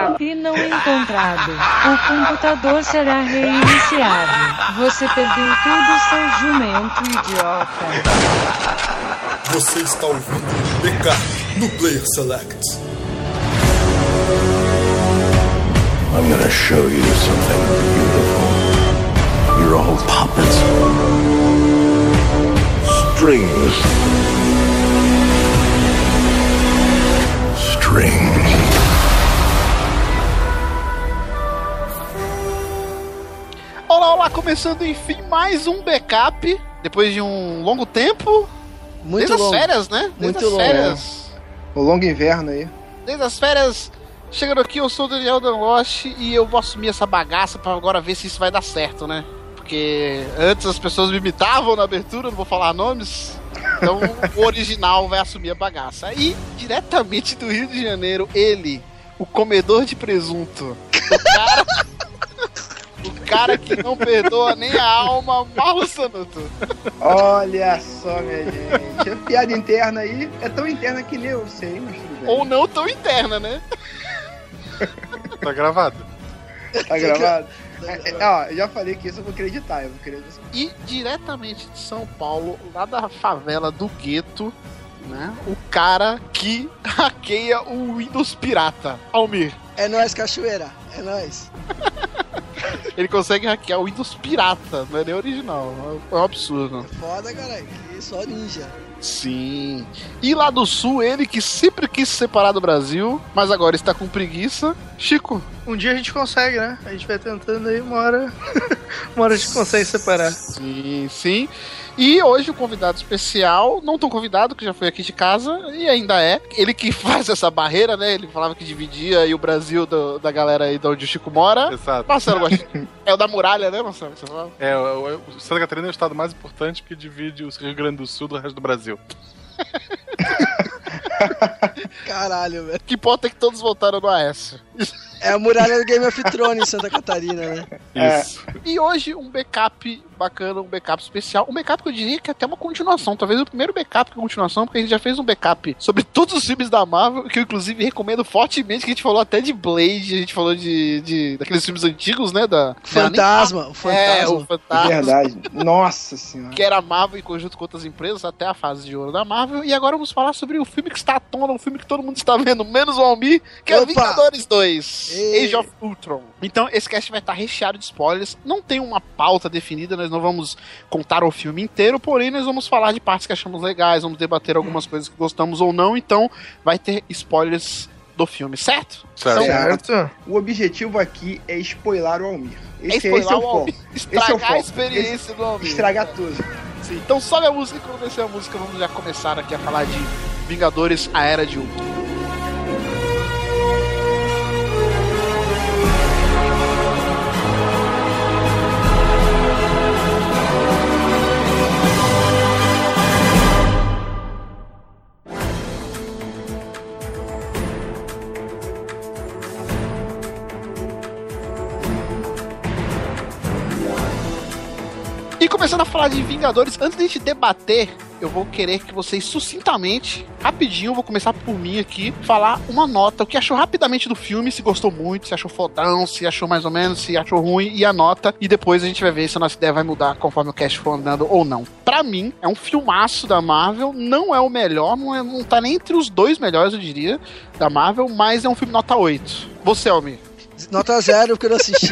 backup não encontrado. O computador será reiniciado. Você perdeu tudo, seu jumento idiota. Você está ouvindo backup no Player Select. I'm gonna show you something beautiful. You're all puppets. Strings. Strings. Começando enfim mais um backup. Depois de um longo tempo. Muito desde longo. as férias, né? Desde Muito as longo. férias. O longo inverno aí. Desde as férias. Chegando aqui, eu sou o Daniel Danlosh e eu vou assumir essa bagaça pra agora ver se isso vai dar certo, né? Porque antes as pessoas me imitavam na abertura, não vou falar nomes. Então o original vai assumir a bagaça. E diretamente do Rio de Janeiro, ele, o comedor de presunto. O cara. Cara que não perdoa nem a alma, Marlo Sanuto. Olha só, minha gente. A piada interna aí é tão interna que nem eu sei, mas tudo bem. Ou não tão interna, né? Tá gravado. Tá gravado? É, é, ó, eu já falei que isso eu vou acreditar, eu vou acreditar. E diretamente de São Paulo, lá da favela do gueto, né? O cara que hackeia o Windows pirata, Almir. É nóis, cachoeira. É nóis. Ele consegue hackear o Windows pirata, não é nem original. É um absurdo. Foda, caralho. Que só ninja. Sim. E lá do sul, ele que sempre quis se separar do Brasil, mas agora está com preguiça. Chico. Um dia a gente consegue, né? A gente vai tentando aí, uma hora. uma hora a gente consegue separar. Sim, sim. E hoje o convidado especial, não tão convidado, que já foi aqui de casa, e ainda é. Ele que faz essa barreira, né? Ele falava que dividia aí o Brasil do- da galera aí de onde o Chico mora. Exato. Marcelo. É o da muralha, né, Marcelo? que Você fala? É, o, o Santa Catarina é o estado mais importante que divide o Rio Grande do Sul do resto do Brasil. Caralho, velho. Que importa é que todos votaram no Aécio. É a muralha do Game of Thrones em Santa Catarina, né? Isso. E hoje um backup bacana, um backup especial. Um backup que eu diria que é até uma continuação. Talvez o primeiro backup que é continuação, porque a gente já fez um backup sobre todos os filmes da Marvel, que eu inclusive recomendo fortemente, que a gente falou até de Blade, a gente falou de, de daqueles filmes antigos, né? Da Fantasma, o É, o fantasma. Fantasma. Verdade. Nossa senhora. que era a Marvel em conjunto com outras empresas, até a fase de ouro da Marvel. E agora vamos falar sobre o filme que está à tona, um filme que todo mundo está vendo, menos o Almir, que é Opa! Vingadores 2, Ei. Age of Ultron. Então, esse cast vai estar recheado de spoilers. Não tem uma pauta definida, nós não vamos contar o filme inteiro, porém nós vamos falar de partes que achamos legais, vamos debater algumas coisas que gostamos ou não, então vai ter spoilers do filme, certo? Certo. Certo? O objetivo aqui é spoiler o Almir. É Esse, spoiler esse é o foco. Almir. Esse é o Estragar foco. a experiência do Almir. Estragar tudo. Sim, Então sobe a música e quando descer a música vamos já começar aqui a falar de Vingadores, a Era de Ultron. Começando a falar de Vingadores, antes de a gente debater, eu vou querer que vocês sucintamente, rapidinho, vou começar por mim aqui, falar uma nota, o que achou rapidamente do filme, se gostou muito, se achou fodão, se achou mais ou menos, se achou ruim, e a nota, e depois a gente vai ver se a nossa ideia vai mudar conforme o cast for andando ou não. Pra mim, é um filmaço da Marvel, não é o melhor, não, é, não tá nem entre os dois melhores, eu diria, da Marvel, mas é um filme nota 8. Você, Almir? Nota zero, porque eu não assisti.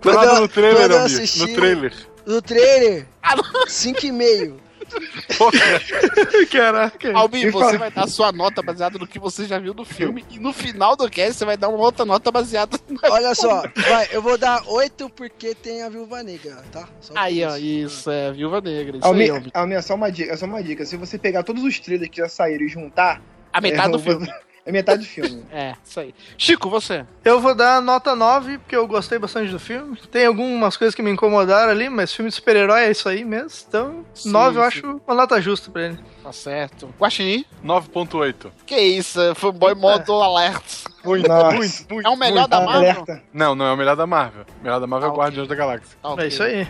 Tô Quando eu- no trailer, quando eu assisti- No trailer. No trailer, Ah, não. 5,5. Pô, cara, Caraca. Me você vai dar sua nota baseada no que você já viu do filme e no final do cast você vai dar uma outra nota baseada na... Olha só, vai, eu vou dar 8 porque tem a Viúva Negra, tá? Só Aí, ó, isso, é, Viúva Negra, isso aí, Almir, Almir. Almir, só uma dica, só uma dica. Se você pegar todos os trailers que já saíram e juntar, A metade é, do filme. É metade do filme. É, isso aí. Chico, você? Eu vou dar nota 9, porque eu gostei bastante do filme. Tem algumas coisas que me incomodaram ali, mas filme de super-herói é isso aí mesmo. Então, Sim, 9 eu sim. acho uma nota justa pra ele. Tá certo. Guaxinim? 9.8. Que isso, fanboy modo alert. Muito, Nossa. muito, muito. É o melhor muito. da Marvel? Alerta. Não, não é o melhor da Marvel. O melhor da Marvel Ah, é o Guardiões da Galáxia. Tá, ok. É isso aí.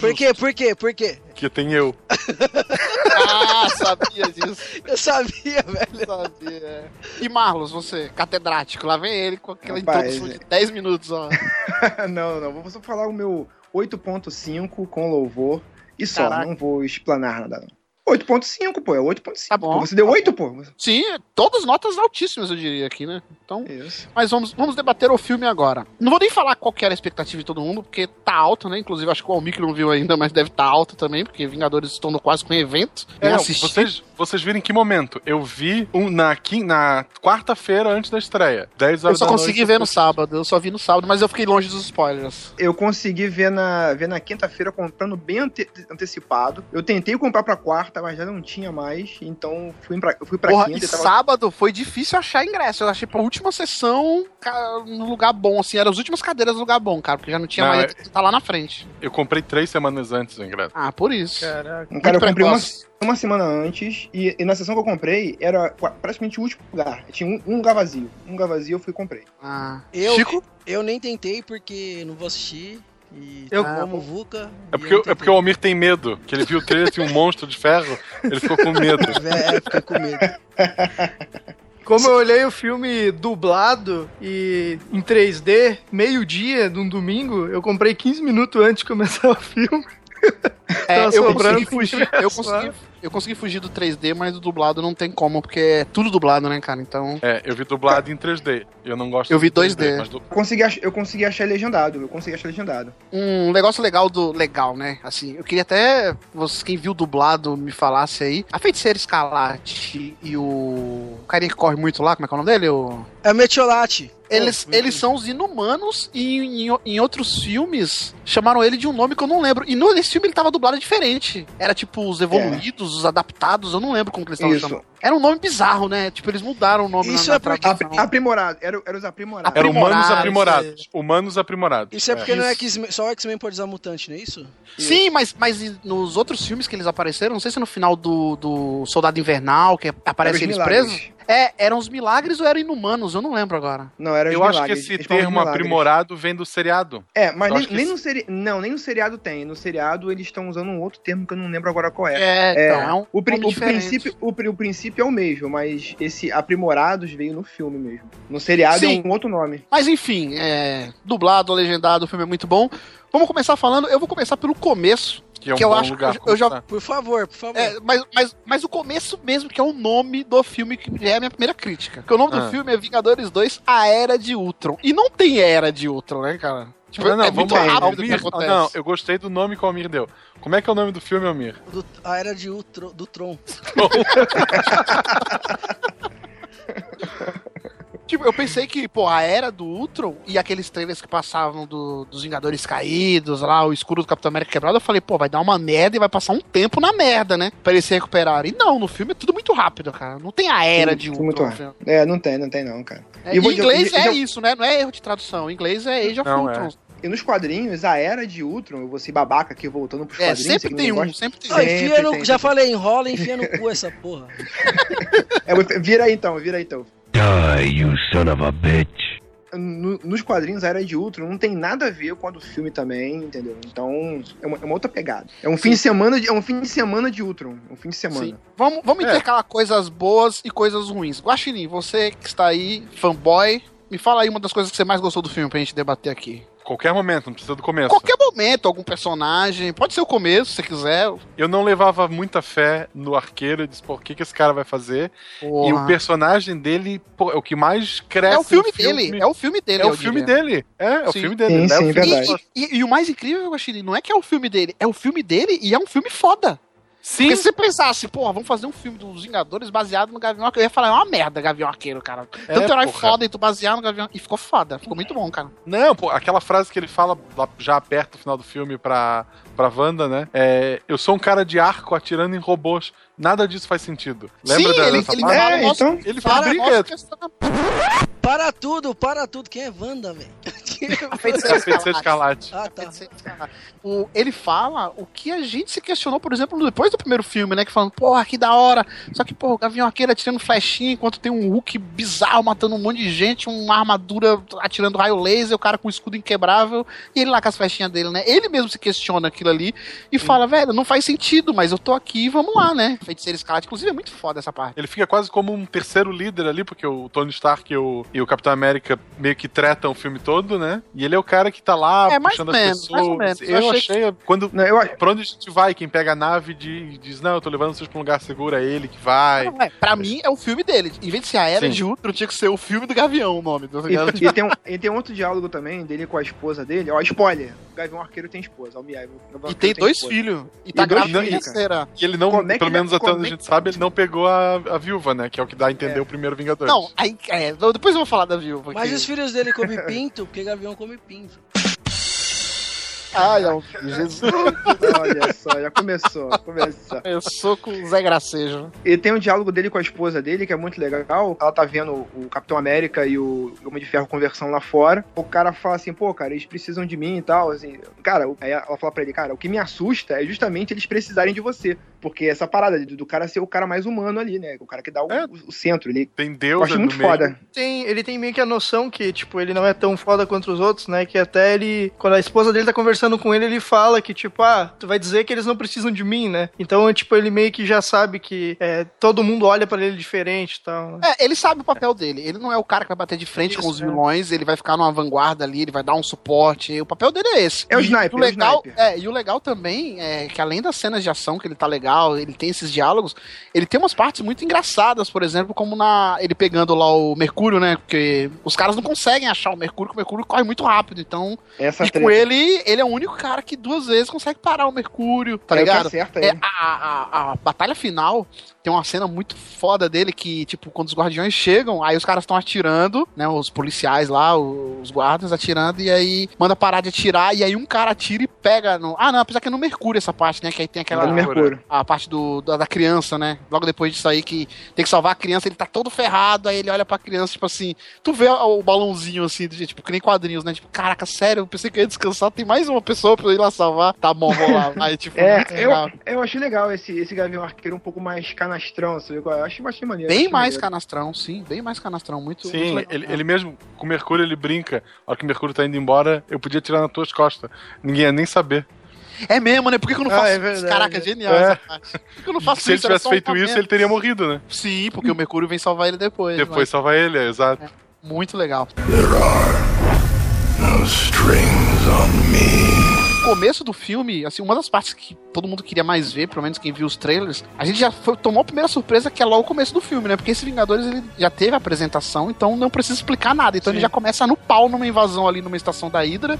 Por quê? Por quê? Por quê? Que tem eu. Ah, sabia disso. Eu sabia, velho. Sabia. é. E Marlos, você, catedrático, lá vem ele com aquela Rapaz, introdução de 10 minutos, ó. não, não. Vou só falar o meu 8.5 com louvor e só. Caraca. Não vou explanar nada. não. 8.5, pô. É 8.5. Tá bom. Pô, Você deu 8, pô. Sim, todas notas altíssimas, eu diria aqui, né? Então, Isso. mas vamos, vamos debater o filme agora. Não vou nem falar qual que era a expectativa de todo mundo, porque tá alta, né? Inclusive, acho que o Almir que não viu ainda, mas deve estar tá alta também, porque Vingadores estão no quase com evento. É, Nem não, assisti. vocês, vocês viram em que momento? Eu vi um, na, na quarta-feira antes da estreia. 10 Eu horas só da consegui noite, ver eu no sábado, eu só vi no sábado, mas eu fiquei longe dos spoilers. Eu consegui ver na, ver na quinta-feira comprando bem ante- antecipado. Eu tentei comprar pra quarta, mas já não tinha mais. Então fui pra, eu fui pra Porra, quinta e tava. sábado foi difícil achar ingresso. Eu achei pra última sessão cara, no lugar bom, assim, eram as últimas cadeiras no lugar bom, cara, porque já não tinha Não, mais, é- tá lá na frente. Eu comprei três semanas antes o ingresso. Ah, por isso. Caraca. Cara, eu comprei uma, precoce. uma semana antes e, e na sessão que eu comprei era praticamente o último lugar. Tinha um, um lugar vazio. Um lugar vazio eu fui e comprei. Ah. Eu, Chico? eu nem tentei porque não vou assistir. E Eu- eu como Vuca. É porque, é porque o Almir tem medo, que ele viu o trailer, tinha um monstro de ferro, ele ficou com medo. É, fiquei com medo. Como eu olhei o filme dublado e em 3D, meio-dia, num domingo, eu comprei 15 minutos antes de começar o filme. É, eu consegui fugir. Eu consegui. Eu consegui fugir do 3D, mas do dublado não tem como, porque é tudo dublado, né, cara? Então. É, eu vi dublado em 3D. Eu não gosto Eu vi de 2D. mas du- Eu consegui, ach- eu consegui achar legendado. Eu consegui achar legendado. Um negócio legal do. Legal, né? Assim, eu queria até. Você, quem viu dublado me falasse aí. A feiticeira Escalate e o. O carinha que corre muito lá, como é que é o nome dele? O. É Metiolate. Eles, Oh, eles são os inumanos e em, em outros filmes chamaram ele de um nome que eu não lembro. E no, nesse filme ele tava dublado diferente. Era tipo os evoluídos, os adaptados, eu não lembro como que eles estavam Isso. chamando. Era um nome bizarro, né? Tipo, eles mudaram o nome Isso na, é na porque- tradução. Apri- aprimorado. Era, era os aprimorados. Era humanos Aprimorados, aprimorados. Humanos aprimorados. Isso é porque não é Isso. X-Men- só o X-Men pode usar mutante, não é isso? Sim, mas, mas e nos outros filmes que eles apareceram, não sei se é no final do, do Soldado Invernal, que aparece eles milagres. presos. É, eram os milagres ou eram inumanos? Eu não lembro agora. Não, era os Eu acho que milagres. esse Eles termo milagres. aprimorado vem do seriado. É, mas Eu nem, nem esse- no seri... Não, nem no seriado tem. No seriado eles estão usando um outro termo que eu não lembro agora qual é. É, então, é um o, pri- o princípio, o, pri- o princípio é o mesmo, mas esse aprimorados veio no filme mesmo. No seriado Sim. é um outro nome. Mas enfim, é, dublado, legendado, o filme é muito bom. Vamos começar falando, eu vou começar pelo começo, Que é um Que eu bom acho que lugar eu- já-. Por favor, por favor. É, mas, mas, mas o começo mesmo, que é o nome do filme, que é a minha primeira crítica. Porque o nome do Ah. filme é Vingadores 2, A Era de Ultron. E não tem Era de Ultron, né, cara? Tipo, Não, não, é vamos lá. que Almir, acontece. não, eu gostei do nome que o Almir deu. Como é que é o nome do filme, Almir? Do- a era de Ultron, do Tron. Tipo, eu pensei que, pô, a Era do Ultron e aqueles trailers que passavam do- dos Vingadores Caídos, lá, o escuro do Capitão América quebrado, eu falei, pô, vai dar uma merda e vai passar um tempo na merda, né? Pra eles se recuperarem. E não, no filme é tudo muito rápido, cara. Não tem a Era de Ultron. muito rápido. É, não tem, não tem não, cara. É, E eu em inglês eu- eu é já- isso, né? Não é erro de tradução. Em inglês é Age of Não, é. Ultron. E nos quadrinhos, a era de Ultron, eu vou ser babaca aqui voltando pros É, quadrinhos. sempre tem um, sempre tem Ah, um. Enfia no, tem, já sempre falei, enrola e enfia no cu essa porra. É, vira aí então, vira aí então. Die, you son of a bitch. No- nos quadrinhos, a Era de Ultron não tem nada a ver com a do filme também, entendeu? Então, é uma, é uma outra pegada. É um fim de semana de, é um fim de semana de Ultron. É um fim de semana. Sim. Vamos, vamos É. intercalar coisas boas e coisas ruins. Guaxinim, você que está aí, fanboy, me fala aí uma das coisas que você mais gostou do filme pra gente debater aqui. Qualquer momento, não precisa do começo. Qualquer momento, algum personagem, pode ser o começo, se você quiser. Eu não levava muita fé no arqueiro. Eu disse, pô, o que, que esse cara vai fazer? E Porra. o personagem dele, pô, é o que mais cresce É o filme no dele, é o filme dele. É o filme diria. dele. É, é o Sim. filme dele. Sim, Ele é o sim, filme. E, e- e o mais incrível, Guaxinim, não é que é o filme dele, é o filme dele e é um filme foda. Sim, Porque se você pensasse, porra, vamos fazer um filme dos Vingadores baseado no Gavião Arqueiro, eu ia falar, é uma merda, Gavião Arqueiro, cara. É, Tanto herói porra. foda e tu basear no Gavião. E ficou foda, ficou muito bom, cara. Não, pô, aquela frase que ele fala já perto do final do filme pra, pra Wanda, né? É, eu sou um cara de arco atirando em robôs. Nada disso faz sentido. Lembra Sim, da- ele, dessa ele É, nossa, então- Ele fala, briga. questão- Para tudo, para tudo. Quem é Wanda, velho? A feiticeira a feiticeira. Ah, tá. O, ele fala o que a gente se questionou, por exemplo, depois do primeiro filme, né? Que falando, porra, que da hora. Só que, porra, o Gavião Arqueiro atirando flechinha enquanto tem um Hulk bizarro matando um monte de gente, uma armadura atirando raio laser, o cara com um escudo inquebrável, e ele lá com as flechinhas dele, né? Ele mesmo se questiona aquilo ali e fala, velho, não faz sentido, mas eu tô aqui, vamos lá, né? Feiticeira escarlate, inclusive é muito foda essa parte. Ele fica quase como um terceiro líder ali, porque o Tony Stark e o, e o Capitão América meio que tretam o filme todo, né? E ele é o cara que tá lá É, mais puxando as menos, pessoas. mais ou menos. Eu, Eu achei. Quando, Não, eu, pra onde a gente vai, quem pega a nave de- diz, não, eu tô levando vocês pra um lugar seguro, é ele que vai. Não, é, pra mim é o filme dele. Em vez de ser a Era Sim. de Ultron, tinha que ser o filme do Gavião o nome, tá E, ligado? e tem um, e tem outro diálogo também dele com a esposa dele. Ó, spoiler: Gavião Arqueiro tem esposa. Miyagi, o Gavião E Arqueiro tem dois filhos. E tá E dois grávida cara. terceira. E ele não, Como é pelo ele- menos até onde a é gente sabe, ele não pegou a, a viúva, né? Que é o que dá a entender É. o primeiro Vingadores. Não, aí, é, depois eu vou falar da viúva. Mas que- os filhos dele comem pinto, porque Gavião come pinto. Ai, ó, Jesus. Olha só, já começou. começou. Eu sou com o Zé Gracejo. E tem um diálogo dele com a esposa dele, que é muito legal. Ela tá vendo o Capitão América e o Homem de Ferro conversando lá fora. O cara fala assim, pô, cara, eles precisam de mim e tal. Assim, cara, aí ela fala pra ele, cara, o que me assusta é justamente eles precisarem de você. Porque essa parada do, cara ser o cara mais humano ali, né? O cara que dá o, É. o- centro. Ele Tem eu Deus acho ali muito meio. foda. Tem, ele tem meio que a noção que, tipo, ele não é tão foda quanto os outros, né? Que até ele, quando a esposa dele tá conversando com ele, ele fala que, tipo, ah, tu vai dizer que eles não precisam de mim, né? Então, tipo, ele meio que já sabe que é, todo mundo olha pra ele diferente e tal. né? É, ele sabe o papel dele. Ele não é o cara que vai bater de frente Isso, com os é. vilões, ele vai ficar numa vanguarda ali, ele vai dar um suporte. O papel dele é esse. É o E sniper, o é o legal, sniper. é, e o legal também é que além das cenas de ação que ele tá legal, ele tem esses diálogos, ele tem umas partes muito engraçadas, por exemplo, como na ele pegando lá o Mercúrio, né? Porque os caras não conseguem achar o Mercúrio, porque o Mercúrio corre muito rápido. Então, Essa e com ele, ele é o único cara que duas vezes consegue parar o Mercúrio, tá É ligado? acerta É, a, a, a batalha final tem uma cena muito foda dele que, tipo, quando os guardiões chegam, aí os caras estão atirando, né? Os policiais lá, os guardas atirando, e aí manda parar de atirar, e aí um cara atira e pega no. Ah, não, apesar que é no Mercúrio essa parte, né? Que aí tem aquela. É no Mercúrio. A parte do, da, da criança, né? Logo depois disso aí, que tem que salvar a criança, ele tá todo ferrado, aí ele olha pra criança, tipo assim, tu vê o, balãozinho assim, tipo, que nem quadrinhos, né? Tipo, caraca, sério, eu pensei que eu ia descansar, tem mais uma pessoa pra ir lá salvar. Tá bom, vou lá. Aí, tipo, É, muito eu, eu achei legal esse, esse Gavião Arqueiro um pouco mais canastrão, sabe? é? Eu achei bastante maneiro. Bem mais maneiro. canastrão, sim, bem mais canastrão, muito, muito Sim, legal. ele, ele mesmo, com o Mercúrio, ele brinca. A hora que o Mercúrio tá indo embora, eu podia tirar nas tuas costas. Ninguém ia nem saber. É mesmo, né? Por que, que eu não Ah, faço é isso? verdade. Caraca, genial É. essa parte. Por que eu não faço Se ele isso? Era tivesse só um feito momento. isso, ele teria morrido, né? Sim, porque o Mercúrio vem salvar ele depois. Depois mas salvar ele, é, exato. Muito legal. Me. O começo do filme, assim, uma das partes que todo mundo queria mais ver, pelo menos quem viu os trailers, a gente já foi- tomou a primeira surpresa que é logo o começo do filme, né? Porque esse Vingadores ele já teve a apresentação, então não precisa explicar nada. Então ele já começa no pau numa invasão ali numa estação da Hydra,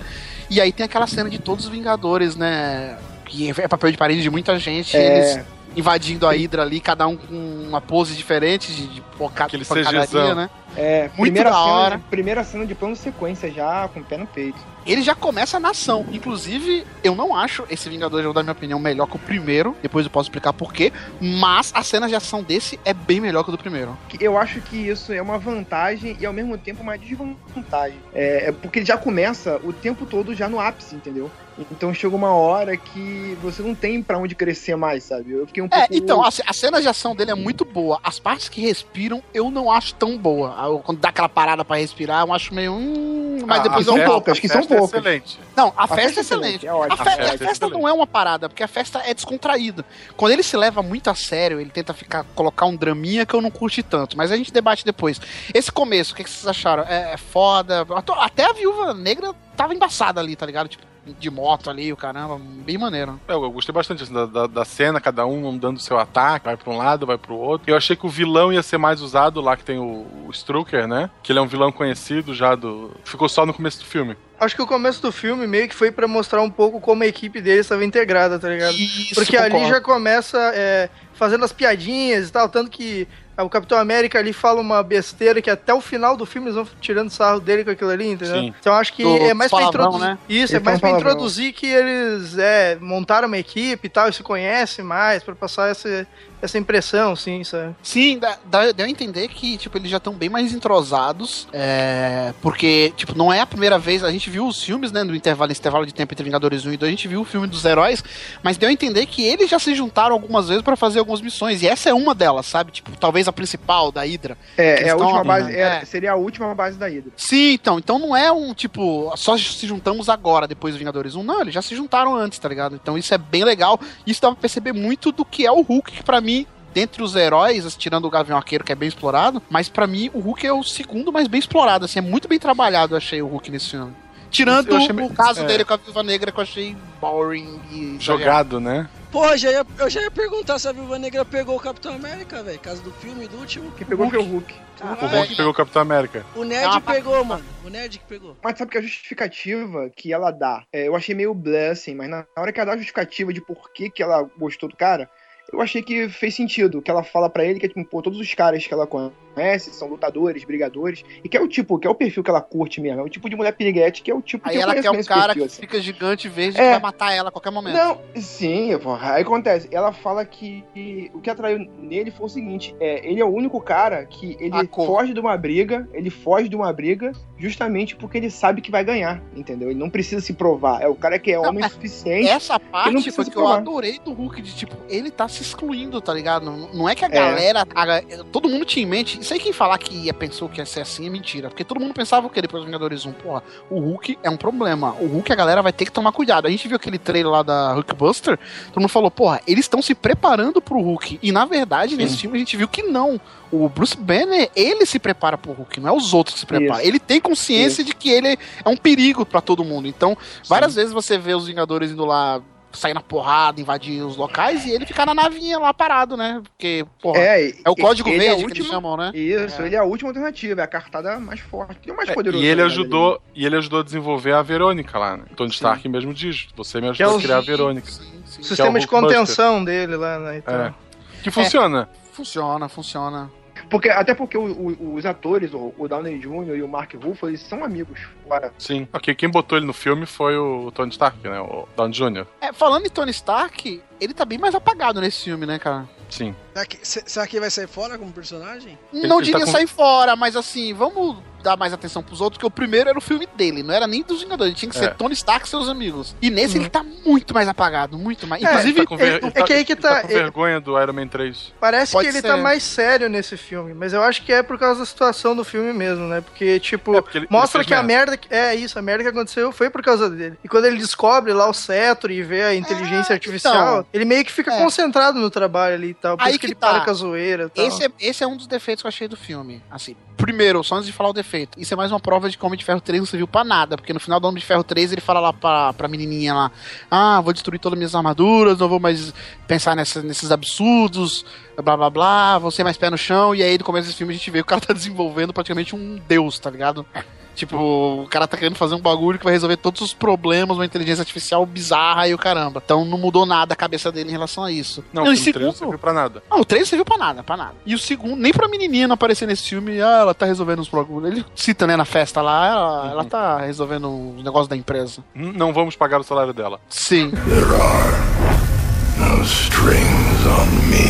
e aí tem aquela cena de todos os Vingadores, né? Que é papel de parede de muita gente, É. eles invadindo a Hydra ali, cada um com uma pose diferente de, de poca, Aquele pancadaria, né? É, Muito primeira da cena, hora. Primeira cena de plano sequência já, com o pé no peito. ele já começa na ação. Inclusive, eu não acho esse Vingadores, eu vou dar minha opinião, melhor que o primeiro. Depois eu posso explicar por quê. Mas a cena de ação desse é bem melhor que o do primeiro. Eu acho que isso é uma vantagem e ao mesmo tempo uma desvantagem. É, é porque ele já começa o tempo todo já no ápice, entendeu? Então chega uma hora que você não tem pra onde crescer mais, sabe? Eu fiquei um É, pouco. então, a, a cena de ação dele é muito boa. As partes que respiram, eu não acho tão boa. Ah, Quando dá aquela parada pra respirar, eu acho meio. Hum, mas A- depois a eu são festa- poucas, que a são festa é poucas. excelente. Não, a, A festa, é excelente. É A, ótimo. fe- A a festa é festa excelente. não é uma parada, porque a festa é descontraída. Quando ele se leva muito a sério, ele tenta ficar colocar um draminha que eu não curti tanto. Mas a gente debate depois. Esse começo, o que, que vocês acharam? É, é foda. Até a viúva negra tava embaçada ali, tá ligado? Tipo, de moto ali, o caramba, bem maneiro. É, Eu gostei bastante assim, da, da, da cena, cada um dando seu ataque, vai pra um lado, vai pro outro. Eu achei que o vilão ia ser mais usado lá, que tem o, o Strucker, né? Que ele é um vilão conhecido já do. Ficou só no começo do filme. Acho que o começo do filme meio que foi pra mostrar um pouco como a equipe dele estava integrada, tá ligado? Isso, Porque ali concordo. já começa é, fazendo as piadinhas e tal, tanto que o Capitão América ali fala uma besteira que até o final do filme eles vão tirando sarro dele com aquilo ali, entendeu? Sim. Então acho que Do- é mais pra palavrão, introduzir. né? Isso, Ele é mais pra palavrão. introduzir que eles é, montaram uma equipe e tal, e se conhecem mais, pra passar essa, essa impressão, sim, sabe? Sim, dá, dá- deu a entender que, tipo, eles já estão bem mais entrosados. É, porque, tipo, não é a primeira vez. A gente viu os filmes, né? No intervalo, nesse intervalo de tempo entre Vingadores 1 e 2, a gente viu o filme dos heróis, mas deu a entender que eles já se juntaram algumas vezes pra fazer algumas missões. E essa é uma delas, sabe? Tipo, talvez a principal da Hydra. É, é a última ali, base, é, É. seria a última base da Hydra. Sim, então. Então não é um, tipo, só se juntamos agora, depois do Vingadores 1. Não, eles já se juntaram antes, tá ligado? Então isso é bem legal. Isso dá pra perceber muito do que é o Hulk, que pra mim. Dentre os heróis, tirando o Gavião Arqueiro, que é bem explorado, mas pra mim o Hulk é o segundo mais bem explorado, assim, é muito bem trabalhado, eu achei o Hulk nesse filme. Tirando achei o caso é. dele com a Viúva Negra, que eu achei boring e Jogado, né? Porra, já ia, eu já ia perguntar se a Viúva Negra pegou o Capitão América, velho. Caso do filme, do último. Quem pegou foi o Hulk. O Hulk pegou o Capitão América. O É Nerd uma pegou, mano. O Nerd que pegou. Mas sabe que a justificativa que ela dá, é, eu achei meio blé, assim, mas na hora que ela dá a justificativa de por que, que ela gostou do cara, eu achei que fez sentido. Que ela fala pra ele que, tipo, pô, todos os caras que ela conhece são lutadores, brigadores, e que é o tipo, que é o perfil que ela curte mesmo. É o tipo de mulher piriguete que é o tipo Aí que ela quer um cara perfil, que assim. fica gigante verde É. que vai matar ela a qualquer momento. Não, sim, porra. Aí acontece. Ela fala que, que o que atraiu nele foi o seguinte: é, ele é o único cara que ele foge de uma briga, ele foge de uma briga justamente porque ele sabe que vai ganhar, entendeu? Ele não precisa se provar. É o cara que é Não, homem é- suficiente. Essa parte foi que eu adorei do Hulk, de tipo, ele tá se excluindo, tá ligado? Não, não é que a É. galera. a- todo mundo tinha em mente. Isso aí quem falar que ia, pensou que ia ser assim é mentira. Porque todo mundo pensava o que depois do Vingadores 1? Porra, o Hulk é um problema. O Hulk a galera vai ter que tomar cuidado. A gente viu aquele trailer lá da Hulkbuster, todo mundo falou, porra, eles estão se preparando pro Hulk. E na verdade, nesse filme a gente viu que não. O Bruce Banner, ele se prepara pro Hulk, não é os outros que se preparam. Isso. Ele tem consciência de que ele é um perigo pra todo mundo. Então, várias vezes você vê os Vingadores indo lá sair na porrada, invadir os locais e ele ficar na navinha lá parado, né? Porque, porra, é, É, o código ele verde é a que eles última- chamam, né? Isso, É. ele é a última alternativa, é a cartada mais forte. E o mais É, poderoso. e ele né, ajudou, e ele ajudou a desenvolver a Verônica lá, né? Tony Stark mesmo diz: Você me ajudou é a os- criar a Verônica. Sim, sim. O sistema de contenção dele lá, né? Então. É. Que funciona. Funciona, funciona. Porque, até porque o- o- os atores, o, o Downey Jr. e o Mark Ruffalo, eles são amigos. Fora. Sim. Ok, quem botou ele no filme foi o Tony Stark, né? O Downey Jr. É, falando em Tony Stark, ele tá bem mais apagado nesse filme, né, cara? Sim. Será que, se- será que ele vai sair fora como personagem? Ele- não ele diria tá com- sair fora, mas assim, vamos dar mais atenção pros outros, que o primeiro era o filme dele, não era nem dos Vingadores, tinha que ser É. Tony Stark e seus amigos. E nesse ele tá muito mais apagado, muito mais. É, Inclusive, Ele tá com ver- é- ele é tá- que aí que ele tá- com ele- vergonha do Iron Man 3. Parece Pode que ele ser. tá mais sério nesse filme, mas eu acho que é por causa da situação do filme mesmo, né? Porque, tipo, É, porque ele- mostra ele que a merda. merda. É isso, a merda que aconteceu foi por causa dele. E quando ele descobre lá o cetro e vê a inteligência É, artificial, então. ele meio que fica É. concentrado no trabalho ali e tal. Por Aí isso que, que ele tá. para com a zoeira e tal. Esse é, esse é um dos defeitos que eu achei do filme. Assim, primeiro, só antes de falar o defeito, isso é mais uma prova de que o Homem de Ferro 3 não serviu pra nada, porque no final do Homem de Ferro 3 ele fala lá pra, pra menininha lá: Ah, vou destruir todas as minhas armaduras, não vou mais pensar nessa- nesses absurdos, blá blá blá, vou ser mais pé no chão. E aí no começo desse filme a gente vê o cara tá desenvolvendo praticamente um deus, tá ligado? Tipo, o cara tá querendo fazer um bagulho que vai resolver todos os problemas, uma inteligência artificial bizarra e o caramba. Então não mudou nada a cabeça dele em relação a isso. Não, e o 3 não segundo, serviu pra nada. não, o 3 serviu pra nada, pra nada. E o segundo, nem pra menininha não aparecer nesse filme, ah, ela tá resolvendo os problemas. Ele cita, né, na festa lá, ela, ela tá resolvendo os negócios da empresa. Hum, Não vamos pagar o salário dela. Sim.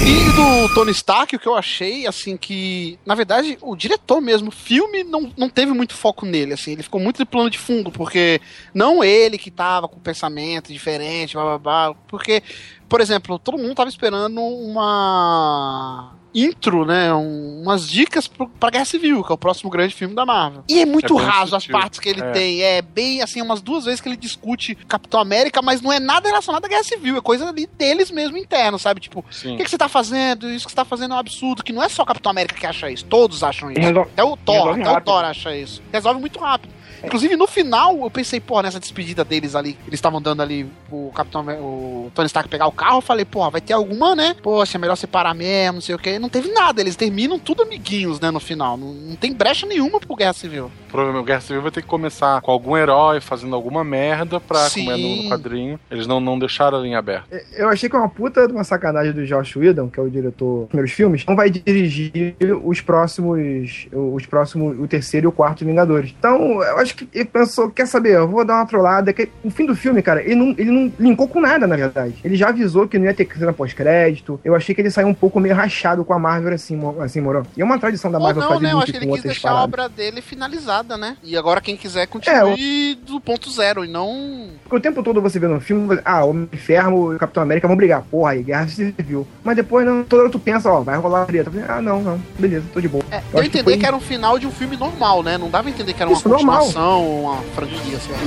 E do Tony Stark, o que eu achei, assim, que, na verdade, o diretor mesmo, o filme não, não teve muito foco nele, assim, ele ficou muito de plano de fundo, porque não ele que tava com pensamento diferente, blá blá blá, porque, por exemplo, todo mundo tava esperando uma intro, né, um- umas dicas pro, pra Guerra Civil, que é o próximo grande filme da Marvel. E é muito É raso as partes que ele É. tem, é bem, assim, umas duas vezes que ele discute Capitão América, mas não é nada relacionado à Guerra Civil, é coisa ali deles mesmo interno, sabe, tipo, o que, que você tá fazendo? Isso que você tá fazendo é um absurdo. Que não é só o Capitão América que acha isso. Todos acham isso. Resol- Até o Thor, até o rápido. Thor acha isso. Resolve muito rápido. Inclusive, no final, eu pensei, porra, nessa despedida deles ali, eles estavam dando ali o Capitão o Tony Stark pegar o carro, eu falei, porra, vai ter alguma, né? Poxa, é melhor separar mesmo, não sei o quê. Não teve nada, eles terminam tudo amiguinhos, né, no final. Não, não tem brecha nenhuma pro Guerra Civil. provavelmente o Guerra Civil vai ter que começar com algum herói fazendo alguma merda pra, Sim. como é no, no quadrinho. Eles não, não deixaram a linha aberta. Eu achei que é uma puta de uma sacanagem do Josh Whedon, que é o diretor dos primeiros filmes, não vai dirigir os próximos, os próximos, o terceiro e o quarto Vingadores. Então, eu acho que ele pensou, quer saber, eu vou dar uma trollada, que no fim do filme, cara, ele não, ele não linkou com nada, na verdade. Ele já avisou que não ia ter cena pós-crédito. Eu achei que ele saiu um pouco meio rachado com a Marvel assim, assim, moro. E é uma tradição da Ou Marvel não, fazer né? Eu acho que ele quis deixar a paradas. obra dele finalizada, né? E agora quem quiser continue do ponto zero e não. Porque o tempo todo você vê no filme, você- ah, Homem de Ferro e o Capitão América vão brigar. Porra, aí, Guerra Civil. Mas depois, não, toda hora tu pensa, ó, vai rolar a treta. Eu Ah, não, não, beleza, tô de boa. É, Eu a acho que foi- que era um final de um filme normal, né? Não dava a entender que era uma Isso, normal. Continuação ou uma franquia, sei lá.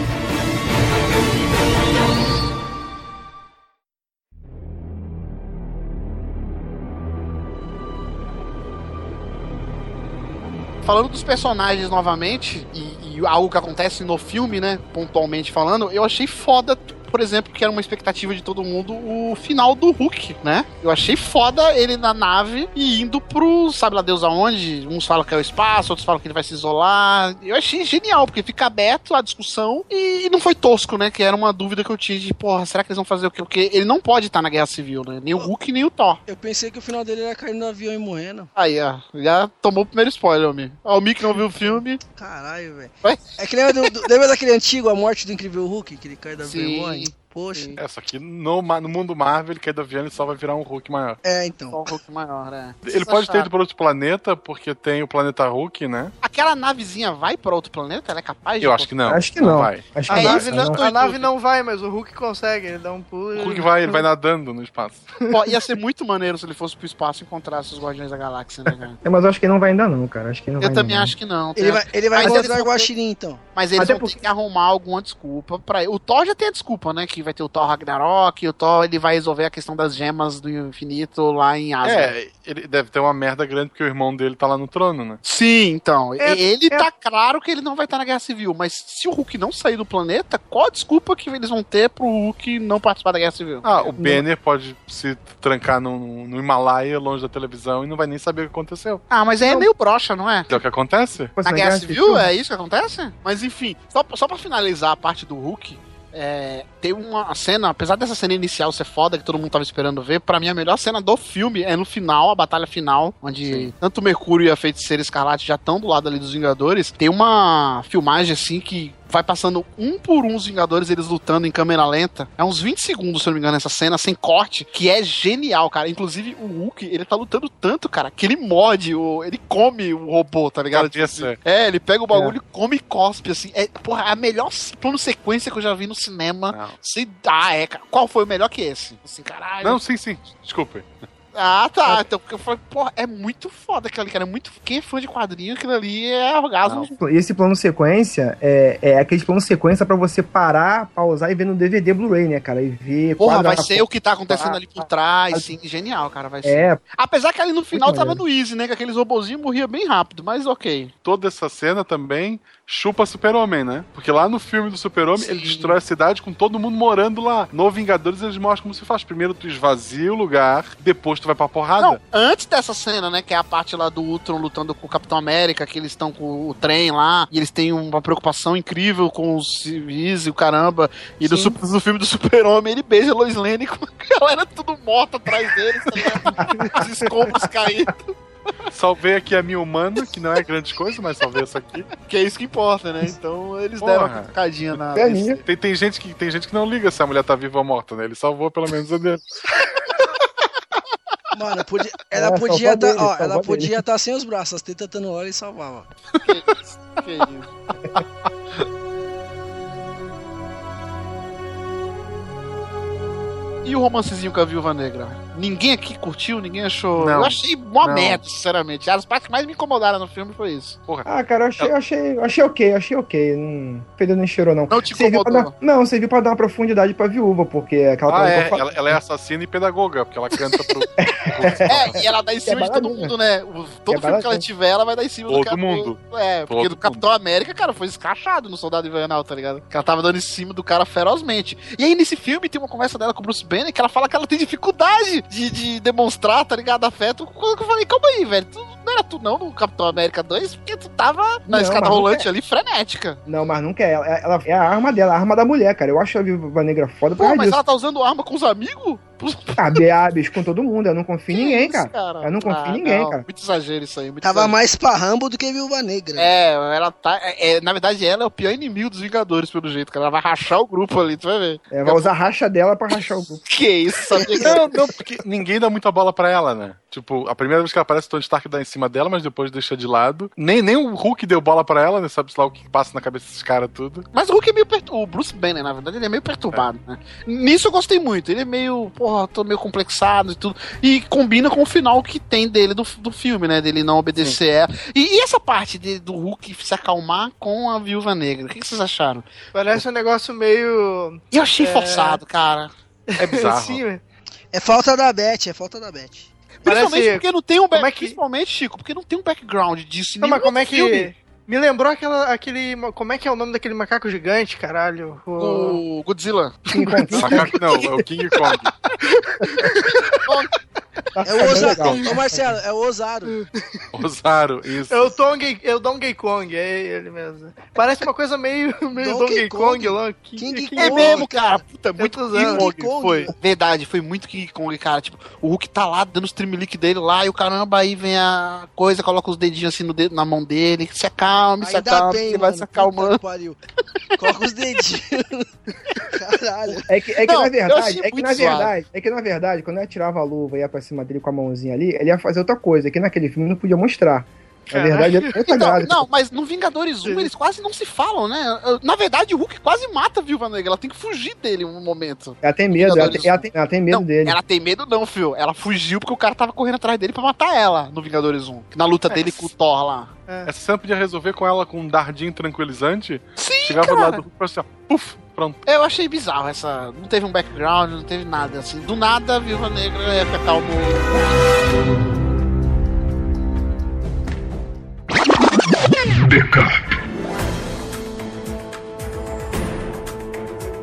Falando dos personagens novamente, e, e algo que acontece no filme, né? Pontualmente falando, eu achei foda, por exemplo, que era uma expectativa de todo mundo, o final do Hulk, né? Eu achei foda ele na nave e indo pro, sabe lá Deus aonde? Uns falam que é o espaço, outros falam que ele vai se isolar. Eu achei genial, porque fica aberto a discussão e, não foi tosco, né? Que era uma dúvida que eu tinha de, porra, será que eles vão fazer o quê? Porque ele não pode estar na Guerra Civil, né? Nem o Hulk, nem o Thor. Eu pensei que o final dele era caindo no avião e morrendo. Aí, ó, já tomou o primeiro spoiler, Almi. O Mick não viu o filme. Caralho, velho. É que lembra, do, do- lembra daquele antigo, A Morte do Incrível Hulk, que ele cai do avião e morre? Poxa. É, só que no, no mundo Marvel, ele cai do avião e só vai virar um Hulk maior. É, então. Só um Hulk maior, né? Ele pode ter ido para outro planeta, porque tem o planeta Hulk, né? Aquela navezinha vai pra outro planeta? Ela é capaz de. Eu acho que não. Acho que não. vai. Acho que A É não. nave, não, tô a nave não vai, mas o Hulk consegue. Ele dá um pulo O. Hulk vai, ele vai nadando no espaço. Pô, ia ser muito maneiro se ele fosse pro espaço e encontrasse os Guardiões da Galáxia, né, cara? É, mas eu acho que não vai ainda não, cara. Acho que não vai Eu também ainda, acho que não. Ele vai, ele vai Mas encontrar eles o Guaxinim, então. Mas eles Até vão porque- ter que arrumar alguma desculpa pra ele. O Thor já tem a desculpa, né? Que vai ter o Thor Ragnarok, e o Thor ele vai resolver a questão das gemas do infinito lá em Asgard. É, ele deve ter uma merda grande porque o irmão dele tá lá no trono, né? Sim, então. É- ele é- tá claro que ele não vai estar na Guerra Civil, mas se o Hulk não sair do planeta, qual a desculpa que eles vão ter pro Hulk não participar da Guerra Civil? Ah, o Banner pode se trancar no, no Himalaia, longe da televisão, e não vai nem saber o que aconteceu. Ah, mas aí é meio broxa, não é? É o que acontece? Pô, Na essa Guerra Civil é isso que acontece? Mas enfim, só, só pra finalizar a parte do Hulk, é, tem uma cena, apesar dessa cena inicial ser foda, que todo mundo tava esperando ver, pra mim a melhor cena do filme é no final, a batalha final, onde tanto o Mercúrio e a Feiticeira Escarlate já estão do lado ali dos Vingadores. Tem uma filmagem assim que vai passando um por um os Vingadores, eles lutando em câmera lenta. É uns 20 segundos, se eu não me engano, essa cena, sem corte, que é genial, cara. Inclusive, o Hulk, ele tá lutando tanto, cara, que ele morde, o, ele come o robô, tá ligado? Tipo assim, é, ele pega o bagulho e come e cospe, assim. É, porra, a melhor plano sequência que eu já vi no cinema. Não. Se dá, é, cara. Qual foi o melhor que esse? Assim, caralho. Não, sim, sim. Desculpa. Ah, tá. Então, porque eu falei, porra, é muito foda aquilo ali, cara. É muito. Quem é fã de quadrinho, aquilo ali é orgasmo. E esse plano sequência é, é aquele plano sequência pra você parar, pausar e ver no DVD Blu-ray, né, cara? E ver. Porra, vai ser o que tá acontecendo ali por trás, Ah, sim, genial, cara, vai ser. É, Apesar que ali no final Muito tava no easy, né, que aqueles robozinhos morriam bem rápido, mas ok. Toda essa cena também chupa Super-Homem, né? Porque lá no filme do Super-Homem, ele destrói a cidade com todo mundo morando lá. No Vingadores, eles mostram como se faz. Primeiro tu esvazia o lugar, depois tu vai pra porrada. Não, antes dessa cena, né, que é a parte lá do Ultron lutando com o Capitão América, que eles estão com o trem lá, e eles têm uma preocupação incrível com os civis e o caramba. E no filme do Super-Homem, ele beija a Lois Lane com a galera tudo morta atrás deles, tá ligado? Os escombros caídos. Salvei aqui a minha humana, que não é grande coisa, mas salvei essa aqui. Que é isso que importa, né? Então eles Porra. deram uma cutucadinha na. É minha. Tem, tem, gente que, tem gente que não liga se a mulher tá viva ou morta, né? Ele salvou pelo menos a dele. Mano, podia- ela É, podia salvou tá, dele, ó, salvou ela podia estar sem os braços, as tetas tá no óleo e salvava. Que isso. E o romancezinho com a Viúva Negra? Ninguém aqui curtiu, ninguém achou. Não. Eu achei uma Não. merda, sinceramente. As partes que mais me incomodaram no filme foi isso. Ah, cara, eu achei, eu achei, achei ok, achei ok. Não perdeu nem cheirou, não. Não te Serviu pra incomodou? dar, não, serviu pra dar uma profundidade pra viúva, porque aquela Ah, é. Ela, ela é assassina e pedagoga, porque ela canta pro. É, e ela dá em cima de todo mundo, né? Todo É filme que ela tiver, ela vai dar em cima do Todo cara. mundo. É, porque Todo do Capitão América, cara, foi escrachado no Soldado Invernal, tá ligado? Que ela tava dando em cima do cara ferozmente. E aí, nesse filme, tem uma conversa dela com o Bruce Banner que ela fala que ela tem dificuldade de, de demonstrar, tá ligado? Afeto. Eu falei, calma aí, velho. Tu não era tu não no Capitão América 2, porque tu tava na Não, escada rolante é. ali frenética. Não, mas nunca é ela. Ela é a arma dela, a arma da mulher, cara. Eu acho a Viúva Negra foda por Pô, mas disso. ela tá usando arma com os amigos? Ah, beabes com todo mundo. Eu não confio em ninguém, cara. cara? Eu não confio Ah, em ninguém, não, cara. Muito exagero isso aí. Muito Tava exagero. mais pra Rambo do que Viúva Negra. É, ela tá. É, é, na verdade, ela é o pior inimigo dos Vingadores, pelo jeito, cara. Ela vai rachar o grupo ali, tu vai ver. É, vai usar a racha dela pra rachar o grupo. Que isso, sabia Não, não, porque ninguém dá muita bola pra ela, né? Tipo, a primeira vez que ela aparece, o Tony Stark dá em cima dela, mas depois deixa de lado. Nem, nem o Hulk deu bola pra ela, né? Sabe lá o que passa na cabeça desses caras tudo. Mas o Hulk é meio perturbado. O Bruce Banner, na verdade, ele é meio perturbado, né? Nisso eu gostei muito. Ele é meio, porra, tô meio complexado e tudo. E combina com o final que tem dele do, do filme, né? Dele não obedecer ela. E, e essa parte de- do Hulk se acalmar com a viúva negra? O que, que vocês acharam? Parece um negócio meio. Eu achei É. forçado, cara. É bizarro. Assim, É falta da Beth, é falta da Beth. Principalmente Parece- porque não tem um back... É que- Principalmente, Chico, porque não tem um background disso. Não, mas como é que. filme. Me lembrou aquela, aquele. Como é que é o nome daquele macaco gigante, caralho? O... O Godzilla. Macaco não, é o King Kong. É o Osaru. legal. Ô Marcelo, é o Osaru. Osaru, isso. É o Donkey, é o Donkey Kong, é ele mesmo. Parece uma coisa meio, meio Donkey Donkey Kong. Kong lá. King, King King É Kong, mesmo, cara. Puta, muito tô King usando. Kong. King Kong. Foi. Verdade, foi muito King Kong, cara. Tipo, o Hulk tá lá dando os trimelique dele lá e o caramba, aí vem a coisa, coloca os dedinhos assim no dedo, na mão dele. Se acalme, se acalme, bem, ele vai se acalmando. Pariu. Coloca os dedinhos. Caralho. É que, é que Não, na eu verdade, é que muito na verdade, é que na verdade, quando ela tirava a luva e ia pra cima dele com a mãozinha ali, ele ia fazer outra coisa, que naquele filme não podia mostrar. Na verdade, é Então, não, mas no Vingadores 1 eles quase não se falam, né? Na verdade, o Hulk quase mata a Viúva Negra. Ela tem que fugir dele em um momento. Ela tem medo, ela tem, ela tem, ela tem medo não, dele. ela tem medo não, filho. Ela fugiu porque o cara tava correndo atrás dele pra matar ela no Vingadores 1. Na luta dele com o Thor lá. Essa cena podia resolver com ela com um dardinho tranquilizante. Sim, Chegava cara. do lado do Hulk e assim, ó, puf, pronto. Eu achei bizarro essa. Não teve um background, não teve nada assim. Do nada, a Viúva Negra ia ficar calmo.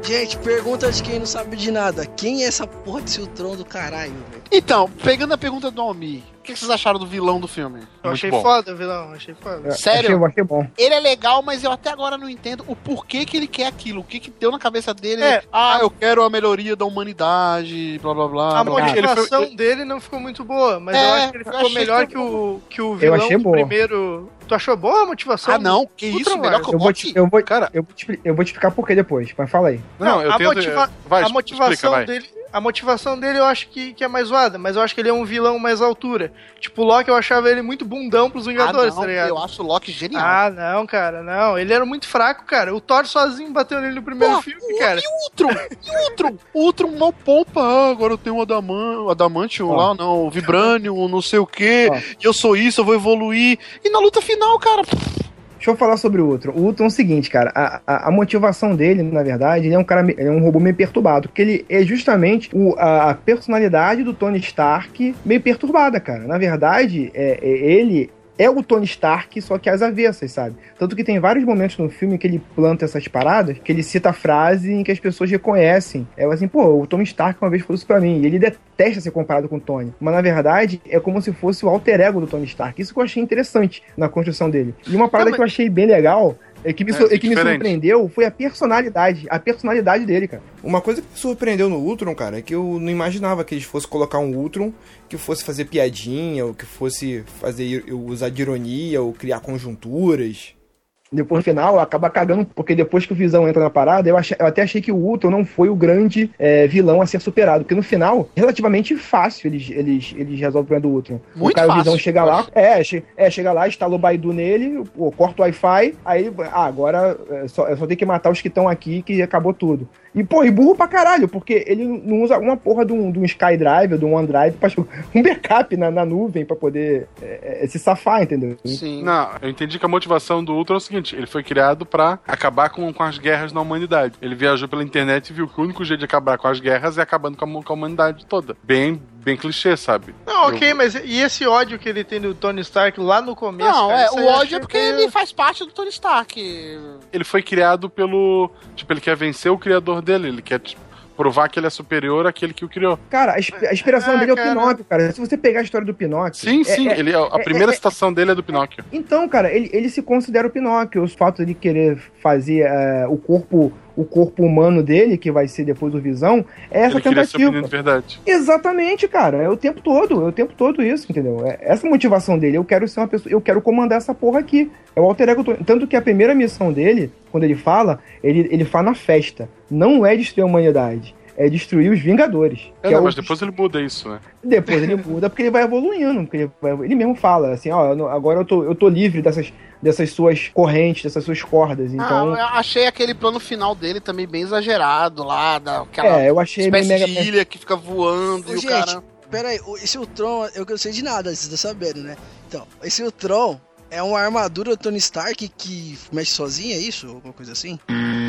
Gente, pergunta de quem não sabe de nada. Quem é essa porra de Siltron do caralho, velho? Então, pegando a pergunta do Almi, o que vocês acharam do vilão do filme? Eu achei bom. foda, vilão, achei foda. Eu sério? Achei, eu achei bom. Ele é legal, mas eu até agora não entendo o porquê que ele quer aquilo. O que que deu na cabeça dele? É, ah, eu quero a melhoria da humanidade, blá blá blá. A motivação ele dele não ficou muito boa, mas É, eu acho que ele eu ficou melhor que que o, que o Eu vilão achei do boa. primeiro. Tu achou boa a motivação? Ah, não, que do isso, melhor que Eu vou, te, eu, vou, Cara- eu, vou te, eu vou te explicar por que depois, mas fala aí. Não, eu a tento... motiva- Vai, a explica, motivação vai. dele. A motivação dele eu acho que, que é mais zoada, mas eu acho que ele é um vilão mais altura. Tipo, o Loki eu achava ele muito bundão pros Ah, Vingadores, não, tá ligado? eu acho o Loki genial. Ah, não, cara, não. Ele era muito fraco, cara. O Thor sozinho bateu nele no primeiro Porra, filme, cara. E o Ultron? E o Ultron? O Ultron mal poupa. Ah, agora eu tenho o Adaman, Adamantium Ó. lá, não, o Vibranium, não sei o que. Ó. E eu sou isso, eu vou evoluir. E na luta final, cara, Deixa eu falar sobre o Ultron. O Ultron é o seguinte, cara. A, a, a motivação dele, na verdade, ele é um cara, é um robô meio perturbado. Porque ele é justamente o, a, a personalidade do Tony Stark meio perturbada, cara. Na verdade, é, é- ele é o Tony Stark, só que às avessas, sabe? Tanto que tem vários momentos no filme que ele planta essas paradas, que ele cita a frase em que as pessoas reconhecem. É assim, pô, o Tony Stark uma vez falou isso pra mim. E ele detesta ser comparado com o Tony. Mas na verdade, é como se fosse o alter ego do Tony Stark. Isso que eu achei interessante na construção dele. E uma parada Não, mas- que eu achei bem legal. É que, me, É, sur- é que me surpreendeu foi a personalidade, a personalidade dele, cara. Uma coisa que me surpreendeu no Ultron, cara, é que eu não imaginava que eles fossem colocar um Ultron que fosse fazer piadinha, ou que fosse fazer usar de ironia, ou criar conjunturas. Depois no final, acaba cagando, porque depois que o Visão entra na parada, eu, achei- eu até achei que o Ultron não foi o grande é, vilão a ser superado. Porque no final, relativamente fácil eles, eles, eles resolvem o problema do Ultron. Muito o cara, o fácil, Visão chega eu lá, é, che, é, chega lá, instala o Baidu nele, pô, corta o Wi-Fi, aí, ah, agora é só, é só tem que matar os que estão aqui que acabou tudo. E, pô, e burro pra caralho, porque ele não usa uma porra de um, de um SkyDrive ou de um OneDrive pra um backup na, na nuvem pra poder é, é, se safar, entendeu? sim. Não, eu entendi que a motivação do Ultron é o seguinte: ele foi criado pra acabar com, com as guerras na humanidade. Ele viajou pela internet e viu que o único jeito de acabar com as guerras é acabando com a, com a humanidade toda. Bem, bem clichê, sabe? Não, ok, Eu- mas e esse ódio que ele tem do Tony Stark lá no começo? Não, cara, é, o ódio é porque meio- ele faz parte do Tony Stark. Ele foi criado pelo. Tipo, ele quer vencer o criador dele. Ele quer tipo, provar que ele é superior àquele que o criou. Cara, a, a inspiração Ah, dele é o cara. Pinóquio, cara. Se você pegar a história do Pinóquio. Sim, é- sim, é- ele, a primeira citação dele é do Pinóquio. Então, cara, ele, ele se considera o Pinóquio. O fato de querer fazer é, o corpo o corpo humano dele, que vai ser depois o Visão, é essa ele queria ser tentativa. menino de verdade. Exatamente, cara. É o tempo todo. É o tempo todo isso, entendeu? É essa motivação dele. Eu quero ser uma pessoa. Eu quero comandar essa porra aqui. É o alter ego. Tanto que a primeira missão dele, quando ele fala, ele, ele fala na festa. Não é destruir a humanidade. É destruir os Vingadores. É, que é não, o- mas depois ele muda isso, né? depois ele muda porque ele vai evoluindo. Porque ele, vai- ele mesmo fala assim: ó, agora eu tô, eu tô livre dessas, dessas suas correntes, dessas suas cordas. Então. Ah, eu achei aquele plano final dele também bem exagerado lá, daquela é, eu achei meio espécie mega. de ilha que fica voando Ô, e o gente, cara. Pera aí, o- esse Ultron, eu não sei de nada, vocês estão sabendo, né? Então, esse Ultron é uma armadura Tony Stark que mexe sozinha, é isso? Alguma coisa assim?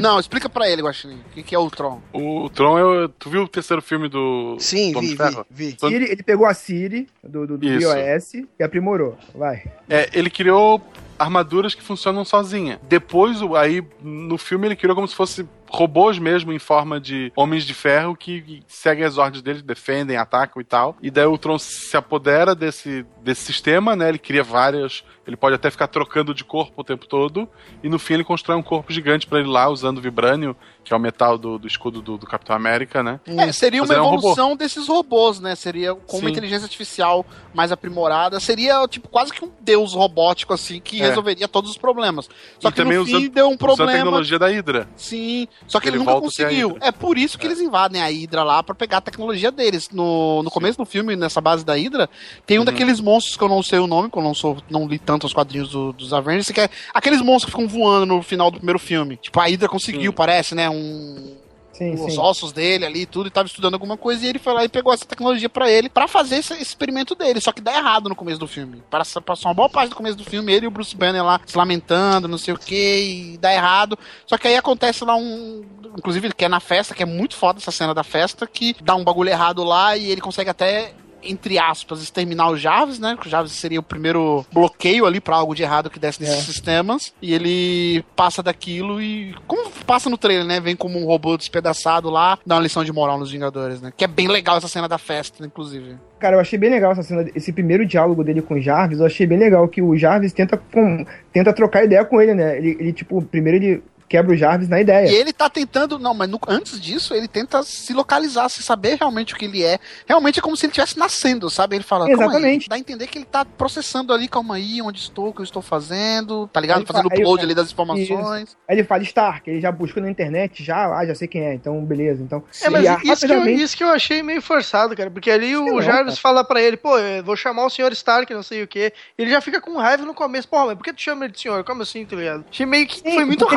Não, explica pra ele, Guaxinim, o que, que é o Tron. O, Tron, é o- tu viu o terceiro filme do Sim, do Homem vi, de Ferro? vi, vi. Tony- Ele, pegou a Siri do, do, do iOS e aprimorou. Vai. É, ele criou armaduras que funcionam sozinha. Depois, aí, no filme, ele criou como se fosse robôs mesmo, em forma de homens de ferro que seguem as ordens dele, defendem, atacam e tal. E daí o Tron se apodera desse, desse sistema, né? Ele cria várias. Ele pode até ficar trocando de corpo o tempo todo. E no fim ele constrói um corpo gigante pra ele lá, usando vibrânio, que é o metal do, do escudo do, do Capitão América, né? É, seria Mas uma é um evolução desses robôs, né? Seria com uma Sim. inteligência artificial mais aprimorada. Seria, tipo, quase que um deus robótico, assim, que É. resolveria todos os problemas. Só E que também no fim usando- deu um Usando a problema. tecnologia da Hydra. Sim, só que ele, Ele nunca conseguiu. É por isso que eles invadem a Hydra lá pra pegar a tecnologia deles. No, no começo do filme, nessa base da Hydra, tem um Uhum. daqueles monstros que eu não sei o nome, que eu não sou, não li tanto os quadrinhos do- dos Avengers, que é aqueles monstros que ficam voando no final do primeiro filme. Tipo, a Hydra conseguiu, Sim. parece, né? Um, Sim, os sim. ossos dele ali e tudo, e tava estudando alguma coisa, e ele foi lá e pegou essa tecnologia pra ele, pra fazer esse, esse experimento dele. Só que dá errado no começo do filme. Passa, passou uma boa parte do começo do filme, ele e o Bruce Banner lá se lamentando, não sei o que, e dá errado. Só que aí acontece lá um. Inclusive, que é na festa, que é muito foda essa cena da festa, que dá um bagulho errado lá e ele consegue até. Entre aspas, exterminar o Jarvis, né? Que o Jarvis seria o primeiro bloqueio ali pra algo de errado que desse nesses É. sistemas. E ele passa daquilo e. Como passa no trailer, né? Vem como um robô despedaçado lá, dá uma lição de moral nos Vingadores, né? Que é bem legal essa cena da festa, inclusive. Cara, eu achei bem legal essa cena, esse primeiro diálogo dele com o Jarvis, eu achei bem legal que o Jarvis tenta, com- tenta trocar ideia com ele, né? Ele, ele, tipo, primeiro ele quebra o Jarvis na ideia. E ele tá tentando. Não, mas no- antes disso, ele tenta se localizar, se saber realmente o que ele é. Realmente é como se ele estivesse nascendo, sabe? Ele fala, calma aí. Exatamente. Dá a entender que ele tá processando ali, calma aí, onde estou, o que eu estou fazendo, tá ligado? Aí Fazendo upload ali das informações. Aí ele fala Stark, ele já buscou na internet, já, ah, já sei quem é, então beleza. Então, É, mas e isso que, eu, isso que eu achei meio forçado, cara. Porque ali o não, Jarvis fala pra ele, pô, eu vou chamar o senhor Stark, não sei o quê. Ele já fica com raiva no começo. Porra, mas por que tu chama ele de senhor? Como assim, tá ligado? Achei meio que Sim, foi muito porque-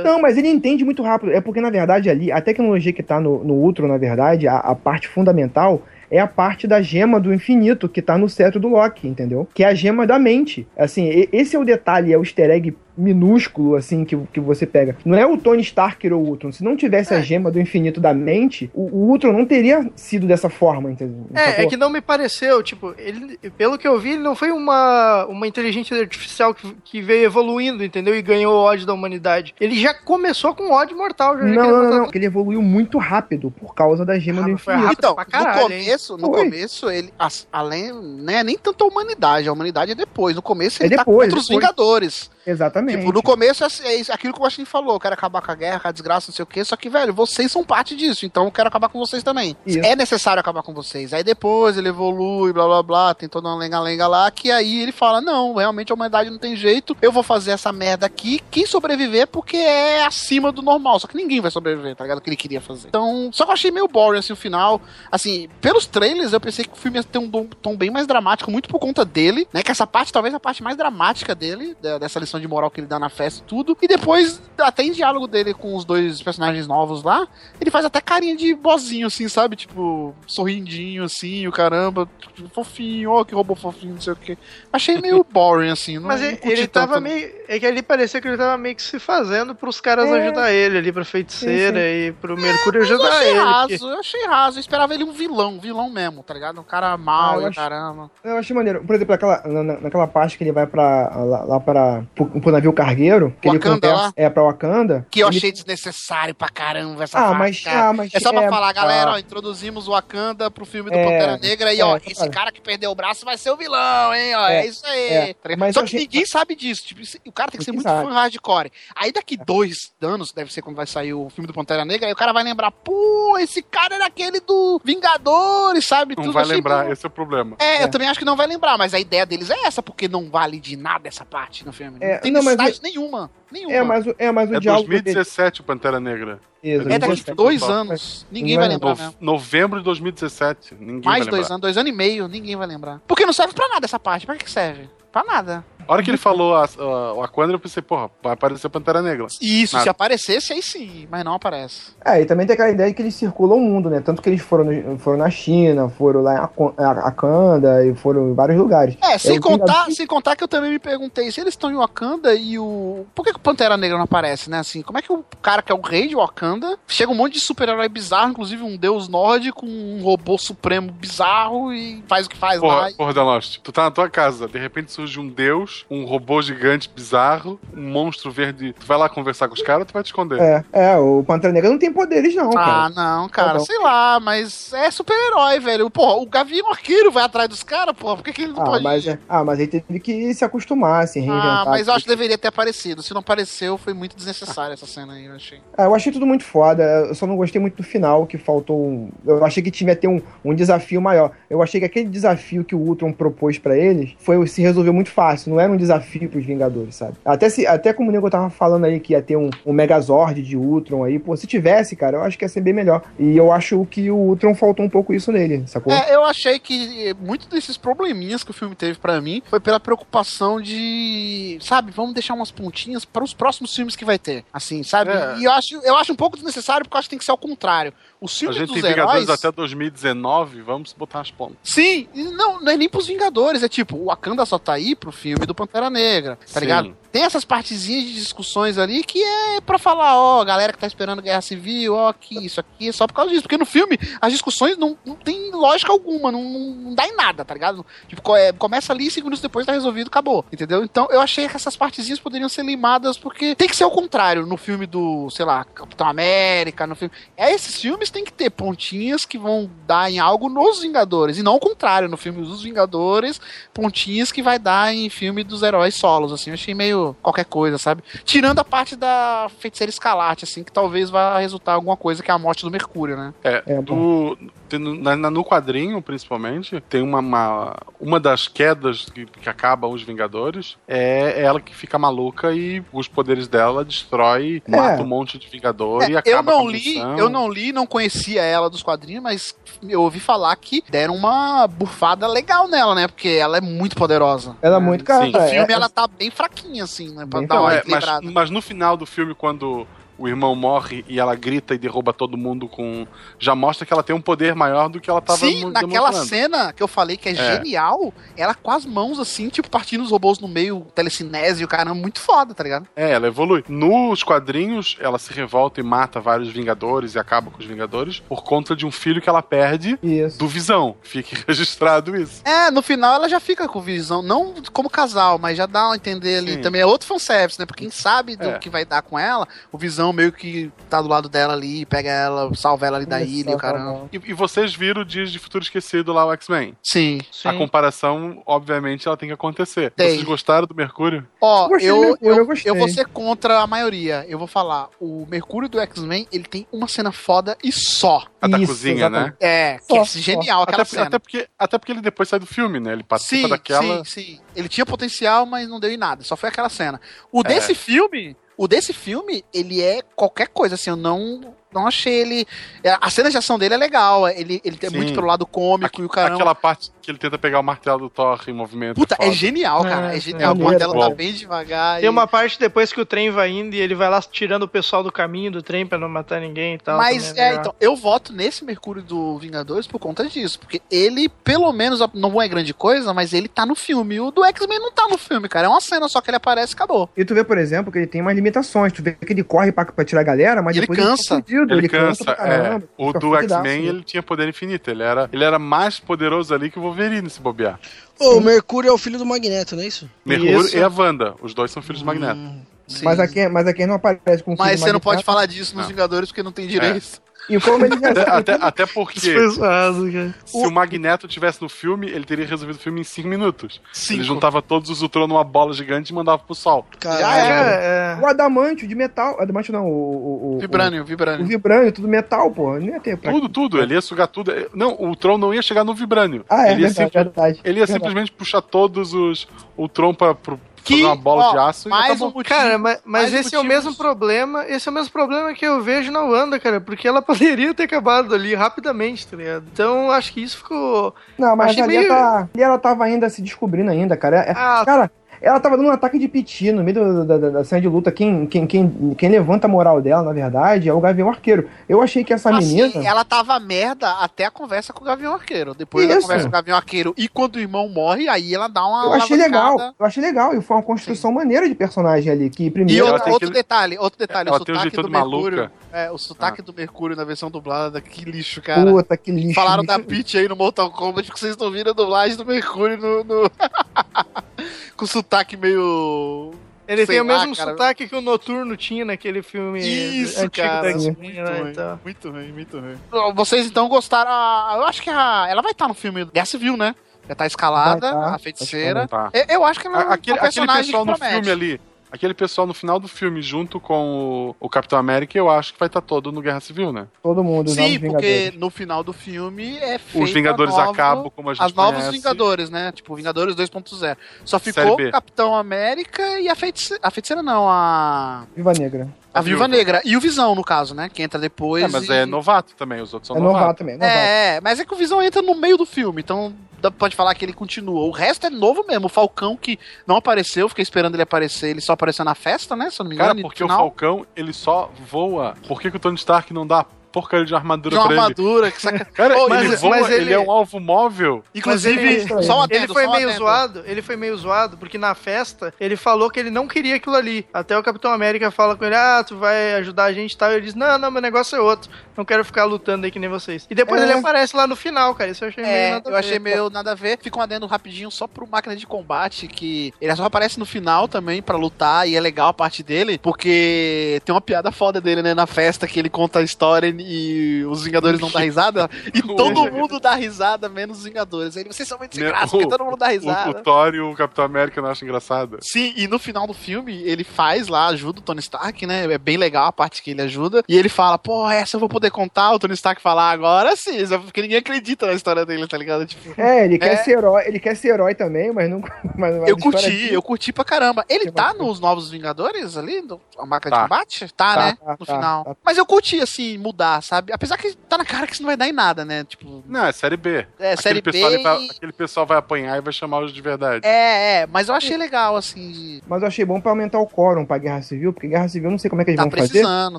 Então, mas ele entende muito rápido. É porque, na verdade, ali, a tecnologia que tá no, no Ultron, na verdade, a, a parte fundamental é a parte da gema do infinito que tá no cetro do Loki, entendeu? Que é a gema da mente. Assim, esse é o detalhe, é o easter egg minúsculo, assim, que, que você pega. Não é o Tony Stark criou o Ultron. Se não tivesse a gema do infinito da mente, o, o Ultron não teria sido dessa forma, entendeu? É, é que não me pareceu, tipo, ele, pelo que eu vi, ele não foi uma, uma inteligência artificial que, que veio evoluindo, entendeu? E ganhou o ódio da humanidade. Ele já começou com ódio mortal. Já Não, queria não, não, não. Ele evoluiu muito rápido por causa da gema Ah, do infinito. Então, pra caralho, no começo, no começo, ele. as- além, né, nem tanto a humanidade, a humanidade é depois. No começo É ele tá depois, contra os depois. Vingadores. Exatamente. Tipo, no começo é, é isso- aquilo que o Washington falou, quero acabar com a guerra, com a desgraça, não sei o quê, só que, velho, vocês são parte disso, então eu quero acabar com vocês também. Isso. É necessário acabar com vocês. Aí depois ele evolui, blá blá blá, tem toda uma lenga-lenga lá, que aí ele fala, não, realmente a humanidade não tem jeito, eu vou fazer essa merda aqui, quem sobreviver porque é acima do normal, só que ninguém vai sobreviver, tá ligado? O que ele queria fazer. Então, só que eu achei meio boring, assim, o final, assim, pelos trailers eu pensei que o filme ia ter um tom- bem mais dramático, muito por conta dele, né, que essa parte talvez a parte mais dramática dele, dessa lição de moral que ele dá na festa e tudo, e depois, até em diálogo dele com os dois personagens novos lá, ele faz até carinha de bozinho, assim, sabe? Tipo, sorrindinho, assim, o caramba, tipo, fofinho, ó, que robô fofinho, não sei o quê. Achei meio boring, assim, não Mas não ele, tava tanto. meio. É que ali parecia que ele tava meio que se fazendo pros caras É. ajudar ele ali, pra feiticeira e pro Mercúrio Mas eu ajudar achei ele. raso, porque- eu achei raso. Eu esperava ele um vilão, vilão mesmo, tá ligado? Um cara Ah, mau eu e o acho- caramba. Eu achei maneiro. Por exemplo, aquela, na, na- naquela parte que ele vai pra, lá, lá para pro, pro navio cargueiro, que ele Wakanda conversa, lá? é pra Wakanda. Que eu ele- achei desnecessário pra caramba essa Ah, parte, mas- cara. ah, mas É só pra é- falar, galera, ah. ó, introduzimos o Wakanda pro filme do É, Pantera Negra e, é, ó, só esse cara que perdeu o braço vai ser o vilão, hein, ó, é, É, isso aí. é, mas só que achei- ninguém sabe disso, tipo, o cara tem que ser muito sabe. fã hardcore. Aí daqui dois anos, deve ser quando vai sair o filme do Pantera Negra, aí o cara vai lembrar, pô, esse cara era aquele do Vingadores, sabe? Não Tudo vai achei lembrar, bom. esse é o problema. É, É. eu também acho que não vai lembrar, mas a ideia deles é essa, porque não vale de nada essa parte no filme. É, não tem não, mas necessidade nenhuma. Nenhuma. É, mas, o- é, mas o É diálogo 2017 o Pantera Negra. dele. Isso, É daqui 2017. dois anos. Ninguém vai vai lembrar No- novembro de 2017. Ninguém Mais vai dois lembrar. anos, dois anos e meio, ninguém vai lembrar. Porque não serve pra nada essa parte. Pra que que serve? Pra nada. A hora que ele falou a, a, o Aquander, eu pensei, porra, vai aparecer Pantera Negra. Isso, Nada. se aparecesse, aí sim, mas não aparece. É, e também tem aquela ideia de que eles circulam o mundo, né? Tanto que eles foram, no- foram na China, foram lá em Aco- a- Akanda e foram em vários lugares. É, sem, o contar, Vingador- sem contar que eu também me perguntei se eles estão em Wakanda e o. Por que, que o Pantera Negra não aparece, né? Assim, como é que o cara que é o rei de Wakanda chega um monte de super-herói bizarro, inclusive um deus nórdico, um robô supremo bizarro e faz o que faz lá. Porra, porra, The Lost. Tu tá na tua casa, de repente surge um deus, um robô gigante bizarro, um monstro verde. Tu vai lá conversar com os caras ou tu vai te esconder? É, é, o Pantera Negra não tem poderes, não, Ah, cara. não, cara, bom. sei lá, mas é super-herói, velho. Porra, o Gavião Arqueiro vai atrás dos caras, porra, por que, que ele não Ah, pode mas, ir? é- ah, mas ele teve que se acostumar, se reinventar. Ah, mas eu acho que deveria ter aparecido. Se não apareceu, foi muito desnecessário essa cena aí, eu achei. Ah, eu achei tudo muito foda, eu só não gostei muito do final, que faltou um... Eu achei que tinha que ter um, um desafio maior. Eu achei que aquele desafio que o Ultron propôs pra eles foi se resolver muito fácil, não era um desafio pros Vingadores, sabe? Até, se, até como o Nego tava falando aí que ia ter um, um Megazord de Ultron aí, pô, se tivesse, cara, eu acho que ia ser bem melhor. E eu acho que o Ultron faltou um pouco isso nele, sacou? É, eu achei que eh, muito desses probleminhas que o filme teve pra mim foi pela preocupação de, sabe, vamos deixar umas pontinhas para os próximos filmes que vai ter, assim, sabe? É. E eu acho, eu acho um pouco desnecessário porque eu acho que tem que ser ao contrário. Os A filmes gente dos tem Vingadores heróis... até 2019, vamos botar as pontas. Sim, não, não é nem pros Vingadores, é tipo, o Wakanda só tá aí pro filme do Pantera Negra, tá Sim. ligado? Tem essas partezinhas de discussões ali que é pra falar, ó, galera que tá esperando Guerra Civil, ó, que isso aqui é só por causa disso. Porque no filme as discussões não, não tem lógica alguma, não, não, dá em nada, tá ligado? Tipo, é, começa ali e cinco minutos depois tá resolvido, acabou, entendeu? Então eu achei que essas partezinhas poderiam ser limadas porque tem que ser o contrário no filme do, sei lá, Capitão América, no filme. É, esses filmes tem que ter pontinhas que vão dar em algo nos Vingadores, e não o contrário, no filme dos Vingadores, pontinhas que vai dar em filme dos heróis solos, assim, eu achei meio qualquer coisa, sabe? Tirando a parte da feiticeira escalate, assim, que talvez vá resultar alguma coisa que é a morte do Mercúrio, né? É, É, do, tem no- na- na- no quadrinho, principalmente, tem uma, uma, uma das quedas que, que acabam os Vingadores, é ela que fica maluca e os poderes dela destrói, mata um monte de Vingador e É, acaba eu não com a li, eu não li, não conhecia ela dos quadrinhos, mas eu ouvi falar que deram uma bufada legal nela, né? Porque ela é muito poderosa. Ela é muito cara. No é- filme é- ela tá bem fraquinha, assim, né? Pra dar uma é, mas, mas no final do filme, quando o irmão morre e ela grita e derruba todo mundo com. Já mostra que ela tem um poder maior do que ela tava Sim, naquela cena que eu falei que é, É. genial, ela com as mãos assim, tipo, partindo os robôs no meio, telecinese, o cara muito foda, tá ligado? É, ela evolui. Nos quadrinhos, ela se revolta e mata vários Vingadores e acaba com os Vingadores por conta de um filho que ela perde Isso. do Visão. Fique registrado isso. É, no final ela já fica com visão, não como casal, mas já dá a entender ali Sim. também. É outro fanservice, né? Porque quem sabe do É. que vai dar com ela, o visão meio que tá do lado dela ali, pega ela, salva ela ali da Olha ilha e o caramba. E, e vocês viram o Dias de Futuro Esquecido lá, o X-Men. Sim. A comparação, obviamente, ela tem que acontecer. Tem. Vocês gostaram do Mercúrio? Ó, Eu gostei eu, Mercúrio, eu, eu gostei. eu vou ser contra a maioria. Eu vou falar, o Mercúrio do X-Men, ele tem uma cena foda e só. A da Isso, cozinha, né? exatamente. É, que Só, é só. genial aquela Até, cena. até porque, até porque ele depois sai do filme, né? Ele participa Sim, daquela. sim, sim. Ele tinha potencial, mas não deu em nada. Só foi aquela cena. O É. desse filme, o desse filme, ele é qualquer coisa, assim, eu não, não achei ele... é, A cena de ação dele é legal, ele, ele é Sim. muito pelo lado cômico e o caramba... Aquela parte que ele tenta pegar o martelo do Thor em movimento. Puta, é foda. genial, cara. É, É, genial. é o martelo tá bem devagar. Tem e- uma parte depois que o trem vai indo e ele vai lá tirando o pessoal do caminho do trem pra não matar ninguém e tal. Mas, é, legal. então, eu voto nesse Mercúrio do Vingadores por conta disso. Porque ele, pelo menos, não é grande coisa, mas ele tá no filme. O do X-Men não tá no filme, cara. É uma cena só que ele aparece e acabou. E tu vê, por exemplo, que ele tem umas limitações. Tu vê que ele corre pra, pra tirar a galera, mas E ele depois cansa. ele fudido, Ele, ele, cansa, caramba, é. O do X-Men, né? ele tinha poder infinito. Ele era, ele era mais poderoso ali que o Wolverine se bobear. O Mercúrio é o filho do Magneto, não é isso? Mercúrio Isso. e a Wanda. Os dois são filhos do Magneto. Sim. Mas aqui, mas aqui não aparece com o Mas você não pode Magneto. falar disso nos Não. Vingadores porque não tem direito. E como ele já Até, até, até porque, Pesado, cara. se o Magneto tivesse no filme, ele teria resolvido o filme em 5 minutos. Cinco. Ele juntava todos os Ultron numa bola gigante e mandava pro sol. Caralho. É, O adamantio de metal. Adamantio não, o. o, o Vibrânio, O, vibrânio. o vibrânio, tudo metal, pô. Não ia ter pra... Tudo, tudo. Ele ia sugar tudo. Não, o Ultron não ia chegar no Vibrânio. Ah, é ele ia, verdade, simples- verdade. ele ia Verdade. simplesmente puxar todos os Ultron pra, pro, Que, uma bola ó, de aço mais um motivo. Cara, mas, mas esse é o mesmo problema. Esse é o mesmo problema que eu vejo na Wanda, cara. Porque ela poderia ter acabado ali rapidamente, tá ligado? Então acho que isso ficou. Não, mas ali, meio- ela, ali ela tava ainda se descobrindo ainda, cara. É- Ah. Cara, ela tava dando um ataque de piti no meio do- da, da, da cena de luta. Quem, quem, quem, quem levanta a moral dela, na verdade, é o Gavião Arqueiro. Eu achei que essa Assim, menina... ela tava merda até a conversa com o Gavião Arqueiro. Depois da Isso. conversa com o Gavião Arqueiro e quando o irmão morre, aí ela dá uma. Eu achei alavancada. legal, eu achei legal, e foi uma construção maneira de personagem ali, que E primeiro... ela outro, outro detalhe, outro detalhe, Ela o sotaque do maluca. É, o sotaque do Mercúrio na versão dublada, que lixo, cara. Puta, que lixo. Falaram lixo. da Peach aí no Mortal Kombat que vocês estão vendo a dublagem do Mercúrio no. no- Com sotaque meio. Ele Sei tem o lá, mesmo cara. sotaque que o Noturno tinha naquele filme Isso, antigo cara. da Muito né? ruim, Então. muito ruim, muito ruim. Vocês então gostaram. ah, Eu acho que a, ela vai estar no filme Guerra Civil, né? Já tá escalada, tá, a feiticeira. Tá. Eu, eu acho que ela é A- Aquele, uma aquele personagem pessoal que no filme ali, aquele pessoal no final do filme, junto com o, o Capitão América, eu acho que vai estar todo no Guerra Civil, né? Todo mundo, Sim, porque no final do filme é feito Os Vingadores nova- acabam como a gente As novos conhece. Vingadores, né? Tipo, Vingadores 2.0. Só ficou Capitão América e a feiticeira. A feiticeira não, a. Viva Negra. A A Viúva. Negra. E o Visão, no caso, né? Que entra depois. É, mas e- é novato também, os outros são É novato novatos. também, novato. É, é, mas é que o Visão entra no meio do filme, então pode falar que ele continua. O resto é novo mesmo. O Falcão que não apareceu, fiquei esperando ele aparecer, ele só apareceu na festa, né? Se eu não me engano. Cara, porque o Falcão, ele só voa. Por que, que o Tony Stark não dá porcaria de armadura de uma pra ele? armadura, que saca... Cara, Oh, ele mas- voa, mas ele... ele- é um alvo móvel. Inclusive, ele- só um Ele foi só meio adendo. zoado, ele foi meio zoado, porque na festa ele falou que ele não queria aquilo ali. Até o Capitão América fala com ele: Ah, tu vai ajudar a gente e tal. E ele diz: Não, não, meu negócio é outro. Não quero ficar lutando aí que nem vocês. E depois É. ele aparece lá no final, cara. Isso eu achei meio É, nada a eu achei ver. meio nada a ver. Fica um adendo rapidinho só pro máquina de combate, que ele só aparece no final também pra lutar, e é legal a parte dele, porque tem uma piada foda dele, né, na festa, que ele conta a história e os Vingadores não dão risada, e todo mundo dá risada, menos os Vingadores. Aí vocês são muito o- porque todo mundo dá O, risada. o Thor e o Capitão América não acham engraçado. Sim, e no final do filme, ele faz lá, ajuda o Tony Stark, né? É bem legal a parte que ele ajuda. E ele fala, pô, essa eu vou poder contar. O Tony Stark fala, "Ah, agora sim, porque ninguém acredita na história dele, tá ligado? Tipo, É, ele quer É. ser herói, ele quer ser herói também, mas não. Mas, mas eu curti, eu curti pra caramba. Ele Que tá nos Novos Vingadores ali, no- a marca Tá. de combate? Tá, Tá, né? tá, no tá, final. tá. Mas eu curti, assim, mudar, sabe? Apesar que tá na cara que isso não vai dar em nada, né? Tipo, Não, é série B. é, série aquele, pessoal, B. vai, aquele pessoal vai apanhar e vai chamar os de verdade. É, é, mas eu achei legal, assim. de- Mas eu achei bom pra aumentar o quórum pra Guerra Civil, porque Guerra Civil eu não sei como é que eles Tá vão fazer. precisando,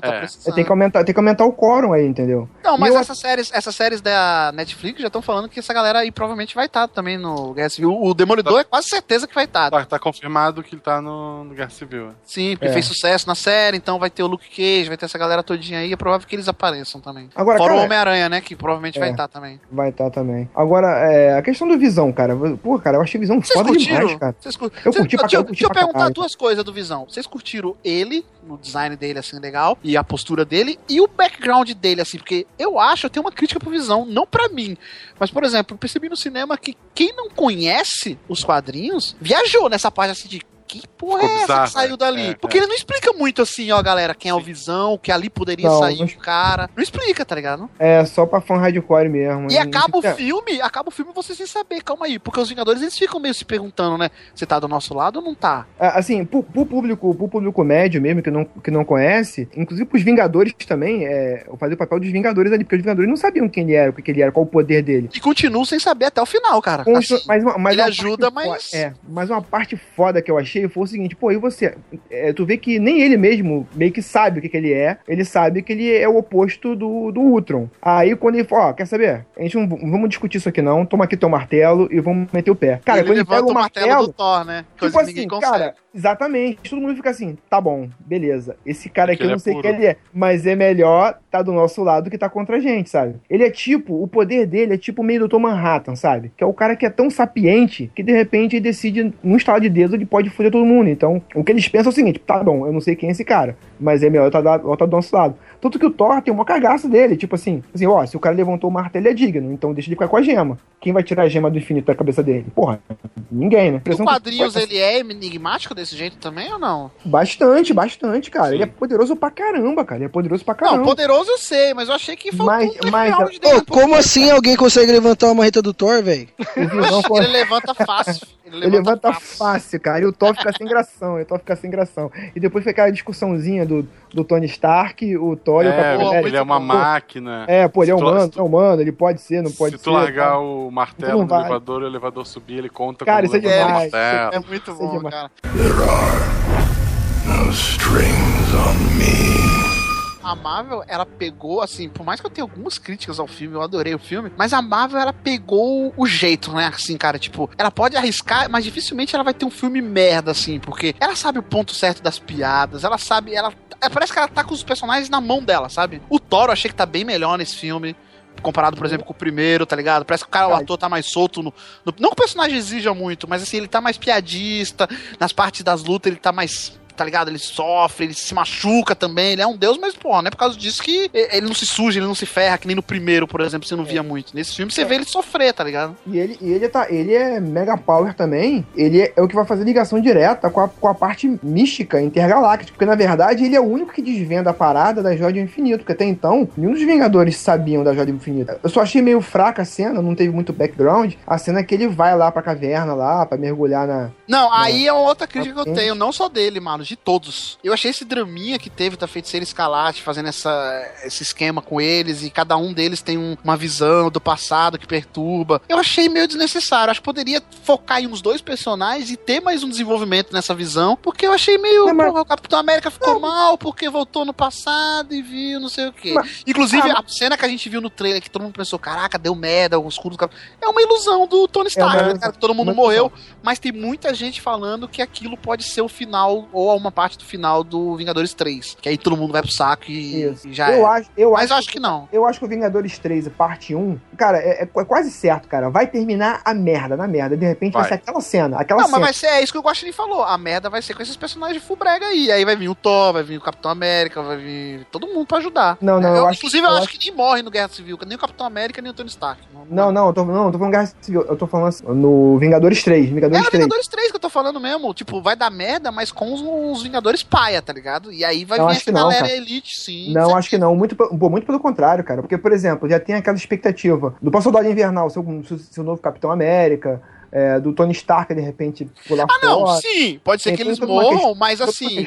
tá É. precisando. Tem que, aumentar, tem que aumentar o quórum aí, entendeu? Não, mas eu- essas séries, essas séries da Netflix já estão falando que essa galera aí provavelmente vai estar também no Guerra Civil. O Demolidor é quase certeza que vai estar. Tá, tá confirmado que ele tá no, no Guerra Civil. né? Sim, porque É. fez sucesso na série, então vai ter o Luke Cage, vai ter essa galera todinha aí, é provável que eles apareçam também. Agora, Fora o cara, Homem-Aranha, né, que provavelmente vai É. estar também. vai estar também. Agora, é, a questão do Visão, cara. Pô, cara, eu achei Visão Vocês foda curtiram? demais, cara. Vocês cur- Eu curti pra deixa, eu- curti deixa eu pra perguntar caralho. duas coisas do Visão. Vocês curtiram ele, no design dele, assim, legal, e a postura dele, e o background dele, assim, porque eu acho, eu tenho uma crítica pro Visão, não pra mim, mas, por exemplo, eu percebi no cinema que quem não conhece os quadrinhos viajou nessa parte, assim, de que porra Ficou é essa bizarro, que saiu é, dali? é, Porque é. ele não explica muito assim, ó, galera, quem é o Visão, que ali poderia Não, sair não- um cara. Não explica, tá ligado? É só pra fã hardcore mesmo. E Não acaba o filme, acaba o filme você sem saber, calma aí. Porque os Vingadores eles ficam meio se perguntando, né? Você tá do nosso lado ou não tá? É, Assim, pro, pro público, pro público médio mesmo, que não, que não conhece, inclusive pros Vingadores também, é, eu fazia o papel dos Vingadores ali, porque os Vingadores não sabiam quem ele era, o que ele era, qual o poder dele. E continuam sem saber até o final, cara. Consta- Assim, mas uma, mas ele uma ajuda, mas- fo- É, mas uma parte foda que eu achei foi o seguinte, pô, e você? É, tu vê que nem ele mesmo meio que sabe o que, que ele é, ele sabe que ele é o oposto do, do Ultron. Aí quando ele fala, ó, quer saber? A gente não vamos discutir isso aqui não, toma aqui teu martelo e vamos meter o pé. Cara, ele quando ele pega o martelo, do Thor, né? Coisa Tipo que ninguém assim, consegue. cara, exatamente. Todo mundo fica assim, tá bom, beleza. Esse cara aqui Porque eu ele não é sei puro. quem ele é, mas é melhor tá do nosso lado que tá contra a gente, sabe? Ele é tipo, o poder dele é tipo meio Doutor Manhattan, sabe? Que é o cara que é tão sapiente que de repente ele decide, num estado de dedo, ele pode foder todo mundo. Então, o que eles pensam é o seguinte: tá bom, eu não sei quem é esse cara, mas é melhor eu tá, eu tá do nosso lado. Tanto que o Thor tem uma cagaça dele, tipo assim, assim, ó, se o cara levantou o martelo, ele é digno, então deixa ele ficar com a gema. Quem vai tirar a gema do infinito da cabeça dele? Porra, ninguém, né? Que- quadrinhos ele é enigmático desse jeito também ou não? Bastante, bastante, cara. Ele é poderoso pra caramba, cara. Ele é poderoso pra caramba. Não, poderoso eu sei, mas eu achei que faltou Mas- um mas- dele. um como assim alguém consegue levantar uma marreta do Thor, velho? Ele levanta fácil. Ele Ele levanta, levanta fácil, cara. E o Thor fica sem gração. E o Thor fica sem gração. E depois fica aquela discussãozinha do, do Tony Stark, o Thor e o É, Capitão pô, América. ele é uma Pô, máquina. É, pô, ele é Se humano, se tu- é humano, ele pode ser, não pode Se ser. tu largar tá? o martelo no vai. elevador e o elevador subir, ele conta Cara, como isso é demais. martelo. É muito é bom, demais. cara. No strings on me. A Marvel, ela pegou, assim, por mais que eu tenha algumas críticas ao filme, eu adorei o filme, mas a Marvel, ela pegou o jeito, né? Assim, cara, tipo, ela pode arriscar, mas dificilmente ela vai ter um filme merda, assim, porque ela sabe o ponto certo das piadas, ela sabe, ela. é, Parece que ela tá com os personagens na mão dela, sabe? O Thor eu achei que tá bem melhor nesse filme. Comparado, por exemplo, com o primeiro, tá ligado? Parece que o cara, o ator tá mais solto no, no- Não que o personagem exija muito, mas assim, ele tá mais piadista. Nas partes das lutas, ele tá mais. Tá ligado? Ele sofre, ele se machuca também. Ele é um deus, mas, pô, não é por causa disso que ele não se suja, ele não se ferra, que nem no primeiro, por exemplo, você não via muito. Nesse filme você vê ele sofrer, tá ligado? E ele, e ele, tá, ele é mega power também. Ele é, é o que vai fazer ligação direta com a, com a parte mística intergaláctica. Porque, na verdade, ele é o único que desvenda a parada da Joia do Infinito. Porque até então, nenhum dos Vingadores sabiam da Joia do Infinito. Eu só achei meio fraca a cena, não teve muito background. A cena que ele vai lá pra caverna lá, pra mergulhar na. Não, aí é outra crítica que eu tenho, não só dele, mano, de todos. Eu achei esse draminha que teve da feiticeira Escalate fazendo essa, esse esquema com eles e cada um deles tem um- uma visão do passado que perturba. Eu achei meio desnecessário. Acho que poderia focar em uns dois personagens e ter mais um desenvolvimento nessa visão, porque eu achei meio. Não, mas- porra, o Capitão América ficou mal porque voltou no passado e viu não sei o quê. Inclusive, Ah, a cena que a gente viu no trailer que todo mundo pensou: caraca, deu merda, o escudo do Cap- É uma ilusão do Tony Stark, uma né, cara? Todo mundo morreu mas tem muita gente falando que aquilo pode ser o final ou uma parte do final do Vingadores 3. Que aí todo mundo vai pro saco e, Isso. e já eu é. acho, eu Mas acho eu acho que não. Eu acho que o Vingadores 3, parte 1, cara, é, é qu- quase certo, cara. Vai terminar a merda, na merda. De repente vai, Vai. ser aquela cena. Aquela Não, cena. mas vai ser, é isso que o Guaxinim falou. A merda vai ser com esses personagens de fullbrega aí. Aí vai vir o Thor, vai vir o Capitão América, vai vir todo mundo pra ajudar. Não, não, eu acho- Inclusive, eu eu, acho que nem morre no Guerra Civil, nem o Capitão América, nem o Tony Stark. Não, não, eu tô, não, eu tô falando Guerra Civil. Eu tô falando assim, no Vingadores 3. É Vingadores no 3. Vingadores 3 que eu tô falando mesmo. Tipo, vai dar merda, mas com os, os Vingadores paia, tá ligado? E aí vai Eu vir essa não, galera cara. elite, sim. Não, acho que não. Muito, muito pelo contrário, cara. Porque, por exemplo, já tem aquela expectativa do Soldado Invernal, seu, seu novo Capitão América, é, do Tony Stark, de repente, pular Ah, não, fora. sim, pode ser Tem que eles morram, mas assim,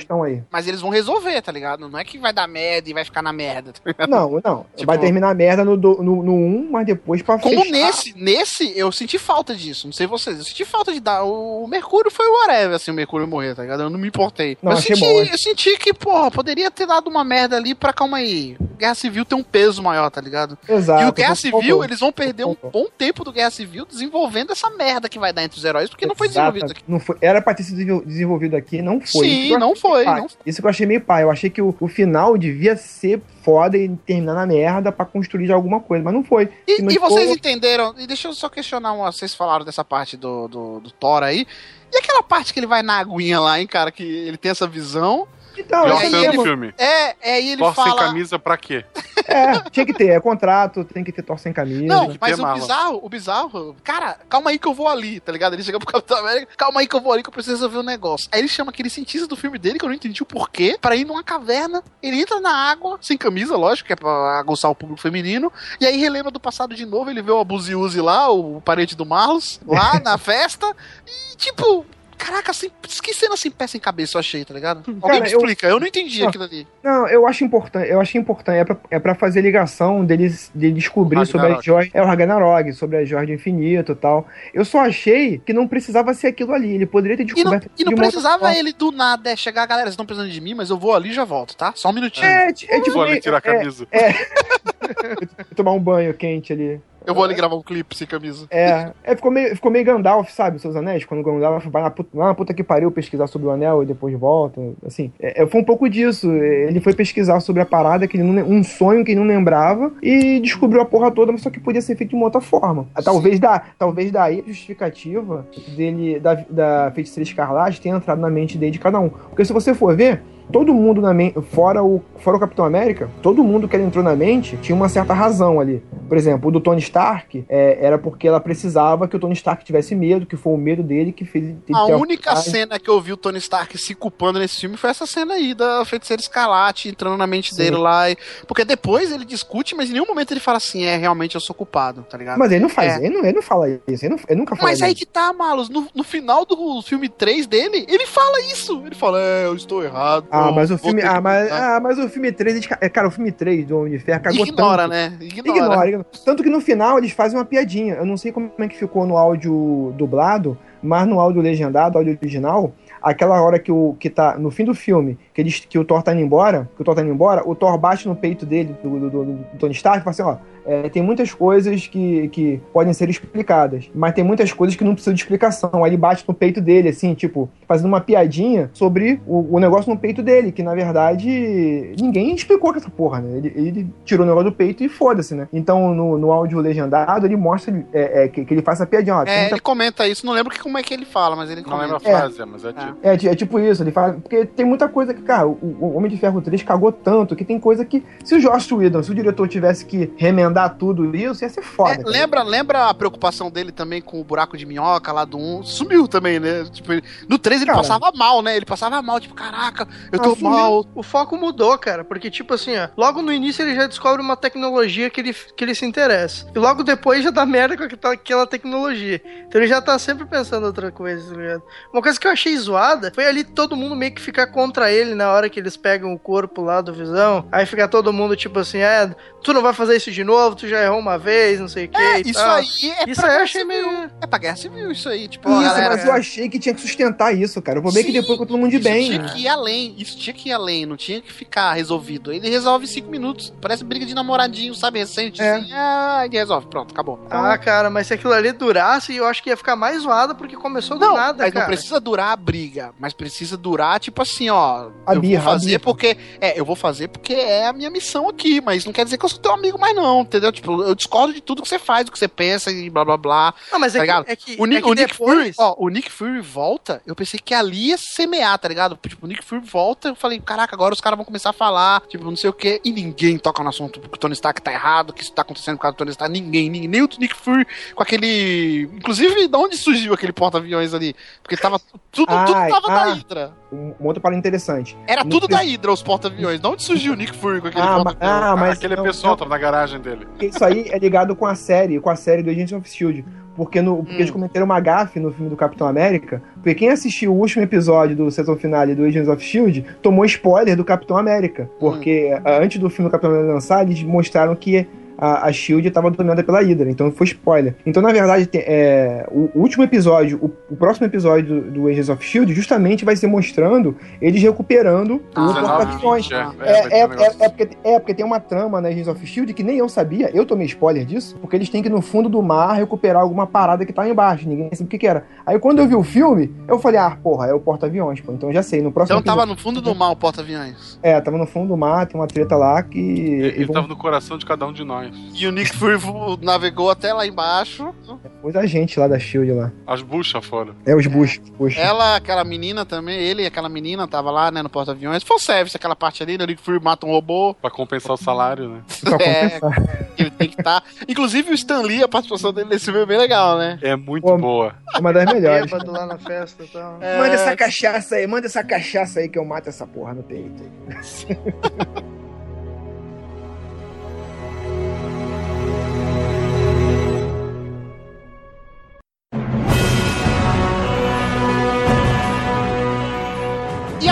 mas eles vão resolver, tá ligado? Não é que vai dar merda e vai ficar na merda. tá ligado? Não, não. Tipo- vai terminar a merda no 1, no, no, um, mas depois pra Como fechar- nesse, nesse, eu senti falta disso, não sei vocês, eu senti falta de dar, o Mercúrio foi o whatever, assim, o Mercúrio morrer, tá ligado? Eu não me importei. Não, eu, senti, bom, eu senti que, porra, poderia ter dado uma merda ali pra, calma aí, Guerra Civil tem um peso maior, tá ligado? Exato. e o Guerra. Civil, eles vão perder um bom tempo do Guerra Civil desenvolvendo essa merda que vai dar entre os heróis, porque não foi desenvolvido aqui. Não foi, era pra ter sido desenvol- desenvolvido aqui, não foi. Sim, Isso não foi, pai. não Isso que eu achei meio pai. Eu achei que o, o final devia ser foda e terminar na merda pra construir alguma coisa, mas não foi. E, e vocês ficou- entenderam? E deixa eu só questionar uma. Vocês falaram dessa parte do, do, do Thor aí. E aquela parte que ele vai na aguinha lá, hein, cara? Que ele tem essa visão. Então, Pior é, aí cena do filme. É, é aí ele Thor sem fala. camisa pra quê? É, tinha que ter. É contrato, tem que ter Thor sem camisa. Não, mas o mala. bizarro, o bizarro, cara, calma aí que eu vou ali, tá ligado? Ele chega pro Capitão América, calma aí que eu vou ali que eu preciso resolver um negócio. Aí ele chama aquele cientista do filme dele, que eu não entendi o porquê, pra ir numa caverna, ele entra na água, sem camisa, lógico, que é pra aguçar o público feminino, e aí relembra do passado de novo, ele vê o Abuziuzi lá, o parente do Marlos, lá na festa, e tipo... Caraca, assim, que cena sem pé sem cabeça eu achei, tá ligado? Alguém Cara, me eu- explica, eu não entendi Não. aquilo ali. Não, eu acho importante. Eu achei importante. É pra, é pra fazer ligação deles de descobrir sobre a joia. É o Ragnarok, sobre a do infinito e tal. Eu só achei que não precisava ser aquilo ali. Ele poderia ter E não, descoberto. e não de uma outra precisava ele do nada é, chegar, galera, vocês estão precisando de mim, mas eu vou ali e já volto, tá? Só um minutinho. É, ti- é tipo. Vou ali meio- tirar a é, camisa. tomar um banho quente ali. Eu vou ali gravar um clipe sem camisa. É, é ficou, meio, ficou meio Gandalf, sabe, seus anéis? Quando o Gandalf vai na puta, lá na puta que pariu pesquisar sobre o anel e depois volta. Assim, é, é, foi um pouco disso. Ele foi pesquisar sobre a parada, que ele não, um sonho que ele não lembrava, e descobriu a porra toda, mas só que podia ser feito de uma outra forma. Talvez, da, talvez daí a justificativa dele, da, da feiticeira escarlate, tenha entrado na mente dele de cada um. Porque se você for ver, todo mundo na mente, fora o, fora o Capitão América, todo mundo que ele entrou na mente tinha uma certa razão ali. Por exemplo, o do Tony Stark é, era porque ela precisava que o Tony Stark tivesse medo, que foi o medo dele que fez ele A única cena que eu vi o Tony Stark se culpando nesse filme foi essa cena aí da feiticeira escarlate entrando na mente Sim. dele lá. E... Porque depois ele discute, mas em nenhum momento ele fala assim: é, realmente eu sou culpado, tá ligado? Mas ele não faz, é. ele, não, ele não fala isso, ele, não, ele nunca fala Mas aí que tá, Malus, no, no final do filme 3 dele, ele fala isso. Ele fala: é, eu estou errado. Ah, mas o filme. Ah mas, ah, mas o filme 3, é, cara, o filme 3 do Homem de Ferro cagou Ignora, tanto. né? Ignora. Ignora, ignora. Tanto que no final eles fazem uma piadinha. Eu não sei como é que ficou no áudio dublado, mas no áudio legendado, áudio original, aquela hora que o que tá no fim do filme, que, eles, que o Thor tá indo embora, que o Thor tá indo embora, o Thor bate no peito dele, do, do, do, do Tony Stark, e fala assim, ó, é, tem muitas coisas que, que podem ser explicadas, mas tem muitas coisas que não precisam de explicação. Aí ele bate no peito dele, assim, tipo, fazendo uma piadinha sobre o, o negócio no peito dele, que na verdade ninguém explicou essa porra, né? Ele, ele tirou o negócio do peito e foda-se, né? Então no, no áudio legendado ele mostra é, é, que, que, ele faz essa piadinha. Ó, é, muita... ele comenta isso, não lembro como é que ele fala, mas ele comenta. Não lembro a frase, mas é tipo. É, é, tipo isso, ele fala. Porque tem muita coisa que, cara, o, o Homem de Ferro 3 cagou tanto que tem coisa que, se o Josh Whedon, se o diretor tivesse que remendar tudo isso, ia ser foda. É, lembra, lembra a preocupação dele também com o buraco de minhoca lá do 1? Sumiu também, né? Tipo, no 3 ele cara, passava mal, né? Ele passava mal, tipo, caraca, eu tô mal. O foco mudou, cara, porque, tipo assim, ó, logo no início ele já descobre uma tecnologia que ele, que ele se interessa. E logo depois já dá merda com aquela tecnologia. Então ele já tá sempre pensando em outra coisa, tá ligado? Uma coisa que eu achei zoada foi ali todo mundo meio que ficar contra ele na hora que eles pegam o corpo lá do Visão. Aí fica todo mundo, tipo assim, é, tu não vai fazer isso de novo, tu já errou uma vez, não sei o que. É, isso tal. aí é Isso aí eu achei meio. É pra guerra civil, isso aí. Tipo, isso, galera, mas eu achei que tinha que sustentar isso, cara. O problema é que depois com todo mundo de bem. Isso tinha que ir além. Isso tinha que ir além, não tinha que ficar resolvido. Ele resolve em cinco minutos. Parece briga de namoradinho, sabe? Recente, é. assim. Ah, ele resolve. Pronto, acabou. Ah, cara, mas se aquilo ali durasse, eu acho que ia ficar mais zoado porque começou do não, nada, mas cara. não precisa durar a briga, mas precisa durar, tipo assim, ó. A eu birra, vou fazer porque. É, eu vou fazer porque é a minha missão aqui, mas não quer dizer que eu sou teu amigo mais, não, entendeu? Tipo, eu discordo de tudo que você faz, do que você pensa e blá blá blá. Não, mas tá é, ligado? que, é que. O, Nick, é que o Nick depois... Fury, ó, o Nick Fury volta, eu pensei que ali ia semear, tá ligado? Tipo, o Nick Fury volta, eu falei, caraca, agora os caras vão começar a falar, tipo, não sei o que, e ninguém toca no assunto porque o Tony Stark tá errado, que isso tá acontecendo por causa do Tony Stark, ninguém, ninguém, nem o Nick Fury com aquele. Inclusive, de onde surgiu aquele porta-aviões ali? Porque tava. Tudo, Ai, tudo tava ah. da Hydra. Um, um outro parada interessante. Era No tudo pres- da Hydra, os porta-aviões. De onde surgiu o Nick Fury com aquele Ah, porta-aviões? ah, mas Aquele não, pessoal não, tá na garagem dele. Porque isso aí é ligado com a série, com a série do Agents of Shield. Porque, no, porque Hum. eles cometeram uma gafe no filme do Capitão América. Porque quem assistiu o último episódio do season finale do Agents of Shield tomou spoiler do Capitão América. Porque Hum. antes do filme do Capitão América lançar, eles mostraram que a, a Shield estava dominada pela Hydra, então foi spoiler. Então, na verdade, tem- é, o, o último episódio, o, o próximo episódio do, do Agents of Shield, justamente vai ser mostrando eles recuperando Ah, o 19, porta-aviões. 20, é, É, é, é, é porque, é porque tem uma trama na Agents of Shield que nem eu sabia, eu tomei spoiler disso, porque eles têm que ir no fundo do mar recuperar alguma parada que tá embaixo, ninguém sabe o que, que era. Aí quando eu vi o filme, eu falei, ah, porra, é o porta-aviões, pô, então eu já sei. No próximo Então tava episódio- no fundo do mar o porta-aviões. É, tava no fundo do mar, tem uma treta lá que. Ele, ele vão- tava no coração de cada um de nós. E o Nick Fury navegou até lá embaixo. Pôs a gente lá da Shield lá. As buchas fora. É os Bush. Bush. Ela, aquela menina também, ele e aquela menina tava lá, né, no porta-aviões. Foi service aquela parte ali, né? O Nick Fury mata um robô. Pra compensar o salário, né? Pra É, compensar. ele tem que estar. Inclusive o Stan Lee, a participação dele nesse filme é bem legal, né? É muito Pô, boa. É uma das melhores. Bêbado lá na festa e tal. É, Manda essa cachaça aí, manda essa cachaça aí que eu mato essa porra no peito.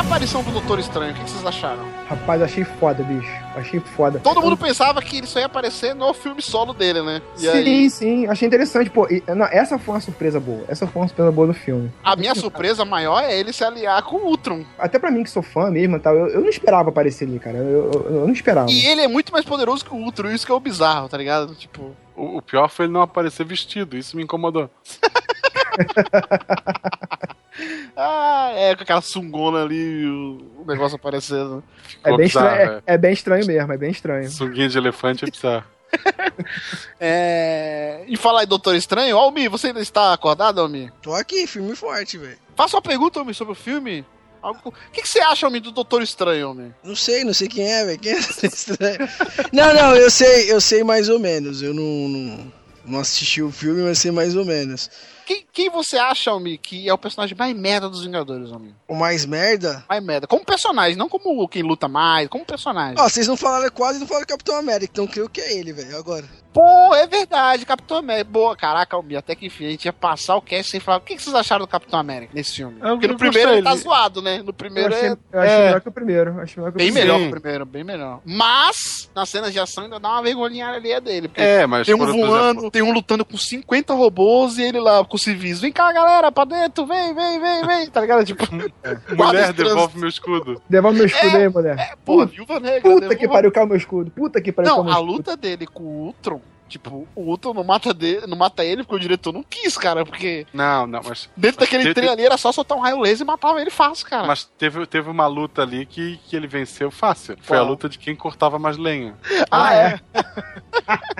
aparição do Doutor Estranho, o que vocês acharam? Rapaz, achei foda, bicho. Achei foda. Todo mundo pensava que ele só ia aparecer no filme solo dele, né? E sim, aí, sim, achei interessante. Pô, e, não, essa foi uma surpresa boa. Essa foi uma surpresa boa do filme. a minha surpresa maior é ele se aliar com o Ultron. Até pra mim, que sou fã mesmo e tal, eu, eu não esperava aparecer ali, cara. Eu, eu- eu não esperava. E ele é muito mais poderoso que o Ultron, isso que é o bizarro, tá ligado? Tipo. O, o pior foi ele não aparecer vestido, isso me incomodou. Ah, é, com aquela sungona ali, o, o negócio aparecendo. É bem, bizarro, estranho, é, é bem estranho mesmo, é bem estranho. Sunguinha de elefante é bizarro. É. E falar em Doutor Estranho, Almi, você ainda está acordado, Almi? Tô aqui, firme e forte, velho. Faça uma pergunta, Almi, sobre o filme. Algo- O que, que você acha, Almi, do Doutor Estranho, Almi? Não sei, não sei quem é, velho. Quem é esse estranho? Não, não, eu sei, eu sei mais ou menos. Eu não, não, não assisti o filme, mas sei mais ou menos. Quem, quem você acha, Almi, que é o personagem mais merda dos Vingadores, Almi? O mais merda? Mais merda. Como personagem, não como quem luta mais, como personagem. Ó, vocês não falaram quase não falaram Capitão América, então creio que é ele, velho, agora. Pô, é verdade, Capitão América. Boa, caraca, Almi, até que enfim, a gente ia passar o cast sem falar. O que, vocês acharam do Capitão América nesse filme? Eu- Porque no eu primeiro ele tá zoado, né? No Eu primeiro achei, é eu achei É. melhor que o primeiro. Achei melhor que o bem primeiro. melhor que o primeiro, bem melhor. Mas, nas cenas de ação ainda dá uma vergonhinha ali é dele. É, mas tem um voando, exemplo, tem um lutando com 50 robôs e ele lá com civis. Vem cá, galera, pra dentro, vem, vem, vem, vem. Tá ligado? Tipo, mulher devolve meu escudo. Devolve meu escudo aí, mulher. Porra, Puta, viúva negra. puta devolve. que pariu, calma meu escudo. Puta que pariu, Não, calma a escudo. luta dele com o Ultron, tipo, o Ultron não mata, dele, não mata ele porque o diretor não quis, cara. Porque Não, não, mas, dentro daquele Teve- trem ali era só soltar um raio laser e matava ele fácil, cara. mas teve, teve uma luta ali que, que ele venceu fácil. Foi Qual? a luta de quem cortava mais lenha. ah, é?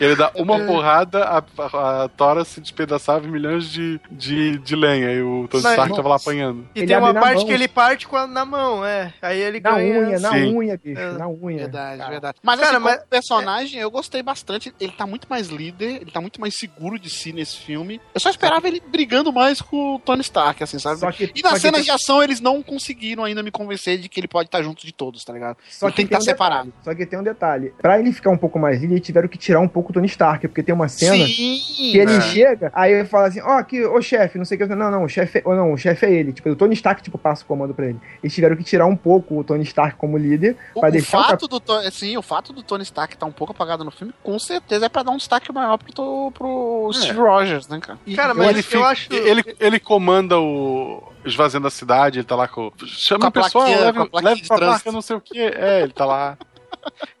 Ele dá uma porrada, a, a, a Tora se despedaçava em milhões de, de, de lenha e o Tony Mas- Stark tava lá apanhando. E Ele tem uma parte mão. que ele parte com a, na mão, é. Aí ele Na ganha. unha, na Sim. unha, bicho, É. na unha. Verdade, Cara, verdade. Mas Cara, assim, mas- como personagem, eu gostei bastante. Ele tá muito mais líder, ele tá muito mais seguro de si nesse filme. Eu só esperava ele brigando mais com o Tony Stark, assim, sabe? Que, E nas que cenas tem- de ação, eles não conseguiram ainda me convencer de que ele pode estar junto de todos, tá ligado? Só Ele tem que tem estar um separado. detalhe, Só que tem um detalhe. Pra ele ficar um pouco mais líder, eles tiveram que tirar um pouco o Tony Stark, porque tem uma cena Sim! que ele É. chega, aí ele fala assim, ó, aqui, ô chefe, não sei o que. Não, não, o chefe ou não, o chefe é ele. Tipo, o Tony Stark, tipo, passa o comando pra ele. Eles tiveram que tirar um pouco o Tony Stark como líder O, pra o deixar o fato do Tony, sim, o fato do Tony Stark estar um pouco apagado no filme, com certeza é pra dar um destaque maior pro, pro Steve Rogers, né, cara? E- Cara, Eu mas ele, eu fica- acho- ele, ele comanda o. Esvaziando a cidade, ele tá lá com. Chama Com a o pessoal, plaquinha, leva, com a plaquinha leva de pra placa, não sei o que. É, ele tá lá.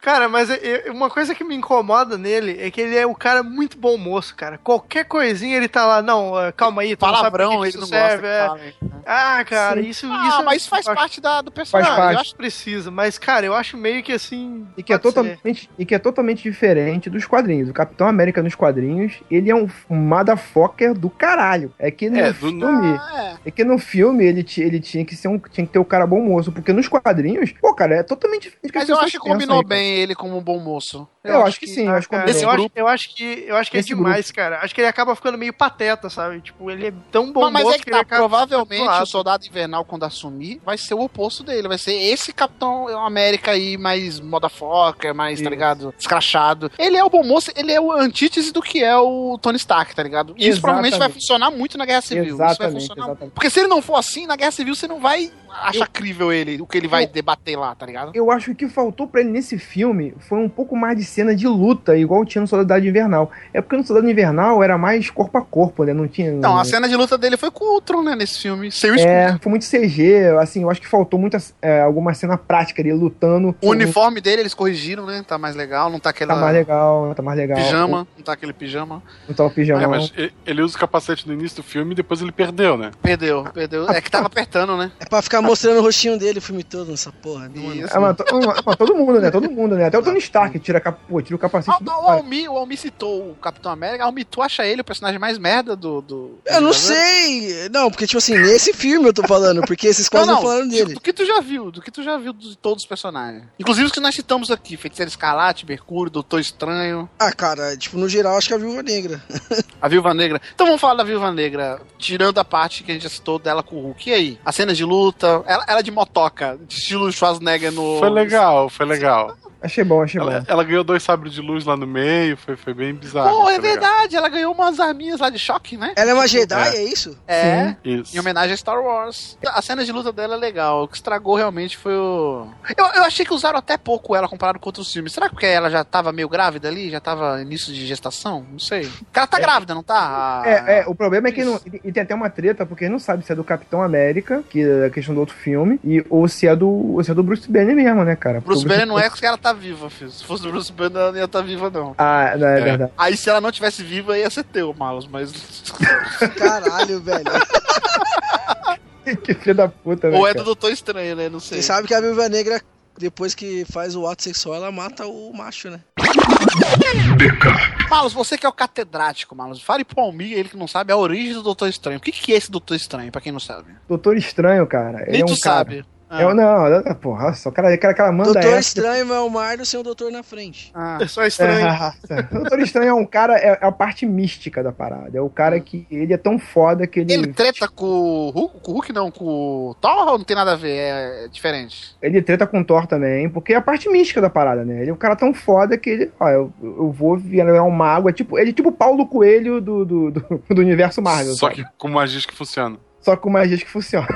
Cara, mas é- é- uma coisa que me incomoda nele é que ele é o cara muito bom moço, cara. Qualquer coisinha ele tá lá, não, é, calma aí, tu não sabe Palavrão, ele não gosta serve, que é. falem. Ah, cara, Sim. isso, Ah, isso mas faz acho- parte da, do personagem. parte. Eu acho que precisa, mas cara, eu acho meio que assim. E que, é ser. totalmente, e que é totalmente diferente dos quadrinhos. O Capitão América nos quadrinhos, ele é um, um motherfucker do caralho. É que no É, do- filme. Ah, é. É que no filme ele, ele tinha que ser um. Tinha que ter o cara bom moço. Porque nos quadrinhos, pô, cara, é totalmente diferente do que Mas as eu acho que combinou aí, cara. bem ele como um bom moço. Eu, acho que, sim, eu Ah, acho que cara, eu, acho, grupo- eu acho que eu acho que é Nesse demais, cara. Acho que ele acaba ficando meio pateta, sabe? Tipo, ele é tão bom Mas, mas moço é que ele tá, provavelmente o Soldado Invernal, quando assumir, vai ser o oposto dele. Vai ser esse Capitão América aí, mais motherfucker, mais, tá Isso. ligado? Escrachado. Ele é o bom moço, ele é o antítese do que é o Tony Stark, tá ligado? E isso provavelmente vai funcionar muito na Guerra Civil. Isso vai Exatamente, funcionar exatamente. Porque se ele não for assim, na Guerra Civil você não vai achar crível ele, o que ele vai Eu- debater lá, tá ligado? Eu acho que o que faltou pra ele nesse filme foi um pouco mais de cena de luta, igual tinha no Soldado Invernal. É porque no Soldado Invernal era mais corpo a corpo, né? Não tinha. Então, a cena de luta dele foi com o Ultron, né, nesse filme. Sem o escudo. É, foi muito CG, assim, eu acho que faltou muita, é, alguma cena prática ali, lutando. O uniforme dele eles corrigiram, né? Tá mais legal, não tá aquela Tá mais legal, tá mais legal. pijama, não tá aquele pijama. Não tá o pijama. É, mas ele usa o capacete no início do filme e depois ele perdeu, né? Perdeu, perdeu. É que tava apertando, né? É pra ficar mostrando o rostinho dele o filme todo nessa porra. Não, Isso. É, mas, to- mas todo mundo, né? Todo mundo, né? Até o Tony Stark tira, cap- pô, tira o capacete Ah, o, o. Almi, o Almi citou o Capitão América. Almi, tu acha ele o personagem mais merda do. do Eu não sei! Não, porque, tipo assim, nesse filme eu tô falando, porque esses quase não, falaram do- dele. Do que tu já viu, do que tu já viu de todos os personagens. Inclusive os que nós citamos aqui: Feiticeiro Escarlate, Mercúrio, Doutor Estranho, Ah, cara, tipo, no geral, acho que a Viúva Negra. a Viúva Negra. Então vamos falar da Viúva Negra, tirando a parte que a gente já citou dela com o Hulk. E aí? As cenas de luta, ela, ela de motoca, de estilo Schwarzenegger no. Foi legal, foi legal. legal. Achei bom, achei Ela, bom. ela ganhou dois sabres de luz lá no meio, foi, foi bem bizarro. Pô, é legal. verdade, ela ganhou umas arminhas lá de choque, né? Ela é uma Jedi, É. é isso? É. Isso. Em homenagem a Star Wars. A cena de luta dela é legal. O que estragou realmente foi o. Eu, eu achei que usaram até pouco ela comparado com outros filmes. Será que ela já tava meio grávida ali? Já tava início de gestação? Não sei. Ela tá grávida, não tá? É, é, o problema é que não, e tem até uma treta, porque não sabe se é do Capitão América, que é a questão do outro filme, e, ou se é do, ou se é do Bruce Banner mesmo, né, cara? Bruce o Banner não é porque ela tá viva, filho. Se fosse do Bruce Banner, ela não ia estar viva, não. Ah, não, é, É. verdade. Aí se ela não tivesse viva, ia ser teu, Malus, mas. Caralho, velho. que filho da puta, né? Ou é cara? do Doutor Estranho, né? Não sei. Você sabe que a Viúva Negra, depois que faz o ato sexual, ela mata o macho, né? Malus, você que é o catedrático, Malus, fale pro Almir, ele que não sabe, a origem do Doutor Estranho. O que, que é esse Doutor Estranho, pra quem não sabe? Doutor Estranho, cara. Ele Nem é um tu cara. Ah. É, um- não, porra, só o cara, cara que ela manda Doutor essa. Estranho é o Mardo sem o doutor na frente. Ah. É só estranho. É, o Doutor Estranho é um cara, é, é a parte mística da parada. É o cara que ele é tão foda que ele. Ele treta com o Hulk, com o Hulk não, com o Thor ou não tem nada a ver? É, é diferente. Ele treta com o Thor também, porque é a parte mística da parada, né? Ele é um cara tão foda que ele, ó, eu, eu vou virar um mago. É tipo, ele é tipo o Paulo Coelho do, do, do, do universo Marvel. Só sabe? que com magia que funciona. Só com magia que funciona.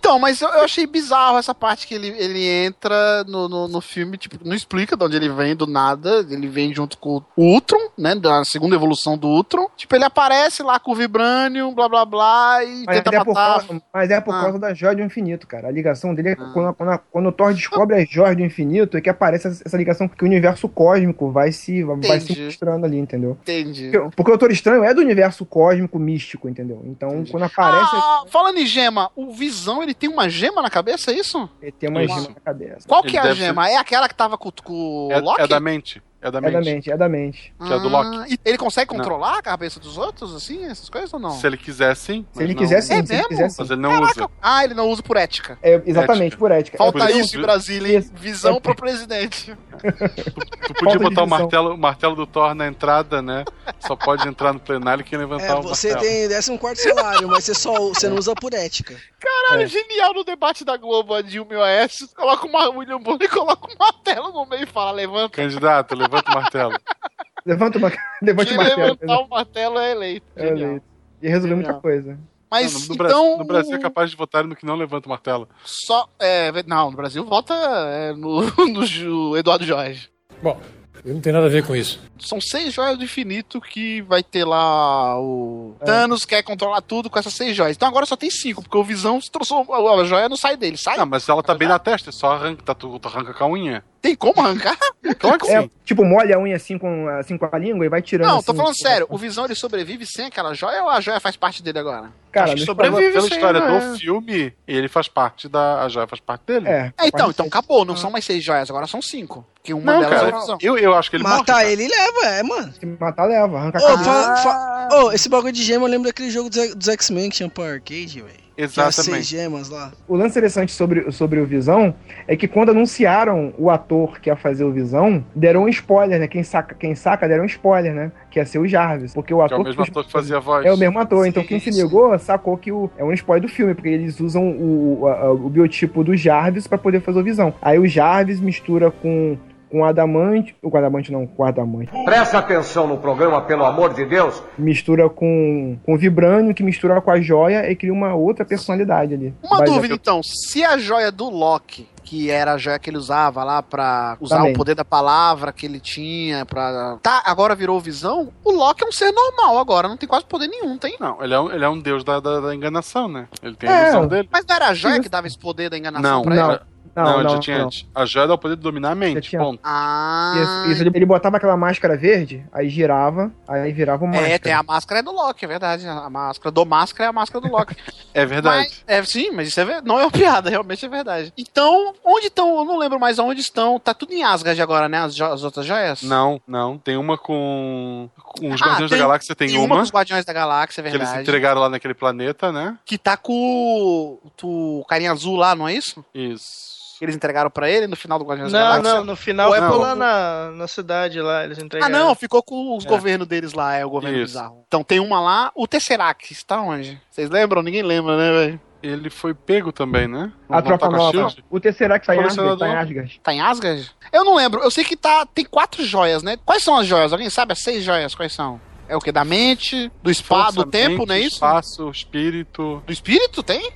Então, mas eu, eu achei bizarro essa parte que ele, ele entra no, no, no filme, tipo, não explica de onde ele vem do nada. Ele vem junto com o Ultron, né? Da segunda evolução do Ultron. Tipo, ele aparece lá com o Vibranium, blá blá blá, e Mas tenta é, matar. causa, mas é por Ah. causa da Joia do Infinito, cara. A ligação dele é Ah. quando, quando, quando o Thor descobre as Joias do Infinito, é que aparece essa, ligação que o universo cósmico vai se, vai se Entendi. mostrando ali, entendeu? Entendi. Porque, porque o Doutor Estranho é do universo cósmico místico, entendeu? Então, quando aparece, Ah, falando em gema, o Visão, ele tem uma gema na cabeça, é isso? ele tem uma Isso. gema na cabeça. Qual Ele que é a gema? É aquela que tava com, com o É, Loki? é da mente. É da É mente. da mente, é da mente. que é do Loki. Ah, e ele consegue controlar a cabeça dos outros, assim, essas coisas ou não? Se ele quiser, sim. Se ele não- quiser, sim. É mesmo? quiser, sim. Mas ele não Caraca. usa. Ah, ele não usa por ética. É, exatamente, Ética. por ética. Falta Por isso- em Brasília, hein? Visão pro presidente. Tu podia Falta de botar o martelo, o martelo do Thor na entrada, né? Só pode entrar no plenário quem levantar É, o você martelo. tem 14 quarto salário, mas você só você não usa por ética. Caralho, É. genial no debate da Globo, a Dilma e o Aécio. Coloca uma William Bonner e coloca um martelo no meio e fala, levanta. Candidato, levanta o martelo. Levanta uma, levante Quem o martelo. levantar o martelo é eleito. É eleito. E resolveu muita coisa. Mas Não, no, então. Brasil, no Brasil é capaz de votar no que não levanta o martelo. Só. É, não, no Brasil vota é, no, no Eduardo Jorge. Bom, eu não tenho nada a ver com isso. São seis joias do infinito que vai ter lá o. É. Thanos quer controlar tudo com essas seis joias. Então agora só tem cinco, porque o Visão se transformou. A joia não sai dele, sai? Não, mas ela tá bem na testa, só arranca, tá, tu, tu arranca com a unha. Tem como arrancar? Claro que É, sim. tipo, molha a unha assim com, assim com a língua e vai tirando. Não, tô assim, falando tipo, sério. O Visão ele sobrevive sem aquela joia ou a joia faz parte dele agora? Cara, Acho que sobrevive Pela história do filme, ele faz parte da. A joia faz parte dele. É, É, então, então ser. acabou. Não são mais seis joias, agora são cinco. Porque uma Não, delas é cara, Visão. eu, eu acho que ele morre. Matar cara. ele leva, é, mano. Se matar, leva. Arranca cabeça. fa- fa- ô, esse bagulho de gema lembra aquele jogo dos, dos X-Men que tinha pro arcade, velho. Tinha seis Exatamente. gemas lá. O lance interessante sobre, sobre o Visão é que quando anunciaram o ator que ia fazer o Visão, deram um spoiler, né? Quem saca, quem saca deram um spoiler, né? Que ia ser o Jarvis. Porque o Que é ator. o mesmo ator que fazia a voz. É o mesmo ator, então Sim, quem se sim. ligou sacou que o, é um spoiler do filme, porque eles usam o, o, a- o biotipo do Jarvis pra poder fazer o Visão. Aí o Jarvis mistura com com adamante, o adamante não, com adamante, Presta atenção no programa, pelo amor de Deus. mistura com com vibrânio, que mistura com a joia e cria uma outra personalidade ali. Uma Mas- dúvida, então. Se a joia do Loki, que era a joia que ele usava lá pra usar Também. o poder da palavra que ele tinha pra... Tá, agora virou visão, o Loki é um ser normal agora, não tem quase poder nenhum, tem? Não, ele é um, ele é um deus da, da, da enganação, né? Ele tem a É. ilusão dele. Mas não era a joia que dava esse poder da enganação Não, pra não. ele? Não, Não, não, já tinha não. antes. A joia dá o poder de dominar a mente, tinha. ponto. Ah... Isso, isso, ele, ele botava aquela máscara verde, aí girava, aí virava uma É, máscara. tem a máscara é do Loki, é verdade. A máscara do máscara é a máscara do Loki. É verdade. Mas, é, sim, mas isso é, ver- não é uma piada, realmente é verdade. Então, onde estão? Eu não lembro mais aonde estão. Tá tudo em Asgard agora, né? As, jo- as outras joias? Não, não. Tem uma com. com os Ah, Guardiões da tem- Galáxia tem, Tem uma. uma com os Guardiões da Galáxia, é que eles verdade. entregaram lá naquele planeta, né? Que tá com o, o carinha azul lá, não é isso? Isso. Que eles entregaram pra ele no final do Guardiões da Não, Galáxia. não, no final é pro- lá na, na cidade lá, eles Ah, entregaram. não, ficou com os É. governos deles lá, é o governo Isso. bizarro. Então tem uma lá, o Tesseract, tá onde? Vocês lembram? Ninguém lembra, né, velho? ele foi pego também, né? A Tropa Montar com Nova. Shield. O Tesseract tá em Asgard. Tá em Asgard. Tá em Asgard? Eu não lembro. Eu sei que tá, tem quatro joias, né? Quais são as joias? Alguém sabe? As seis joias, quais são? É o que? Da mente, do spa, Força, do tempo, mente, não é isso? Espaço, espírito. Do espírito, tem?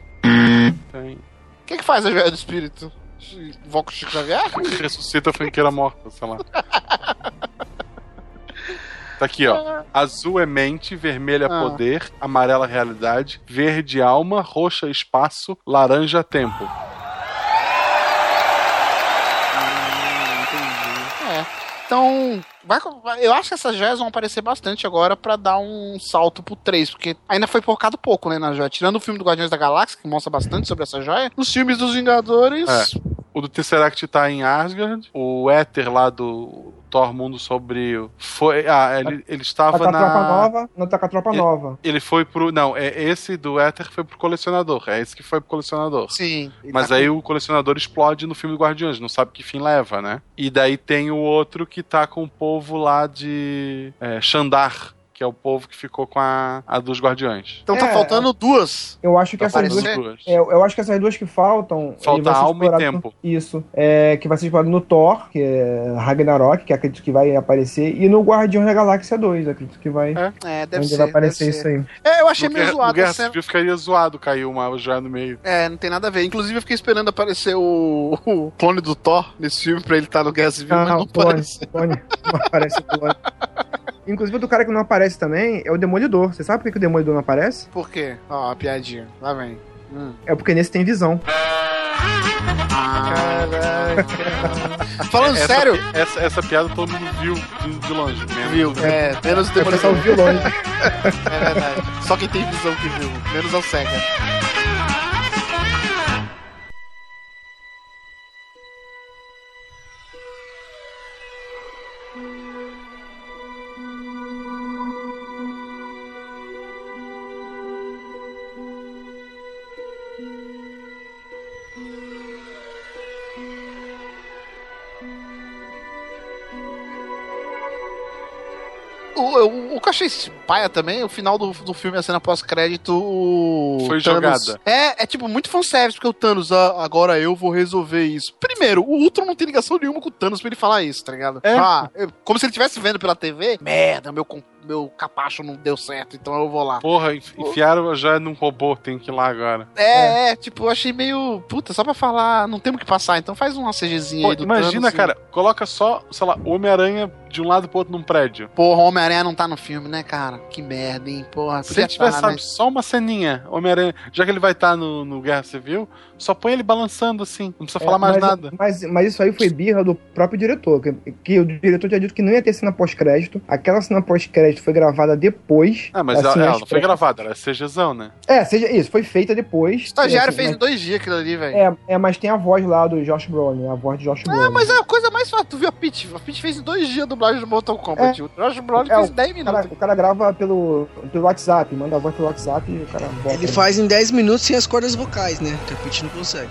Tem. O que, que faz a joia do espírito? Invoca o Chico Xavier? Ressuscita a franqueira morta, sei lá. Tá aqui, ó. Azul é mente, vermelho é Ah. poder, amarela realidade, verde alma, roxa espaço, laranja tempo. Então, vai, eu acho que essas joias vão aparecer bastante agora pra dar um salto pro 3, porque ainda foi focado pouco, né, na joia. Tirando o filme do Guardiões da Galáxia, que mostra bastante sobre essa joia, nos filmes dos Vingadores. É. O do Tesseract tá em Asgard, o Éter lá do Thor Mundo Sombrio foi. Ah, ele, ele Tá estava com a na. tropa nova. Não tá com a tropa Ele- nova. Ele foi pro. Não, é esse do Éter foi pro colecionador. É esse que foi pro colecionador. Sim. Mas tá aí o colecionador explode no filme do Guardiões, não sabe que fim leva, né? E daí tem o outro que tá com o povo lá de é, Xandar, que é o povo que ficou com a, a dos Guardiões. Então tá É, faltando duas. Eu acho que Pra essas duas. aparecer? É, eu acho que essas duas que faltam. Falta ele vai ser alma e tempo. no- isso. É, que vai ser explorado no Thor, que é Ragnarok, que acredito que vai aparecer. E no Guardiões da Galáxia 2, acredito que vai. É, deve onde ser. vai aparecer deve isso ser. aí. É, eu achei no meio Guerra, zoado no Guerra. Civil ficaria zoado cair uma joia no meio. É, não tem nada a ver. Inclusive, eu fiquei esperando aparecer o, o clone do Thor nesse filme pra ele estar no Guerra Civil, mas Ah, não o clone, apareceu. clone. Não aparece o clone. Inclusive, outro cara que não aparece também é o Demolidor. Você sabe por que que o Demolidor não aparece? Por quê? Ó, a piadinha. Lá vem. Hum. É porque nesse tem visão. Falando essa, sério, Essa, essa piada todo mundo viu de, de longe. Menos viu? É, menos o É o pessoal Demolidor. viu longe. É verdade. Só quem tem visão que viu. Menos a cega. Que eu achei paia também, o final do, do filme, a cena pós-crédito. o Foi Thanos- jogada. É, é tipo muito fanservice, porque o Thanos, ah, agora eu vou resolver isso. Primeiro, o Ultron não tem ligação nenhuma com o Thanos pra ele falar isso, tá ligado? É. Ah, eu- como se ele estivesse vendo pela TV. Merda, meu, meu capacho não deu certo, então eu vou lá. Porra, enfi- enfiaram joia num robô, tem que ir lá agora. É, é, tipo, eu achei meio. Puta, só pra falar, não temos o que passar, então faz uma CGzinha Pô, aí do imagina, Thanos, cara, coloca só, sei lá, Homem-Aranha de um lado pro outro num prédio. Porra, Homem-Aranha não tá no filme, né, cara? Que merda, hein? Porra, Se ele tiver, tá, sabe, né? só uma ceninha, Homem-Aranha, já que ele vai estar no, no Guerra Civil, só põe ele balançando assim, não precisa falar É, mais mas, nada. Mas, mas isso aí foi birra do próprio diretor. Que, que o diretor tinha dito que não ia ter cena pós-crédito. Aquela cena pós-crédito foi gravada depois. Ah, mas ela, ela não foi gravada, ela é CGzão, né? É, seja isso, foi feita depois. O estagiário Assim, fez em mas- dois dias aquilo ali, velho. É, é, mas tem a voz lá do Josh Brolin, a voz de Josh Brolin. Ah, mas é a coisa mais fácil. Tu viu a Peach? A Peach fez em dois dias a dublagem do Mortal Kombat. O Josh Brolin É, fez o 10 O minutos. cara, o cara grava pelo, pelo WhatsApp, manda a voz pelo WhatsApp e o cara bota. Ele faz em 10 minutos sem as cordas vocais, né? Que a Peach não consegue.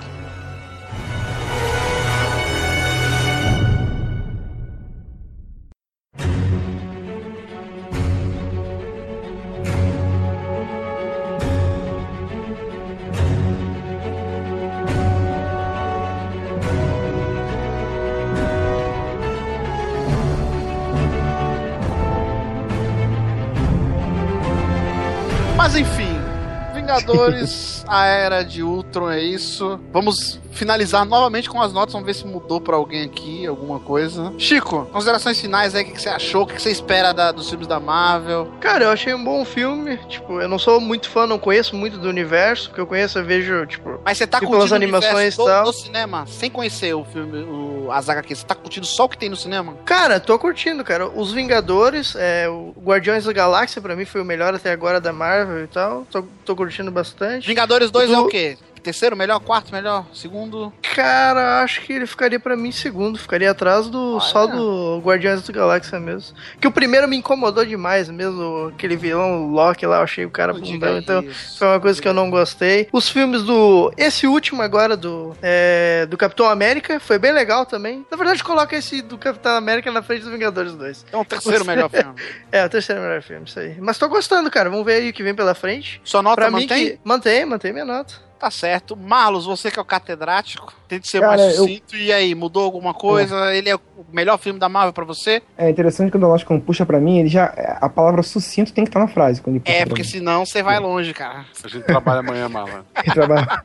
Vingadores, a era de Ultron é isso. Vamos finalizar novamente com as notas, vamos ver se mudou pra alguém aqui, alguma coisa. Chico, considerações finais aí, o que que você achou, o que que você espera da- dos filmes da Marvel? Cara, eu achei um bom filme. Tipo, eu não sou muito fã, não conheço muito do universo. O que eu conheço, eu vejo, tipo. Mas você tá Tipo, curtindo as animações do, tal. do cinema, sem conhecer o filme, o, as HQs, você tá curtindo só o que tem no cinema? Cara, tô curtindo, cara. Os Vingadores, é, o Guardiões da Galáxia, pra mim, foi o melhor até agora da Marvel e tal. Tô, tô curtindo bastante. Vingadores 2 é Do- o quê? Terceiro melhor, quarto melhor, segundo? Cara, acho que ele ficaria pra mim segundo. Ficaria atrás do só do Guardiões da Galáxia mesmo. Que o primeiro me incomodou demais mesmo. Aquele vilão Loki lá, eu achei o cara bundão. Então foi uma coisa que eu não gostei. Os filmes do. Esse último agora, do. é, do Capitão América, foi bem legal também. Na verdade, coloca esse do Capitão América na frente dos Vingadores 2. Então, o terceiro melhor filme. É, o terceiro melhor filme, isso aí. Mas tô gostando, cara. Vamos ver aí o que vem pela frente. Sua nota pra mantém? Mim que... Mantém, mantém minha nota. Tá certo. Marlos, você que é o catedrático, tente ser Cara, mais eu- sucinto. E aí, mudou alguma coisa? Ele é o melhor filme da Marvel pra você? É interessante quando o Lost quando puxa pra mim, ele já. A palavra sucinto tem que estar na frase. Quando ele puxa É, porque mim. senão você vai longe, cara. A gente trabalha amanhã, Marlon. Trabalha-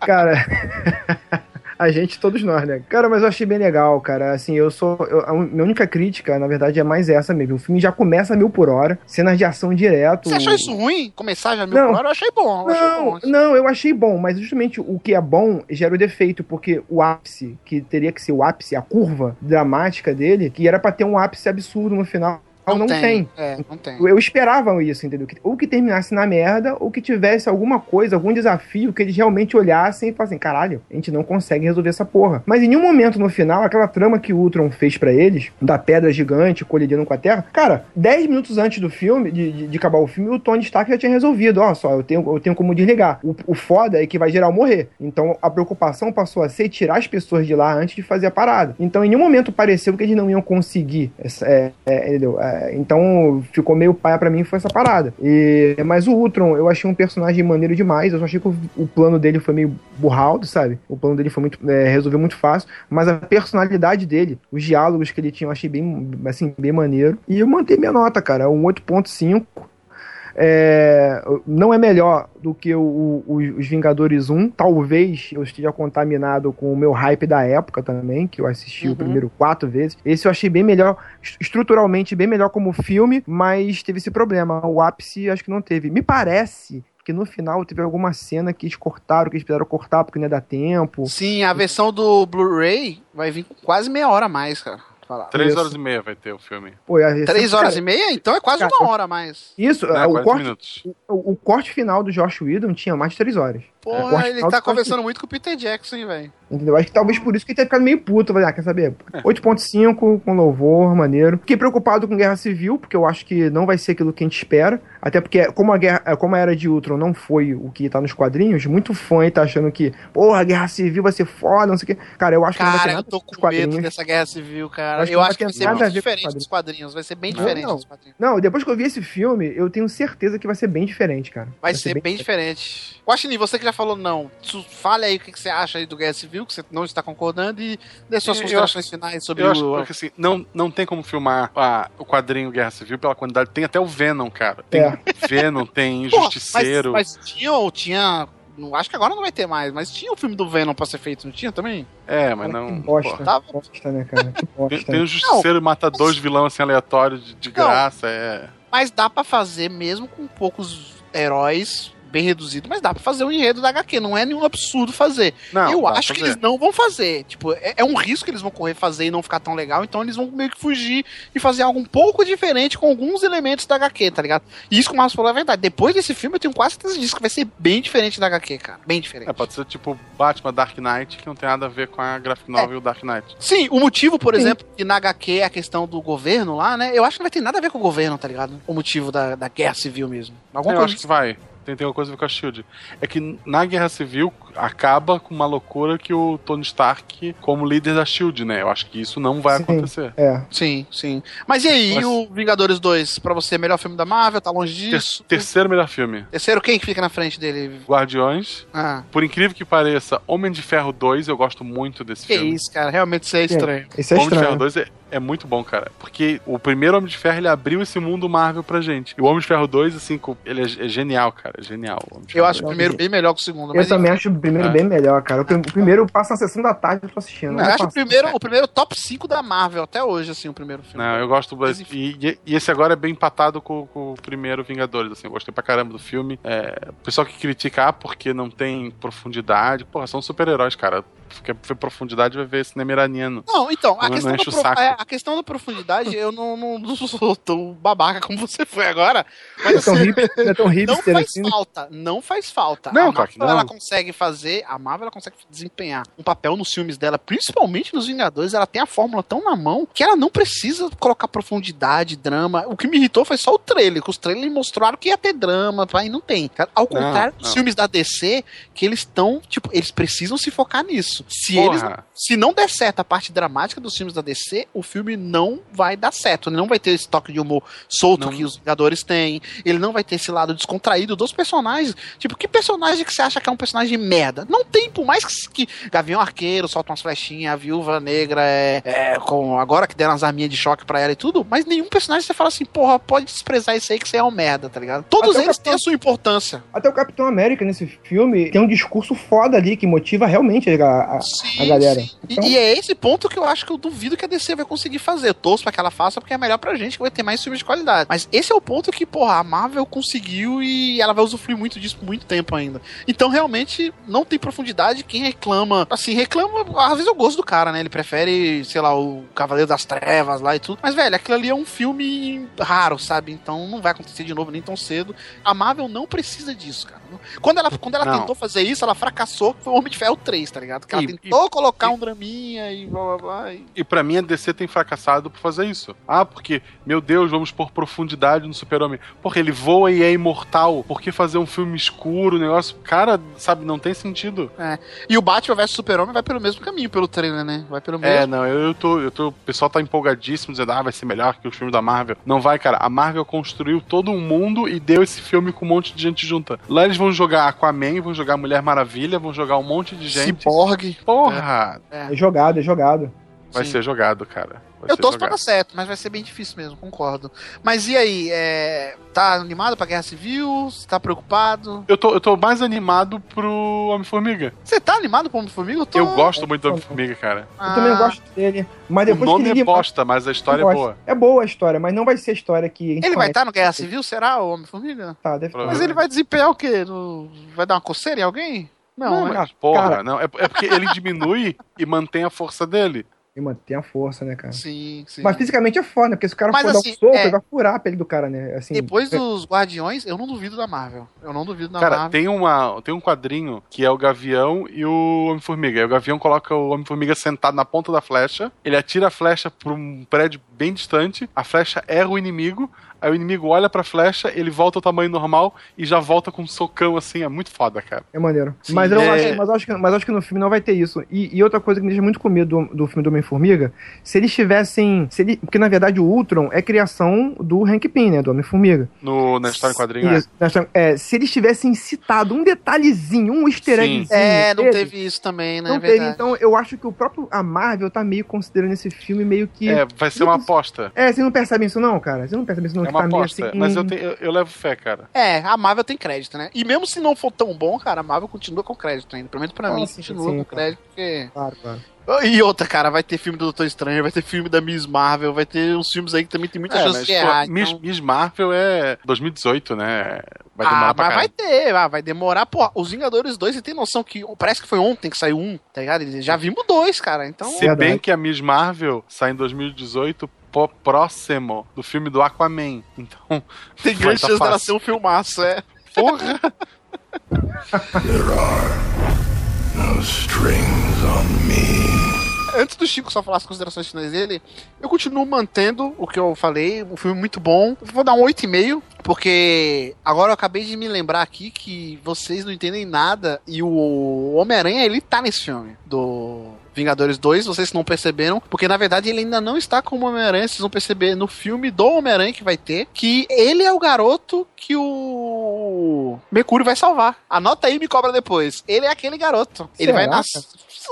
Cara. A gente, todos nós, né? Cara, mas eu achei bem legal, cara. Assim, eu sou. eu- a minha única crítica, na verdade, é mais essa mesmo. O filme já começa a mil por hora, cenas de ação direto. Você achou isso ruim? Começar já mil Não. por hora? Eu achei bom. Eu achei bom. Não, não, eu achei bom, mas justamente o que é bom gera o defeito, porque o ápice, que teria que ser o ápice, a curva dramática dele, que era pra ter um ápice absurdo no final, não, tem. É, não tem. Eu esperava isso, entendeu? Que- Ou que terminasse na merda, ou que tivesse alguma coisa, algum desafio que eles realmente olhassem e falassem, caralho, a gente não consegue resolver essa porra. Mas em nenhum momento no final, aquela trama que o Ultron fez pra eles, da pedra gigante colidindo com a Terra, cara, 10 minutos antes do filme, de, de- de acabar o filme, o Tony Stark já tinha resolvido. Ó, só, eu tenho, eu tenho como desligar. O, o foda é que vai geral morrer. Então a preocupação passou a ser tirar as pessoas de lá antes de fazer a parada. Então em nenhum momento pareceu que eles não iam conseguir. essa- é, é, entendeu? É, então ficou meio paia pra mim foi essa parada. E, mas o Ultron, eu achei um personagem maneiro demais. Eu só achei que o, o plano dele foi meio burraldo, sabe? O plano dele foi muito. É, resolveu muito fácil. Mas a personalidade dele, os diálogos que ele tinha, eu achei bem, assim, bem maneiro. E eu mantei minha nota, cara. Um 8.5. É, não é melhor do que o, o- os Vingadores 1. Talvez eu esteja contaminado com o meu hype da época também, que eu assisti o primeiro quatro vezes. Esse eu achei bem melhor, est- estruturalmente bem melhor como filme, mas teve esse problema. O ápice acho que não teve. Me parece que no final teve alguma cena que eles cortaram, que eles precisaram cortar porque não ia dar tempo. Sim, a versão do Blu-ray vai vir com quase meia hora a mais, cara. Falar. Três Isso. horas e meia vai ter o filme. Pô, Três horas cara, e meia? Então é quase cara, uma hora a mais. Isso, Né, o, 40 corte, minutos. o, o corte final do Josh Whedon tinha mais de três horas. Porra, ele tá conversando muito com o Peter Jackson, hein, velho. Entendeu? Acho que talvez por isso que ele tenha ficado meio puto. Falei, ah, quer saber? 8.5 com louvor, maneiro. Fiquei preocupado com Guerra Civil, porque eu acho que não vai ser aquilo que a gente espera. Até porque, como a, guerra, como a Era de Ultron não foi o que tá nos quadrinhos, muito fã tá achando que, porra, a Guerra Civil vai ser foda, não sei o quê. Cara, eu acho que não vai ter Cara, eu nada tô com medo quadrinhos. dessa guerra civil, cara. Eu não acho vai que vai ser nada muito diferente os dos quadrinhos. Vai ser bem Não, diferente não. dos quadrinhos. Não, depois que eu vi esse filme, eu tenho certeza que vai ser bem diferente, cara. Vai ser bem diferente. Guaxinim, você que já falou não, fale aí o que que você acha aí do Guerra Civil, que você não está concordando, e dê suas Eu considerações finais sobre Eu o... acho que assim, não, não tem como filmar a- o quadrinho Guerra Civil pela quantidade. Tem até o Venom, cara. Tem É. Venom, tem Porra, Justiceiro. Mas, mas tinha, ou tinha... Não, acho que agora não vai ter mais, mas tinha o filme do Venom pra ser feito, não tinha também? É, mas Cara, não. que bosta, pô. Tava- que bosta, né, cara? Que bosta. Tem, tem o Justiceiro e mata dois vilões assim aleatórios de, de Não. graça. É. Mas dá pra fazer mesmo com poucos heróis bem reduzido, mas dá pra fazer o enredo da HQ, não é nenhum absurdo fazer. Não, eu acho que eles não vão fazer. Tipo, é, é um risco que eles vão correr fazer e não ficar tão legal, então eles vão meio que fugir e fazer algo um pouco diferente com alguns elementos da HQ, tá ligado? E isso que o Marcos falou é verdade. Depois desse filme, eu tenho quase certeza disso que vai ser bem diferente da HQ, cara. Bem diferente. É, pode ser tipo Batman Dark Knight, que não tem nada a ver com a graphic novel e o Dark Knight. Sim, o motivo, por exemplo, que na HQ é a questão do governo lá, né? Eu acho que não vai ter nada a ver com o governo, tá ligado? O motivo da, da guerra civil mesmo. Alguma Eu coisa acho que vai. Tem, tem uma coisa a ver com a Shield. É que na Guerra Civil acaba com uma loucura que o Tony Stark, como líder da Shield, né? Eu acho que isso não vai Sim. acontecer. É. Sim, sim. Mas e aí, Mas- e o Vingadores 2? Pra você, melhor filme da Marvel? Tá longe Ter- disso? terceiro melhor filme. Terceiro, quem que fica na frente dele? Guardiões. Ah, Por incrível que pareça, Homem de Ferro 2, eu gosto muito desse que filme. isso, cara. Realmente isso é estranho. Esse é Homem de Ferro estranho. 2 é, é muito bom, cara. Porque o primeiro Homem de Ferro, ele abriu esse mundo Marvel pra gente. E o Homem de Ferro 2, assim, ele é, é genial, cara. É genial. o Homem de Eu acho o 2. primeiro bem melhor que o segundo. Eu Mas também acho o primeiro É. bem melhor, cara. O prim- o primeiro passa na sessão da tarde eu tô assistindo. Não, eu acho o primeiro, o primeiro top 5 da Marvel até hoje, assim, o primeiro filme. Não, eu gosto. Mas, E, e- e esse agora é bem empatado com, com o primeiro Vingadores. Assim, eu gostei pra caramba do filme. É, o pessoal que critica ah, porque não tem profundidade. Porra, são super-heróis, cara. Quer ver profundidade, vai ver cinema iraniano. Não, então, a Não- não questão, da pro- é, a questão da profundidade, eu não, não, não sou tão babaca como você foi agora. Mas Não é tão assim, hipster, não é tão não hipster faz assim. né? falta, não faz falta. Não, a Marvel, não. ela consegue fazer, a Marvel ela consegue desempenhar um papel nos filmes dela, principalmente nos Vingadores, ela tem a fórmula tão na mão que ela não precisa colocar profundidade, drama. O que me irritou foi só o trailer, que os trailers mostraram que ia ter drama, aí não tem. Ao contrário dos não. filmes da DC, que eles estão, tipo, eles precisam se focar nisso. Isso. Se Porra. eles não- se não der certo a parte dramática dos filmes da DC, o filme não vai dar certo. Ele não vai ter esse toque de humor solto que os Vingadores têm. Ele não vai ter esse lado descontraído dos personagens. Tipo, que personagem que você acha que é um personagem merda? Não tem, por mais que, que Gavião Arqueiro solta umas flechinhas, a Viúva Negra é, é com agora que deram as arminhas de choque pra ela e tudo, mas nenhum personagem você fala assim, porra, pode desprezar isso aí que você é um merda, tá ligado? Todos Até eles Capitão- têm a sua importância. Até o Capitão América nesse filme tem um discurso foda ali que motiva realmente a, a- a galera. Então, E, e é esse ponto que eu acho que eu duvido que a DC vai conseguir fazer. Eu torço pra que ela faça, porque é melhor pra gente, que vai ter mais filmes de qualidade. Mas esse é o ponto que, porra, a Marvel conseguiu e ela vai usufruir muito disso por muito tempo ainda. Então, realmente, não tem profundidade. Quem reclama, assim, reclama, às vezes eu gosto do cara, né? Ele prefere, sei lá, o Cavaleiro das Trevas lá e tudo. Mas, velho, aquilo ali é um filme raro, sabe? Então não vai acontecer de novo nem tão cedo. A Marvel não precisa disso, cara. Quando ela, quando ela Não. tentou fazer isso, ela fracassou. Foi o Homem de Ferro 3, tá ligado? Que ela E- tentou colocar um draminha e blá blá blá. e- E pra mim a DC tem fracassado por fazer isso. Ah, porque, meu Deus, vamos pôr profundidade no Super-Homem. Porque ele voa e é imortal. Por que fazer um filme escuro, negócio? Cara, sabe, não tem sentido. É. E o Batman vs Super-Homem vai pelo mesmo caminho, pelo trailer, né? Vai pelo É, mesmo. não, eu, eu tô, eu tô. O pessoal tá empolgadíssimo, dizendo, ah, vai ser melhor que os filmes da Marvel. Não vai, cara. A Marvel construiu todo um mundo e deu esse filme com um monte de gente junta. Lá eles vão jogar Aquaman, vão jogar Mulher Maravilha, vão jogar um monte de gente. Cyborg. Porra! É. é jogado, é jogado. Vai Sim. ser jogado, cara. Vai Eu torço pra dar certo, mas vai ser bem difícil mesmo, concordo. Mas e aí, é... tá animado pra Guerra Civil? Você tá preocupado? Eu tô, eu tô mais animado pro Homem-Formiga. Você tá animado pro Homem-Formiga? Eu, tô... Eu gosto muito do Homem-Formiga, cara. Eu também gosto dele. Mas O depois nome que é ele bosta, mas a história é boa. É boa a história, mas não vai ser a história que. a gente Ele vai estar no Guerra Civil, será, o Homem-Formiga? Tá, deve Mas ele vai desempenhar o quê? No- Vai dar uma coceira em alguém? Não, Não, né? mas, porra, cara- não. É, é porque ele diminui e mantém a força dele. E mantém a força, né, cara? Sim, sim. Mas fisicamente é foda, né? Porque se o cara Mas for assim, dar um soco, é- ele vai furar a pele do cara, né? Assim, Depois é- dos Guardiões, eu não duvido da Marvel. Eu não duvido da Cara, Marvel. tem, uma, tem um quadrinho que é o Gavião e o Homem-Formiga. Aí o Gavião coloca o Homem-Formiga sentado na ponta da flecha, ele atira a flecha pra um prédio bem distante, a flecha erra o inimigo, aí o inimigo olha pra flecha, ele volta ao tamanho normal e já volta com um socão assim. É muito foda, cara. É maneiro. Sim, mas, eu é- acho, mas, acho que, mas acho que no filme não vai ter isso. E, e outra coisa que me deixa muito com medo do, do filme do Homem-Formiga, se eles tivessem. Se ele, porque na verdade o Ultron é criação do Hank Pym, né? Do Homem-Formiga. No, na história em quadrinho, é. Isso, estamos- é, se eles tivessem citado um detalhezinho, um easter eggzinho. É, não dele, teve isso também, né? Não Verdade. teve, então eu acho que o próprio a Marvel tá meio considerando esse filme meio que. É, vai ser uma aposta. É, vocês não percebem isso não, cara? Vocês não percebem isso não? É uma tá aposta. assim, Mas eu, tenho- eu, eu levo fé, cara. É, a Marvel tem crédito, né? E mesmo se não for tão bom, cara, a Marvel continua com crédito ainda. Pelo menos pra Ah, mim, sim, continua sim, com cara. crédito, porque... Claro, claro. E outra, cara, vai ter filme do Doutor Estranho, vai ter filme da Miss Marvel, vai ter uns filmes aí que também tem muita É, chance de errar. Miss, então- Miss Marvel é 2018, né? Vai demorar ah, pra mas vai ter, ah, vai demorar. Pô, os Vingadores 2, você tem noção que parece que foi ontem que saiu um, tá ligado? Já vimos dois, cara, então... Se bem que a Miss Marvel sai em 2018 pô, próximo do filme do Aquaman. Então. Tem grande tá chance dela ser um filmaço, é. Porra! No strings on me. Antes do Chico só falar as considerações finais dele, eu continuo mantendo o que eu falei, um filme muito bom. Vou dar um 8,5, porque agora eu acabei de me lembrar aqui que vocês não entendem nada e o Homem-Aranha, ele tá nesse filme do Vingadores 2, vocês não perceberam, porque na verdade ele ainda não está como Homem-Aranha, vocês vão perceber no filme do Homem-Aranha que vai ter, que ele é o garoto que o Mercúrio vai salvar. Anota aí e me cobra depois. Ele é aquele garoto. Ele vai Será, nascer.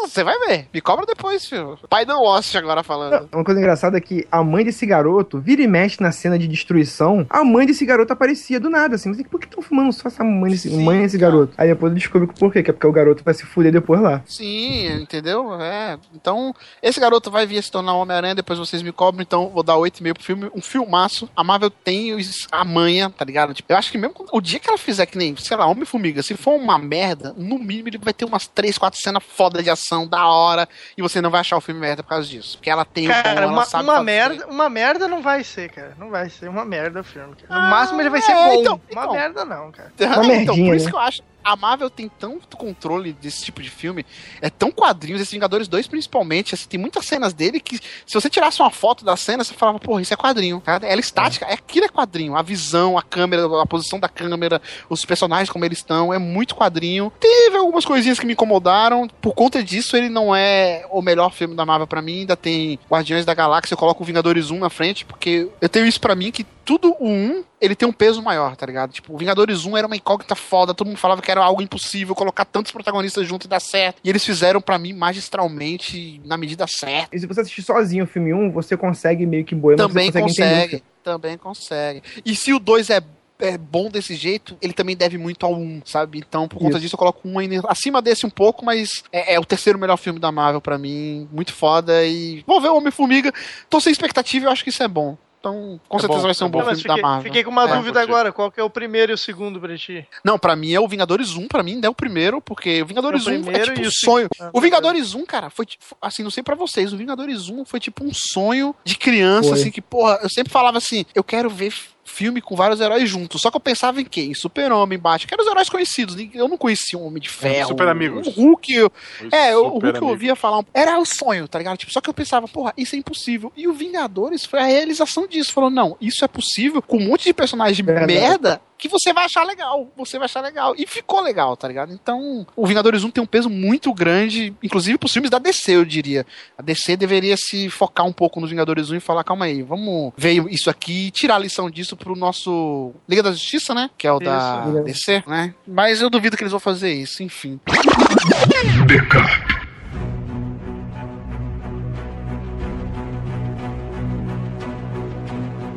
Você vai ver. Me cobra depois, filho. Pai do Lost agora falando. Uma coisa engraçada é que a mãe desse garoto vira e mexe na cena de destruição. A mãe desse garoto aparecia do nada, assim. Mas por que estão filmando só essa mãe desse, mãe desse garoto? Aí depois eu descubro por quê, que é porque o garoto vai se fuder depois lá. Sim, entendeu? É. Então, esse garoto vai vir a se tornar Homem-Aranha, depois vocês me cobram, então vou dar 8,5 pro filme. Um filmaço. A Marvel tem a manha, tá ligado? Tipo, eu acho que mesmo quando- o dia que ela fizer que nem, sei lá, Homem-Formiga, se for uma merda, no mínimo ele vai ter umas 3, 4 cenas foda de ação, da hora, e você não vai achar o filme merda por causa disso. Porque ela tem o bom, Cara, ela uma, sabe uma fazer. merda, uma merda não vai ser, cara. Não vai ser uma merda o filme. Cara. No máximo ele vai ser é, bom. então, uma então. merda não, cara. então, por isso que eu acho. A Marvel tem tanto controle desse tipo de filme, é tão quadrinhos, esses Vingadores 2 principalmente, assim, tem muitas cenas dele que se você tirasse uma foto da cena, você falava, porra, isso é quadrinho. Ela é estática, é. aquilo é quadrinho. A visão, a câmera, a posição da câmera, os personagens como eles estão, é muito quadrinho. Teve algumas coisinhas que me incomodaram, por conta disso ele não é o melhor filme da Marvel para mim, ainda tem Guardiões da Galáxia, eu coloco o Vingadores 1 na frente, porque eu tenho isso para mim que tudo o 1, ele tem um peso maior, tá ligado? Tipo, o Vingadores 1 era uma incógnita foda, todo mundo falava que era algo impossível colocar tantos protagonistas juntos e dar certo. E eles fizeram para mim magistralmente na medida certa. E se você assistir sozinho o filme 1, você consegue meio que boiar, Também consegue, consegue, também consegue. E se o 2 é é bom desse jeito, ele também deve muito ao 1, sabe? Então, por conta Isso. disso, eu coloco um ainda acima desse um pouco, mas é, é o terceiro melhor filme da Marvel pra mim. Muito foda. E vou ver o Homem-Formiga. Tô sem expectativa e eu acho que isso é bom. Então, com É certeza bom, vai ser um bom bom. filme fiquei, da Marvel. fiquei com uma É. dúvida agora. Qual que é o primeiro e o segundo pra ti? Não, pra mim é o Vingadores 1, pra mim é o primeiro, porque o Vingadores o 1 é tipo um sonho. segundo. O Vingadores 1, cara, foi tipo, assim, não sei pra vocês, o Vingadores 1 foi tipo um sonho de criança, Foi. assim, que, porra, eu sempre falava assim, eu quero ver filme com vários heróis juntos. Só que eu pensava em quem? Em Super-Homem, Batman, que eram os heróis conhecidos. ninguém- Eu não conhecia um Homem de Ferro. Super Amigos. O Hulk, eu, é, o Hulk eu ouvia falar. um- Era o sonho, tá ligado? Tipo, só que eu pensava, porra, isso é impossível. E o Vingadores foi a realização disso. Falou, não, isso é possível com um monte de personagens de merda que você vai achar legal. Você vai achar legal. E ficou legal, tá ligado? Então, o Vingadores 1 tem um peso muito grande, inclusive pros filmes da DC, eu diria. A DC deveria se focar um pouco nos Vingadores 1 e falar, calma aí, vamos ver isso aqui e tirar a lição disso pro nosso Liga da Justiça, né? Que é o da Isso. DC, né? Mas eu duvido que eles vão fazer isso, enfim.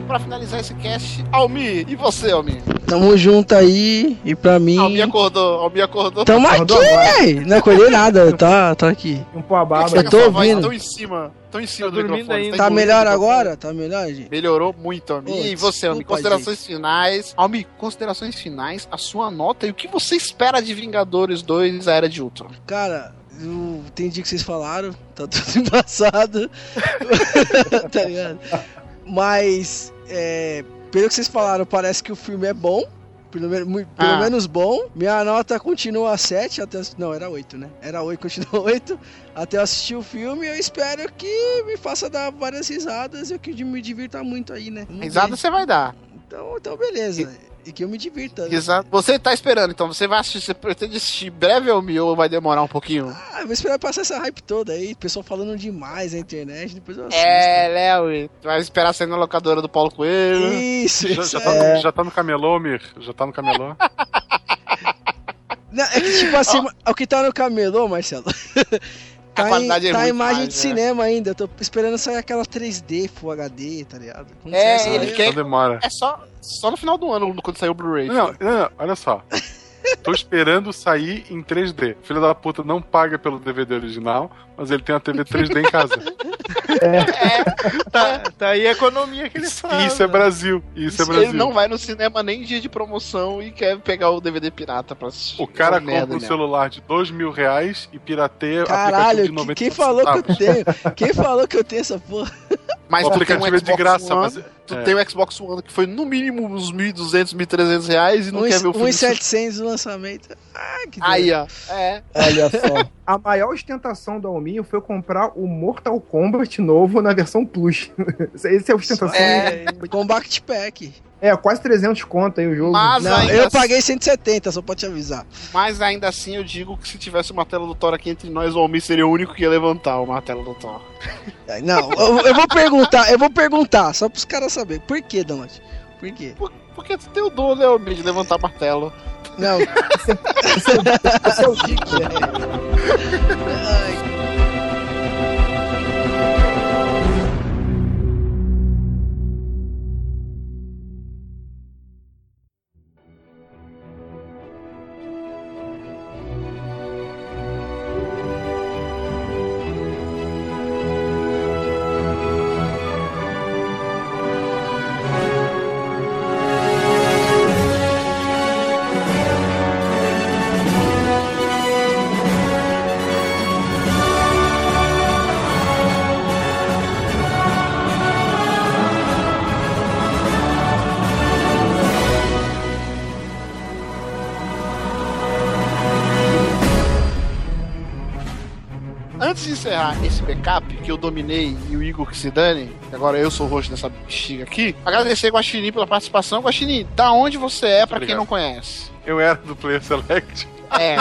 Pra finalizar esse cast, Almi, e você, Almi? Tamo junto aí, e pra mim. Almi acordou, Almi acordou. Tamo aqui, Acordou agora. véi! Não acordei nada, tá, tá aqui. Um pó a. Você Eu tá tô voz ouvindo. Tão em cima, tão em cima Tá do dormindo microfone. ainda. Tá do melhor microfone. agora? Tá melhor, gente? Melhorou muito, Almi. Ô, e você, Almi? desculpa, Considerações finais. Almi, considerações finais, a sua nota e o que você espera de Vingadores 2 A Era de Ultron? Cara, eu entendi o que vocês falaram, tá tudo embaçado. tá ligado? Mas, é, pelo que vocês falaram, parece que o filme é bom. Pelo, pelo Ah. menos bom. Minha nota continua 7 até. Não, era 8, né? Era 8, continua 8. Até eu assistir o filme, eu espero que me faça dar várias risadas e que me divirta muito aí, né? Risada você vai dar. Então, então, beleza. E que eu me divirta. né? Exato. Você tá esperando, então você vai assistir, você pretende assistir breve Almi ou vai demorar um pouquinho? Ah, eu vou esperar passar essa hype toda aí. Pessoal falando demais na internet, depois eu assisto. É, Léo, vai esperar sair na locadora do Paulo Coelho. Isso, Já, isso já, é. tá no, já tá no camelô, Mir? Já tá no camelô? Não, é que, tipo assim, o que tá no camelô, Marcelo. A tá em, é tá em imagem mais, de né? cinema ainda. Eu tô esperando sair aquela 3D Full HD, tá ligado? Quando É, sair essa ele quer- Então demora. É só, só no final do ano, quando sair o Blu-ray. Não, não, não, olha só. Tô esperando sair em 3D. Filho da puta não paga pelo DVD original, mas ele tem uma TV 3D em casa. Tá, tá aí a economia que ele faz. Isso é Brasil. Isso é Ele Brasil. não vai no cinema nem em dia de promoção e quer pegar o DVD pirata pra assistir. O cara merda compra um mesmo. celular de dois mil reais e pirateia Caralho, aplicativo de 90 quem falou que eu centavos. tenho? Quem falou que eu tenho essa porra? Mas O tem um aplicativo é de graça, One, mas... Tu é. tem o Xbox One que foi no mínimo uns 1.200, 1.300 reais e não quer ver o filme. 1,700 no lançamento. Ah, que Aí, ó. É. Olha só. A maior ostentação do Alminho foi comprar o Mortal Kombat novo na versão Plus. Esse é a ostentação. É, Combat Pack. É, quase 300 conto aí o jogo. Mas Não, ainda eu assim- paguei 170, só pra te avisar. Mas ainda assim eu digo que se tivesse o martelo do Thor aqui entre nós, o Almir seria o único que ia levantar o martelo do Thor. Não, eu, eu vou perguntar, eu vou perguntar, só pros caras saberem. Por que, Donald? Por quê? Porque tu tem o dom, né, Almir, de levantar martelo. Não. Esse é o Dick. Ai, que eu dominei e o Igor que se dane, agora eu sou o rosto dessa bexiga aqui, agradecer Guaxinim pela participação. Guaxinim, da onde você é, pra quem não conhece? Eu era do Player Select. É.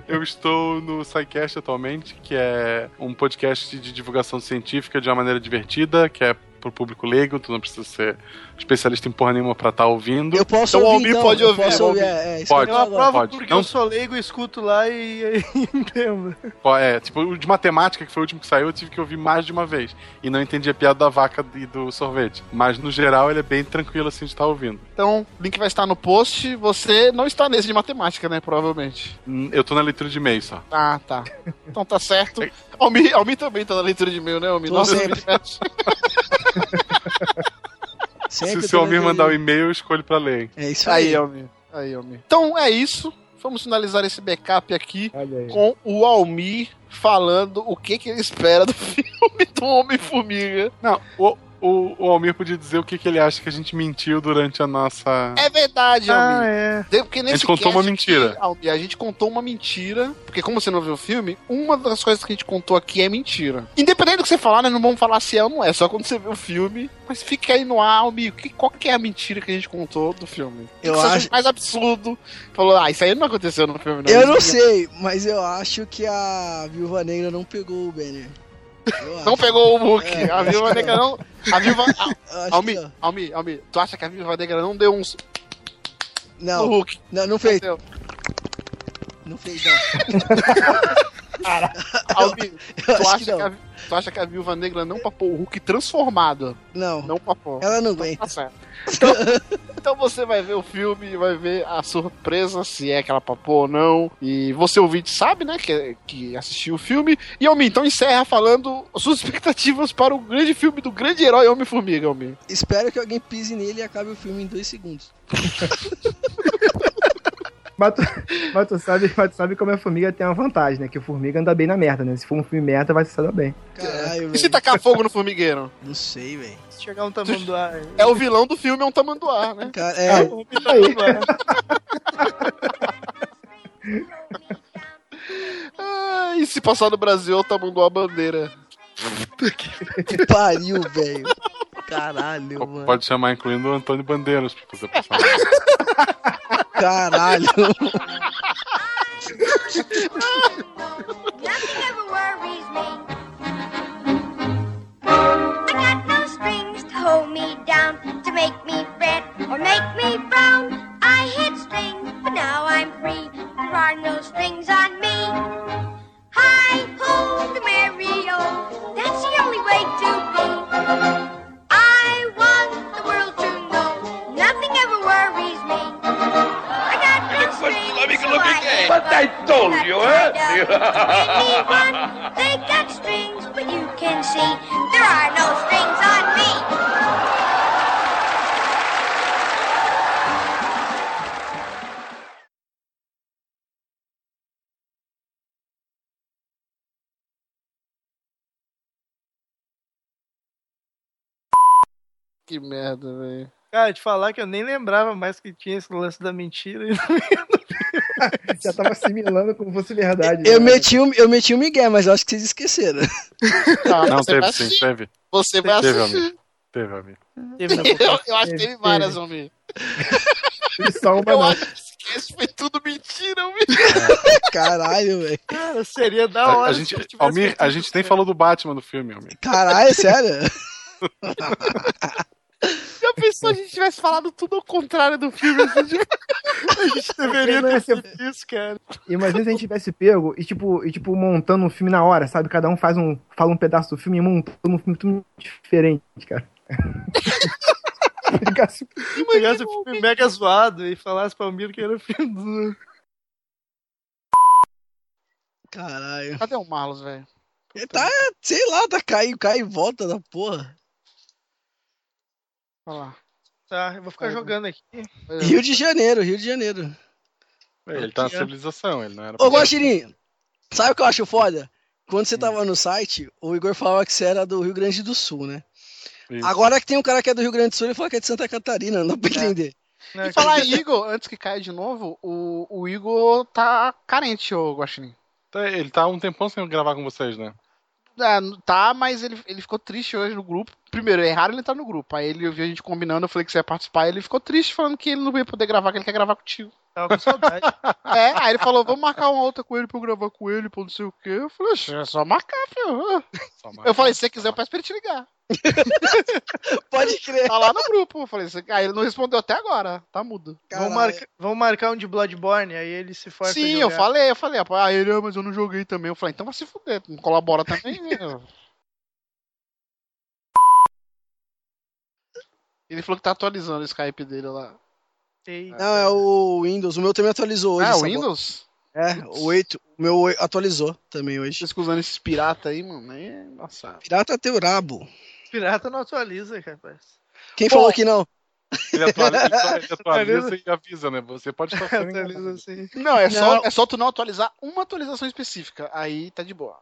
Eu estou no SciCast atualmente, que é um podcast de divulgação científica de uma maneira divertida, que é pro público leigo, tu não precisa ser especialista em porra nenhuma pra estar ouvindo. Eu posso Então o ouvir, Almir então, pode eu ouvir, posso eu ouvir, é, é, Pode. Eu aprovo Pode. porque Não- eu sou leigo, escuto lá e, e entendo. É, tipo, o de matemática, que foi o último que saiu, eu tive que ouvir mais de uma vez. E não entendi a piada da vaca e do sorvete. Mas no geral ele é bem tranquilo assim de estar ouvindo. Então, o link vai estar no post. Você não está nesse de matemática, né? Provavelmente. Hum, Eu tô na leitura de e-mail só. Ah, tá. Então tá certo. Almir, Almir também tá na leitura de e-mail, né, Almir? Tô Nossa, sempre. Sempre Se o seu Almir mandar o e-mail, eu escolho pra ler. hein? É isso aí. Aí, Almir. Aí, Almir. Então é isso. Vamos finalizar esse backup aqui com o Almir falando o que, que ele espera do filme do Homem-Formiga. Não, o, o, o Almir podia dizer o que, que ele acha que a gente mentiu durante a nossa. É verdade, Ah, Almir. é. Deu- Porque nesse A gente contou uma mentira. Almir, a gente contou uma mentira. Porque como você não viu o filme, uma das coisas que a gente contou aqui é mentira. Independente do que você falar, né? Não vamos falar se é ou não é. Só quando você vê o filme. Mas fica aí no ar, Almir. Que, qual que é a mentira que a gente contou do filme? Eu que você acha acho- mais absurdo. Falou, ah, isso aí não aconteceu no filme, não. Eu não aí- sei, mas eu acho que a Viúva Negra não pegou o Banner. Eu Não acho. pegou o Hulk. É, a Viúva que Negra não. A Viúva. Que Almir, não. Almir, Almir, tu acha que a Viúva Negra não deu uns no Não, Hulk? não, não fez. Deu. Não fez, não. Almir, Eu tu acha que a, tu acha que a Viúva Negra não papou o Hulk transformado? Não, Não papou. ela não aguenta. Tá certo. Então, então você vai ver o filme e vai ver a surpresa, se é que ela papou ou não. E você ouvinte sabe, né, que, que assistiu o filme. E Almir, então encerra falando suas expectativas para o grande filme do grande herói Homem-Formiga, Almir. Espero que alguém pise nele e acabe o filme em dois segundos. Mas tu, mas, tu sabe, mas tu sabe como a formiga tem uma vantagem, né? Que o formiga anda bem na merda, né? Se for um filme merda, vai se dar bem. Caralho, E se tacar fogo no formigueiro? Não sei, velho. Se chegar um tamanduá. É o vilão do filme, é um tamanduá, né? Cara, é, Ah, e se passar no Brasil, é o tamanduá bandeira. que pariu, velho. Caralho, mano. Pode chamar incluindo o Antônio Bandeiras pra fazer passar. Caralho. Nothing ever worries me. I got no strings to hold me down, to make me fret or make me frown. I hit strings, but now I'm free. There are no strings on me. Hi ho, the merry-o, that's the only way to be. I want the world so I But I told you, eh? Anyone, they got strings, but you can see there are no strings on me. Que merda, velho. Cara, te falar que eu nem lembrava mais que tinha esse lance da mentira. Já tava assimilando como fosse verdade. Eu né? meti, o, eu meti o Miguel, mas eu acho que vocês esqueceram. Não, você teve sim, assistir. teve. Você vai Teve, assistir. amigo. Teve, amigo. Teve na Eu, eu acho que teve Teve, várias. Almir. Só uma Eu não. acho que esse foi tudo mentira, Almir. Caralho, velho. Cara, seria da A, hora. a se gente, eu tivesse Almir, a gente nem falou do Batman no filme, Almir. Caralho, sério? Já pensou se a gente tivesse falado tudo ao contrário do filme? assim, de- A gente deveria ter feito isso, cara. Imagina se a gente tivesse pego e tipo, e, tipo, montando um filme na hora, sabe? Cada um faz um. fala um pedaço do filme e monta um filme tudo diferente, cara. Ficasse- Pegasse o filme mega zoado e falasse pra Almir que era o filme do. Caralho. Cadê o Marlos, velho? Ele tá, sei lá, tá caindo, cai e volta da porra. Olha lá. Tá, eu vou ficar jogando aqui. Rio de Janeiro, Rio de Janeiro. Ele tá na civilização, ele não era. Ô, Guaxinim, sabe o que eu acho foda? Quando você tava no site, o Igor falava que você era do Rio Grande do Sul, né? Isso. Agora que tem um cara que é do Rio Grande do Sul, ele fala que é de Santa Catarina, não dá pra entender. Né, E falar em Igor, antes que caia de novo, o, o Igor tá carente, ô Guaxinim. Tá, Ele tá um tempão sem gravar com vocês, né? É, tá, mas ele, ele ficou triste hoje no grupo. Primeiro, é raro ele entrar no grupo. Aí ele viu a gente combinando, eu falei que você ia participar. Ele ficou triste, falando que ele não ia poder gravar, que ele quer gravar contigo. Tava com saudade. É, aí ele falou, vamos marcar uma outra com ele pra eu gravar com ele, pra não sei o quê. Eu falei, "Oxe, é só marcar, filho. Só mais. Eu falei, se você quiser, eu peço pra ele te ligar. Pode crer. Tá lá no grupo. Eu falei, aí ele não respondeu até agora. Tá mudo. Vamos, marca- vamos marcar um de Bloodborne, aí ele se for Sim, eu falei, eu falei, ah, ele, ah, mas eu não joguei também. Eu falei, então vai se fuder, não colabora também. né?" Ele falou que tá atualizando o Skype dele lá. Não, é o Windows. O meu também atualizou hoje. Ah, o Windows? É, o 8. O meu atualizou também hoje. Vocês usando esses pirata aí, mano. Aí é embaçado. Pirata teu rabo. Pirata não atualiza, rapaz. Quem Bom, falou que não? Ele atualiza, ele só- atualiza e avisa, né? Você pode estar Atualiza assim. Não, é, Só, Não. é só tu não atualizar uma atualização específica. Aí tá de boa.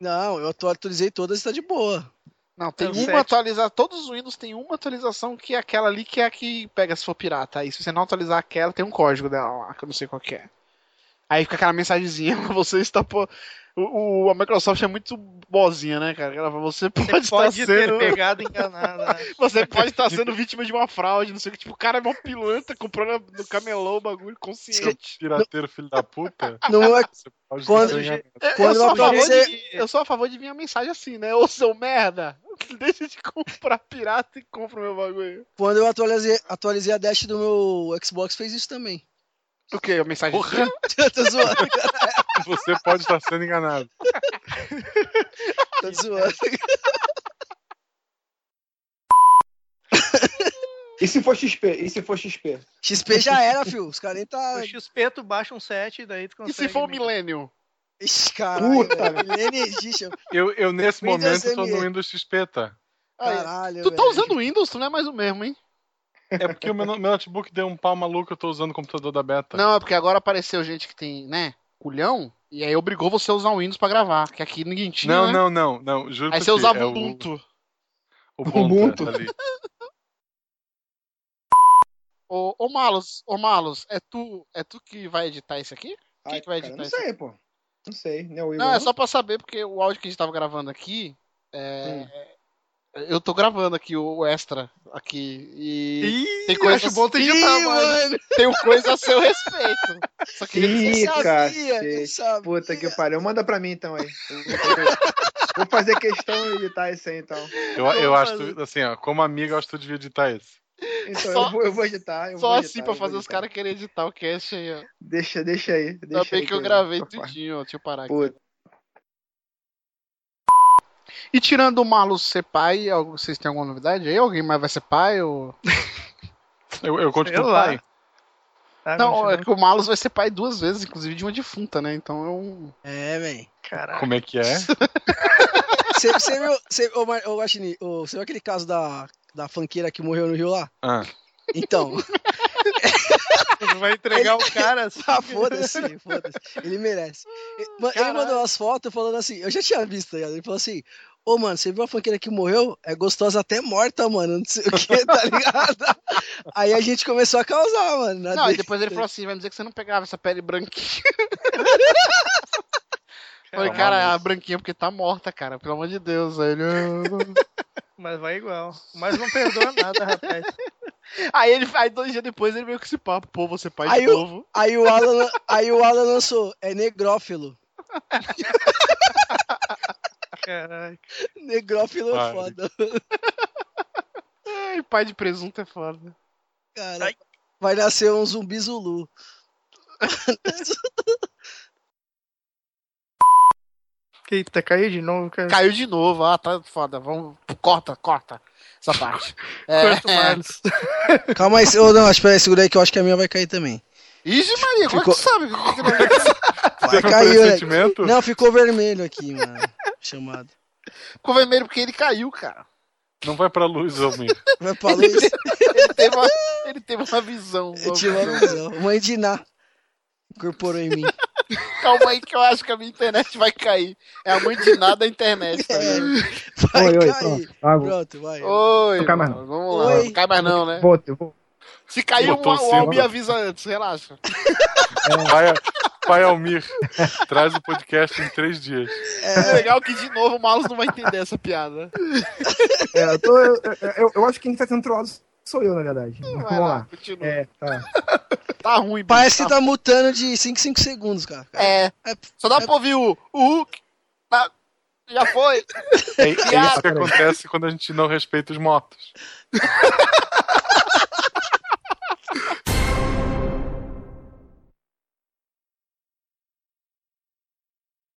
Não, eu atu- atualizei todas e tá de boa. Não, tem uma atualização. Todos os Windows tem uma atualização que é aquela ali que é a que pega se for pirata. Aí se você não atualizar aquela, tem um código dela lá, que eu não sei qual que é. Aí fica aquela mensagenzinha pra você está pô. O, o- a Microsoft é muito bozinha, né, cara? Ela Você pode, Você estar pode sendo. pegado enganado. né? Você pode estar sendo vítima de uma fraude, não sei o que. Tipo, o cara é mó pilantra, comprou no, camelô o bagulho consciente. Pirateiro, filho da puta. Não é. Você pode Quando-. Eu, Quando sou eu a favor atualizei- de, eu sou a favor de vir a mensagem assim, né? Ô seu merda, deixa de comprar pirata e compra o meu bagulho. Quando eu atualizei, atualizei a dash do meu Xbox, fez isso também. O que? A mensagem Porra. Eu tô zoando, Você pode estar sendo enganado. tô zoando. E se for XP? E se for XP? XP já era, fio. Os caras nem tá. O XP tu baixa um 7 e daí tu E consegue. se for o Millennium? Ixi, caralho. Millennium Edition. Eu, eu nesse Windows momento, tô no Windows XP, tá? Caralho. Tu tá velho. usando Windows, tu não é mais o mesmo, hein? É porque o meu, meu notebook deu um pau maluco, eu tô usando o computador da beta. Não, é porque agora apareceu gente que tem, né, culhão, e aí obrigou você a usar o Windows pra gravar, que aqui ninguém tinha, não, né? não, não, não, juro Aí você usava é o Ubuntu. O, Ubuntu. Ubuntu. é, ali. Ô, ô Malus, ô Malus, é tu, é tu que vai editar isso aqui? Quem Ai, que vai cara, editar não isso? sei, pô. Não sei. Não, o Igor, Não, é não? só pra saber, porque o áudio que a gente tava gravando aqui, é... Eu tô gravando aqui o extra aqui e Ih, tem coisa acho bom tu editar, Ih, mano. tenho coisa a seu respeito. Só queria Ih, sabia, sabia. Puta que pariu. Manda pra mim então aí. Eu Vou fazer, questão de editar isso aí então. Eu, eu acho, tu- assim, ó, como amigo, eu acho que tu devia editar esse. Então Só- eu, vou, eu vou editar. Eu Só vou assim editar, pra eu vou fazer os caras quererem editar o cast aí, ó. Deixa, deixa aí. Deixa Ainda bem aí que eu gravei eu tudinho, ó. Deixa eu parar aqui. E tirando o Malus ser pai, vocês têm alguma novidade aí? Alguém mais vai ser pai? Ou... Eu, eu continuo lá. pai. Tá, Não, continua. é que o Malus vai ser pai duas vezes, inclusive de uma defunta, né? Então é um. É, velho. Caralho. Como é que é? Você, viu, você, ô, Mar- ô, ô, você viu aquele caso da, da funkeira que morreu no Rio lá? Ah, Então, vai entregar o cara assim. ah, foda-se, foda-se. Ele merece. Ele, ma- ele Caralho. mandou umas fotos falando assim, eu já tinha visto, tá ligado? Ele falou assim, ô, mano, você viu a funkeira que morreu? É gostosa até morta, mano, não sei o que, tá ligado? Aí a gente começou a causar, mano. Não, e dele. depois ele falou assim: vai me dizer que você não pegava essa pele branquinha. Falei, cara, a branquinha porque tá morta, cara. Pelo amor de Deus. Ele... "Ah." Mas vai igual. Mas não perdoa nada, rapaz. Aí ele aí dois dias depois ele veio com esse papo, pô, você pai Aí de o- novo. Aí o Alan, aí o Alan lançou, é negrófilo. Caralho. Negrófilo é foda. Ai, pai de presunto é foda. Cara, vai nascer um zumbi zulu. Eita, caiu de novo, cara. Caiu de novo, ah, tá foda. Vamos. Corta, corta. Essa parte. É, Corta o Marlos. Calma aí, ô, não, espera aí, segura aí que eu acho que a minha vai cair também. Ixi, Maria, como é Ficou- que tu sabe? Vai cair, né? Não, ficou vermelho aqui, mano. Chamado. Ficou vermelho porque ele caiu, cara. Não vai pra luz, homem. Vai pra luz. Ele teve uma, ele teve uma visão. Eu tive uma visão. Mãe de Ná. Incorporou em mim. Calma aí que eu acho que a minha internet vai cair. É a mãe de nada da internet, tá ligado? Vai Oi, oi, cair. pronto. Ah, vou- Pronto, vai. Oi, Não cai mais não. vamos lá. Oi. Não cai mais não, né? Vou, eu vou, Se cair um, o. Almir avisa antes, relaxa. Pai, pai Almir, traz o podcast em três dias. É legal que, de novo, o Malus não vai entender essa piada. É, eu, tô- eu, eu- eu acho que quem tá sendo trollado sou eu, na verdade. Vamos Vai lá. lá, continua. É, tá. Tá ruim, bicho, Parece que tá mutando de 5 5 segundos, cara. É. Só dá pra ouvir o, o Hulk. Tá, já foi. É, é isso que acontece quando a gente não respeita os motos.